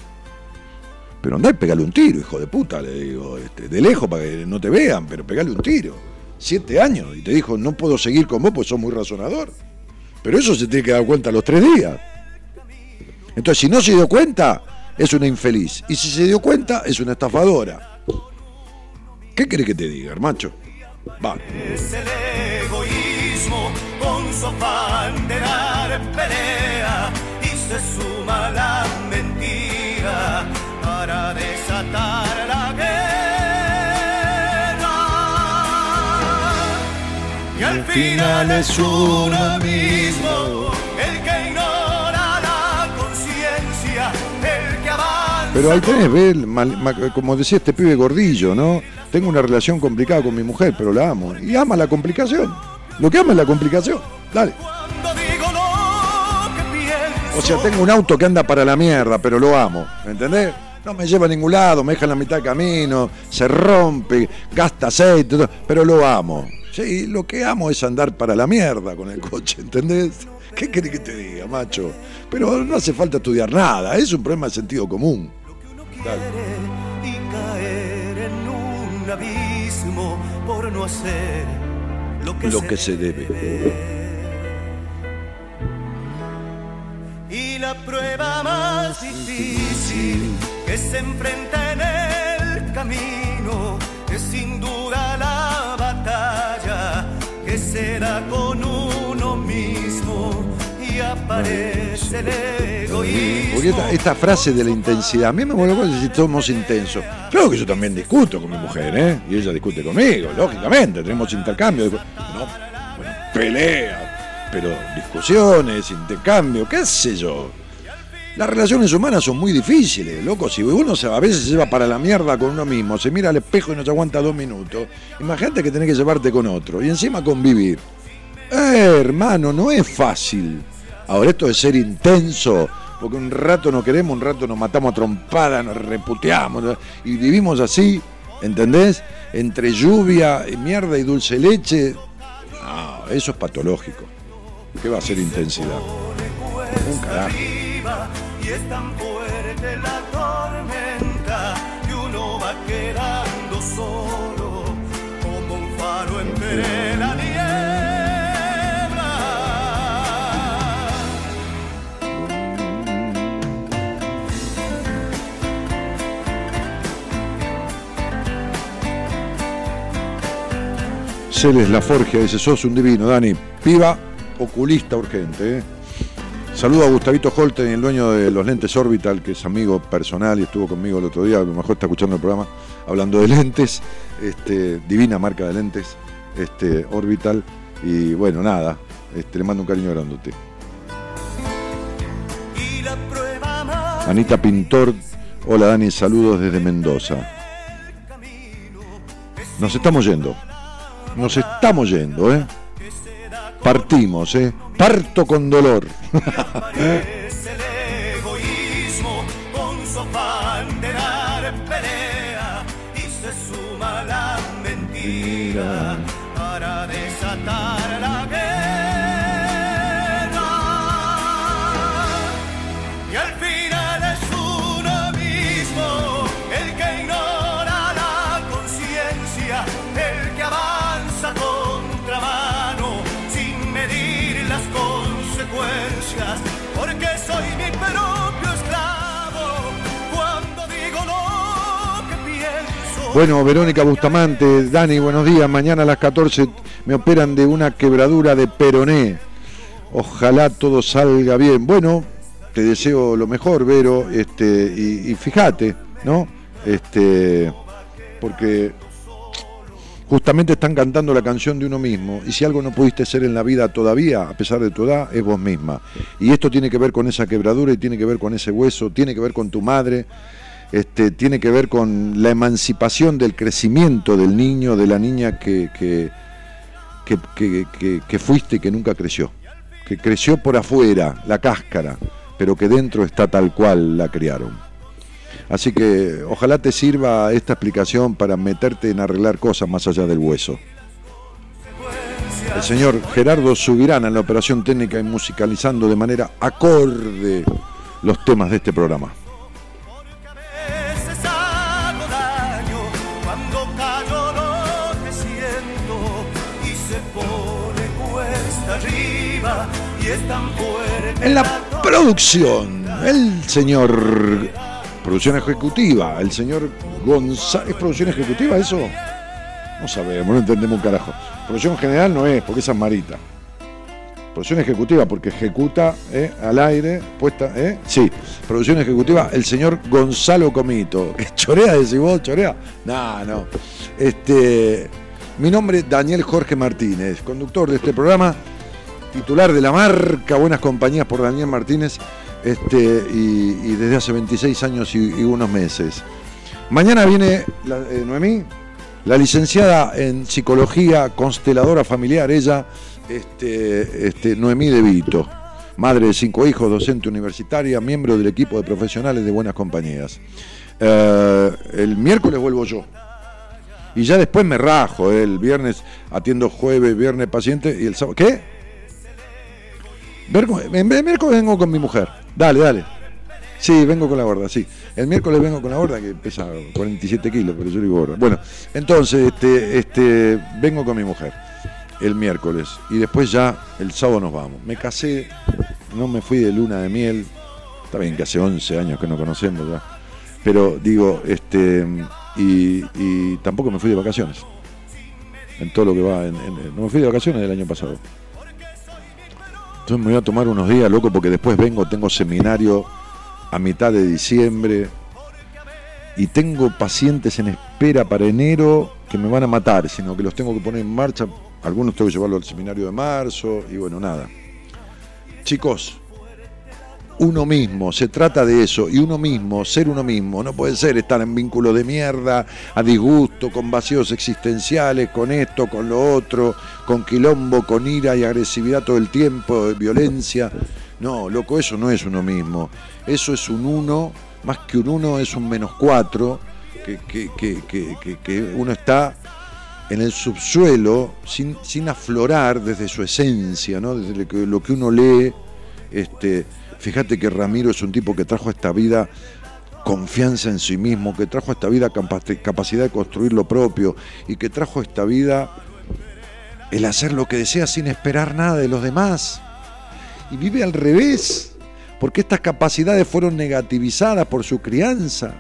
Pero andá y pegale un tiro, hijo de puta, le digo, este, de lejos para que no te vean, pero pegale un tiro. Siete años. Y te dijo, no puedo seguir con vos porque sos muy razonador. Pero eso se tiene que dar cuenta los tres días. Entonces, si no se dio cuenta, es una infeliz. Y si se dio cuenta, es una estafadora. ¿Qué querés que te diga, macho? Va. Es el egoísmo con su afán de dar pelea y se suma la mentira para desatar la guerra. Y al final es uno mismo Pero ahí tenés, ve, como decía este pibe gordillo, ¿no? Tengo una relación complicada con mi mujer, pero la amo. Y ama la complicación. Lo que ama es la complicación. Dale. O sea, tengo un auto que anda para la mierda, pero lo amo. ¿Me entendés? No me lleva a ningún lado, me deja en la mitad del camino, se rompe, gasta aceite, pero lo amo. Sí, lo que amo es andar para la mierda con el coche, ¿entendés? ¿Qué querés que te diga, macho? Pero no hace falta estudiar nada, es un problema de sentido común. Dale. y caer en un abismo por no hacer lo que, Lo que se debe. Y la prueba más difícil que se enfrenta en el camino es sin duda la batalla que se da con uno mismo y aparece. Porque esta, frase de la intensidad, a mí me vuelve loco si somos intensos. Claro que yo también discuto con mi mujer, ¿eh? Y ella discute conmigo, lógicamente, tenemos intercambio. No, bueno, pelea, pero discusiones, intercambio, qué sé yo. Las relaciones humanas son muy difíciles, loco. Si uno se, a veces se lleva para la mierda con uno mismo, se mira al espejo y no se aguanta dos minutos, imagínate que tenés que llevarte con otro y encima convivir. Eh, hermano, no es fácil. Ahora esto de ser intenso, porque un rato no queremos, un rato nos matamos a trompada, nos reputeamos y vivimos así, ¿entendés? Entre lluvia, y mierda y dulce leche. No, eso es patológico. ¿Qué va a ser intensidad? Un carajo. Celes La Forgia dice, sos un divino, Dani. Piba, oculista urgente. ¿eh? Saludo a Gustavito Holten, el dueño de los lentes Orbital, que es amigo personal y estuvo conmigo el otro día, a lo mejor está escuchando el programa, hablando de lentes, este, divina marca de lentes, este, Orbital. Y bueno, nada, este, le mando un cariño grandote. Anita Pintor, hola Dani, saludos desde Mendoza. Nos estamos yendo, nos estamos yendo, ¿eh? Partimos, ¿eh? Parto con dolor. Bueno, Verónica Bustamante, Dani, buenos días. Mañana a las 14 me operan de una quebradura de peroné. Ojalá todo salga bien. Bueno, te deseo lo mejor, Vero, este, y, y fíjate, ¿no? Este, porque justamente están cantando la canción de uno mismo, y si algo no pudiste ser en la vida todavía, a pesar de tu edad, es vos misma. Y esto tiene que ver con esa quebradura y tiene que ver con ese hueso, tiene que ver con tu madre, este, tiene que ver con la emancipación del crecimiento del niño, de la niña que, que, que, que fuiste y que nunca creció. Que creció por afuera, la cáscara, pero que dentro está tal cual la criaron. Así que ojalá te sirva esta explicación para meterte en arreglar cosas más allá del hueso. El señor Gerardo Subirán en la operación técnica y musicalizando de manera acorde los temas de este programa. En la producción, el señor. Producción ejecutiva, el señor González. ¿Es producción ejecutiva eso? No sabemos, no entendemos un carajo. Producción general no es, porque esa es Marita. Producción ejecutiva, porque ejecuta eh, al aire, puesta, ¿eh? Sí. Producción ejecutiva, el señor Gonzalo Comito. ¿Que chorea, decís vos? ¿Chorea? No, no. Este, mi nombre es Daniel Jorge Martínez, conductor de este programa, titular de la marca Buenas Compañías por Daniel Martínez, este, y, desde hace 26 años y, y unos meses. Mañana viene la, eh, Noemí, la licenciada en psicología, consteladora familiar, ella, este, este, Noemí De Vito, madre de cinco hijos, docente universitaria, miembro del equipo de profesionales de Buenas Compañías. Eh, el miércoles vuelvo yo. Y ya después me rajo, eh, el viernes atiendo jueves, viernes paciente y el sábado. ¿Qué? El miércoles vengo con mi mujer. Dale, dale. Sí, vengo con la gorda, sí. El miércoles vengo con la gorda que pesa 47 kilos, pero yo digo gorda. Bueno, entonces este, este, vengo con mi mujer el miércoles y después ya el sábado nos vamos. Me casé, no me fui de luna de miel. Está bien que hace 11 años que no conocemos ya. Pero digo, este, y, tampoco me fui de vacaciones. En todo lo que va, no me fui de vacaciones el año pasado. Entonces me voy a tomar unos días, loco, porque después vengo, tengo seminario a mitad de diciembre y tengo pacientes en espera para enero que me van a matar, sino que los tengo que poner en marcha. Algunos tengo que llevarlo al seminario de marzo y bueno, nada. Chicos, uno mismo, se trata de eso, y uno mismo, ser uno mismo, no puede ser estar en vínculos de mierda, a disgusto, con vacíos existenciales, con esto, con lo otro, con quilombo, con ira y agresividad todo el tiempo, violencia. No, loco, eso no es uno mismo. Eso es un uno, más que un uno es un menos cuatro, que, que- que- que- uno está en el subsuelo sin, sin aflorar desde su esencia, ¿no? desde lo que uno lee. Este, fíjate que Ramiro es un tipo que trajo a esta vida confianza en sí mismo, que trajo a esta vida capa- capacidad de construir lo propio y que trajo a esta vida el hacer lo que desea sin esperar nada de los demás. Y vive al revés, porque estas capacidades fueron negativizadas por su crianza.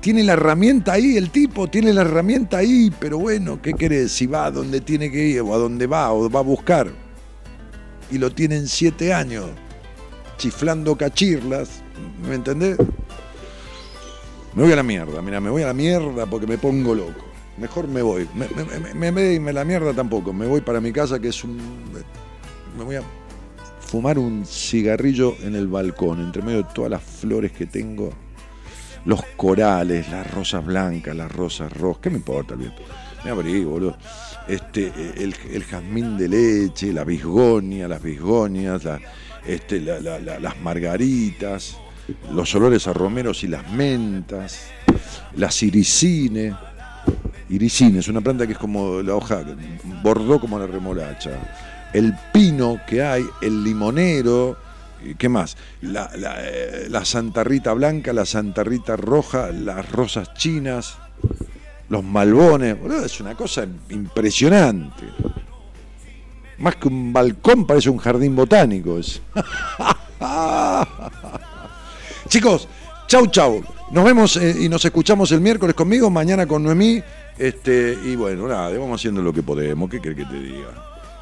Tiene la herramienta ahí, el tipo tiene la herramienta ahí, pero bueno, ¿qué querés? Si va a donde tiene que ir, o a donde va, o va a buscar. Y lo tiene en siete años, chiflando cachirlas, ¿me entendés? Me voy a la mierda, mira, me voy a la mierda porque me pongo loco. Mejor me voy. Me, me, me, me, la mierda tampoco. Me voy para mi casa que es un. Me voy a fumar un cigarrillo en el balcón, entre medio de todas las flores que tengo. Los corales, las rosas blancas, las rosas rojas. ¿Qué me importa el viento? Me abrigo, boludo. Este, el, el jazmín de leche, la bisgonia, las bisgonias, la- este, la- la- la- las margaritas, los olores a romeros y las mentas, las iricines. Iricine es una planta que es como la hoja, bordó como la remolacha. El pino que hay, el limonero, ¿y ¿qué más? La, la, eh, la Santa Rita blanca, la Santa Rita roja, las rosas chinas, los malbones. boludo, es una cosa impresionante. Más que un balcón, parece un jardín botánico. Chicos, chau chau. Nos vemos eh, y nos escuchamos el miércoles conmigo, mañana con Noemí. Este, y bueno, nada, vamos haciendo lo que podemos. ¿Qué querés que te diga?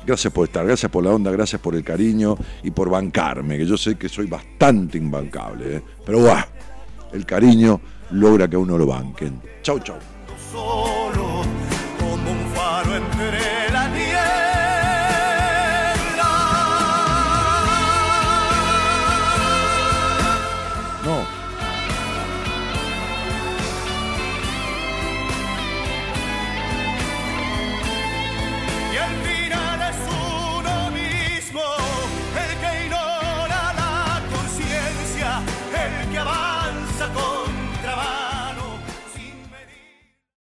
Gracias por estar, gracias por la onda, gracias por el cariño y por bancarme, que yo sé que soy bastante imbancable. ¿eh? Pero guau, el cariño logra que a uno lo banquen. Chau, chau.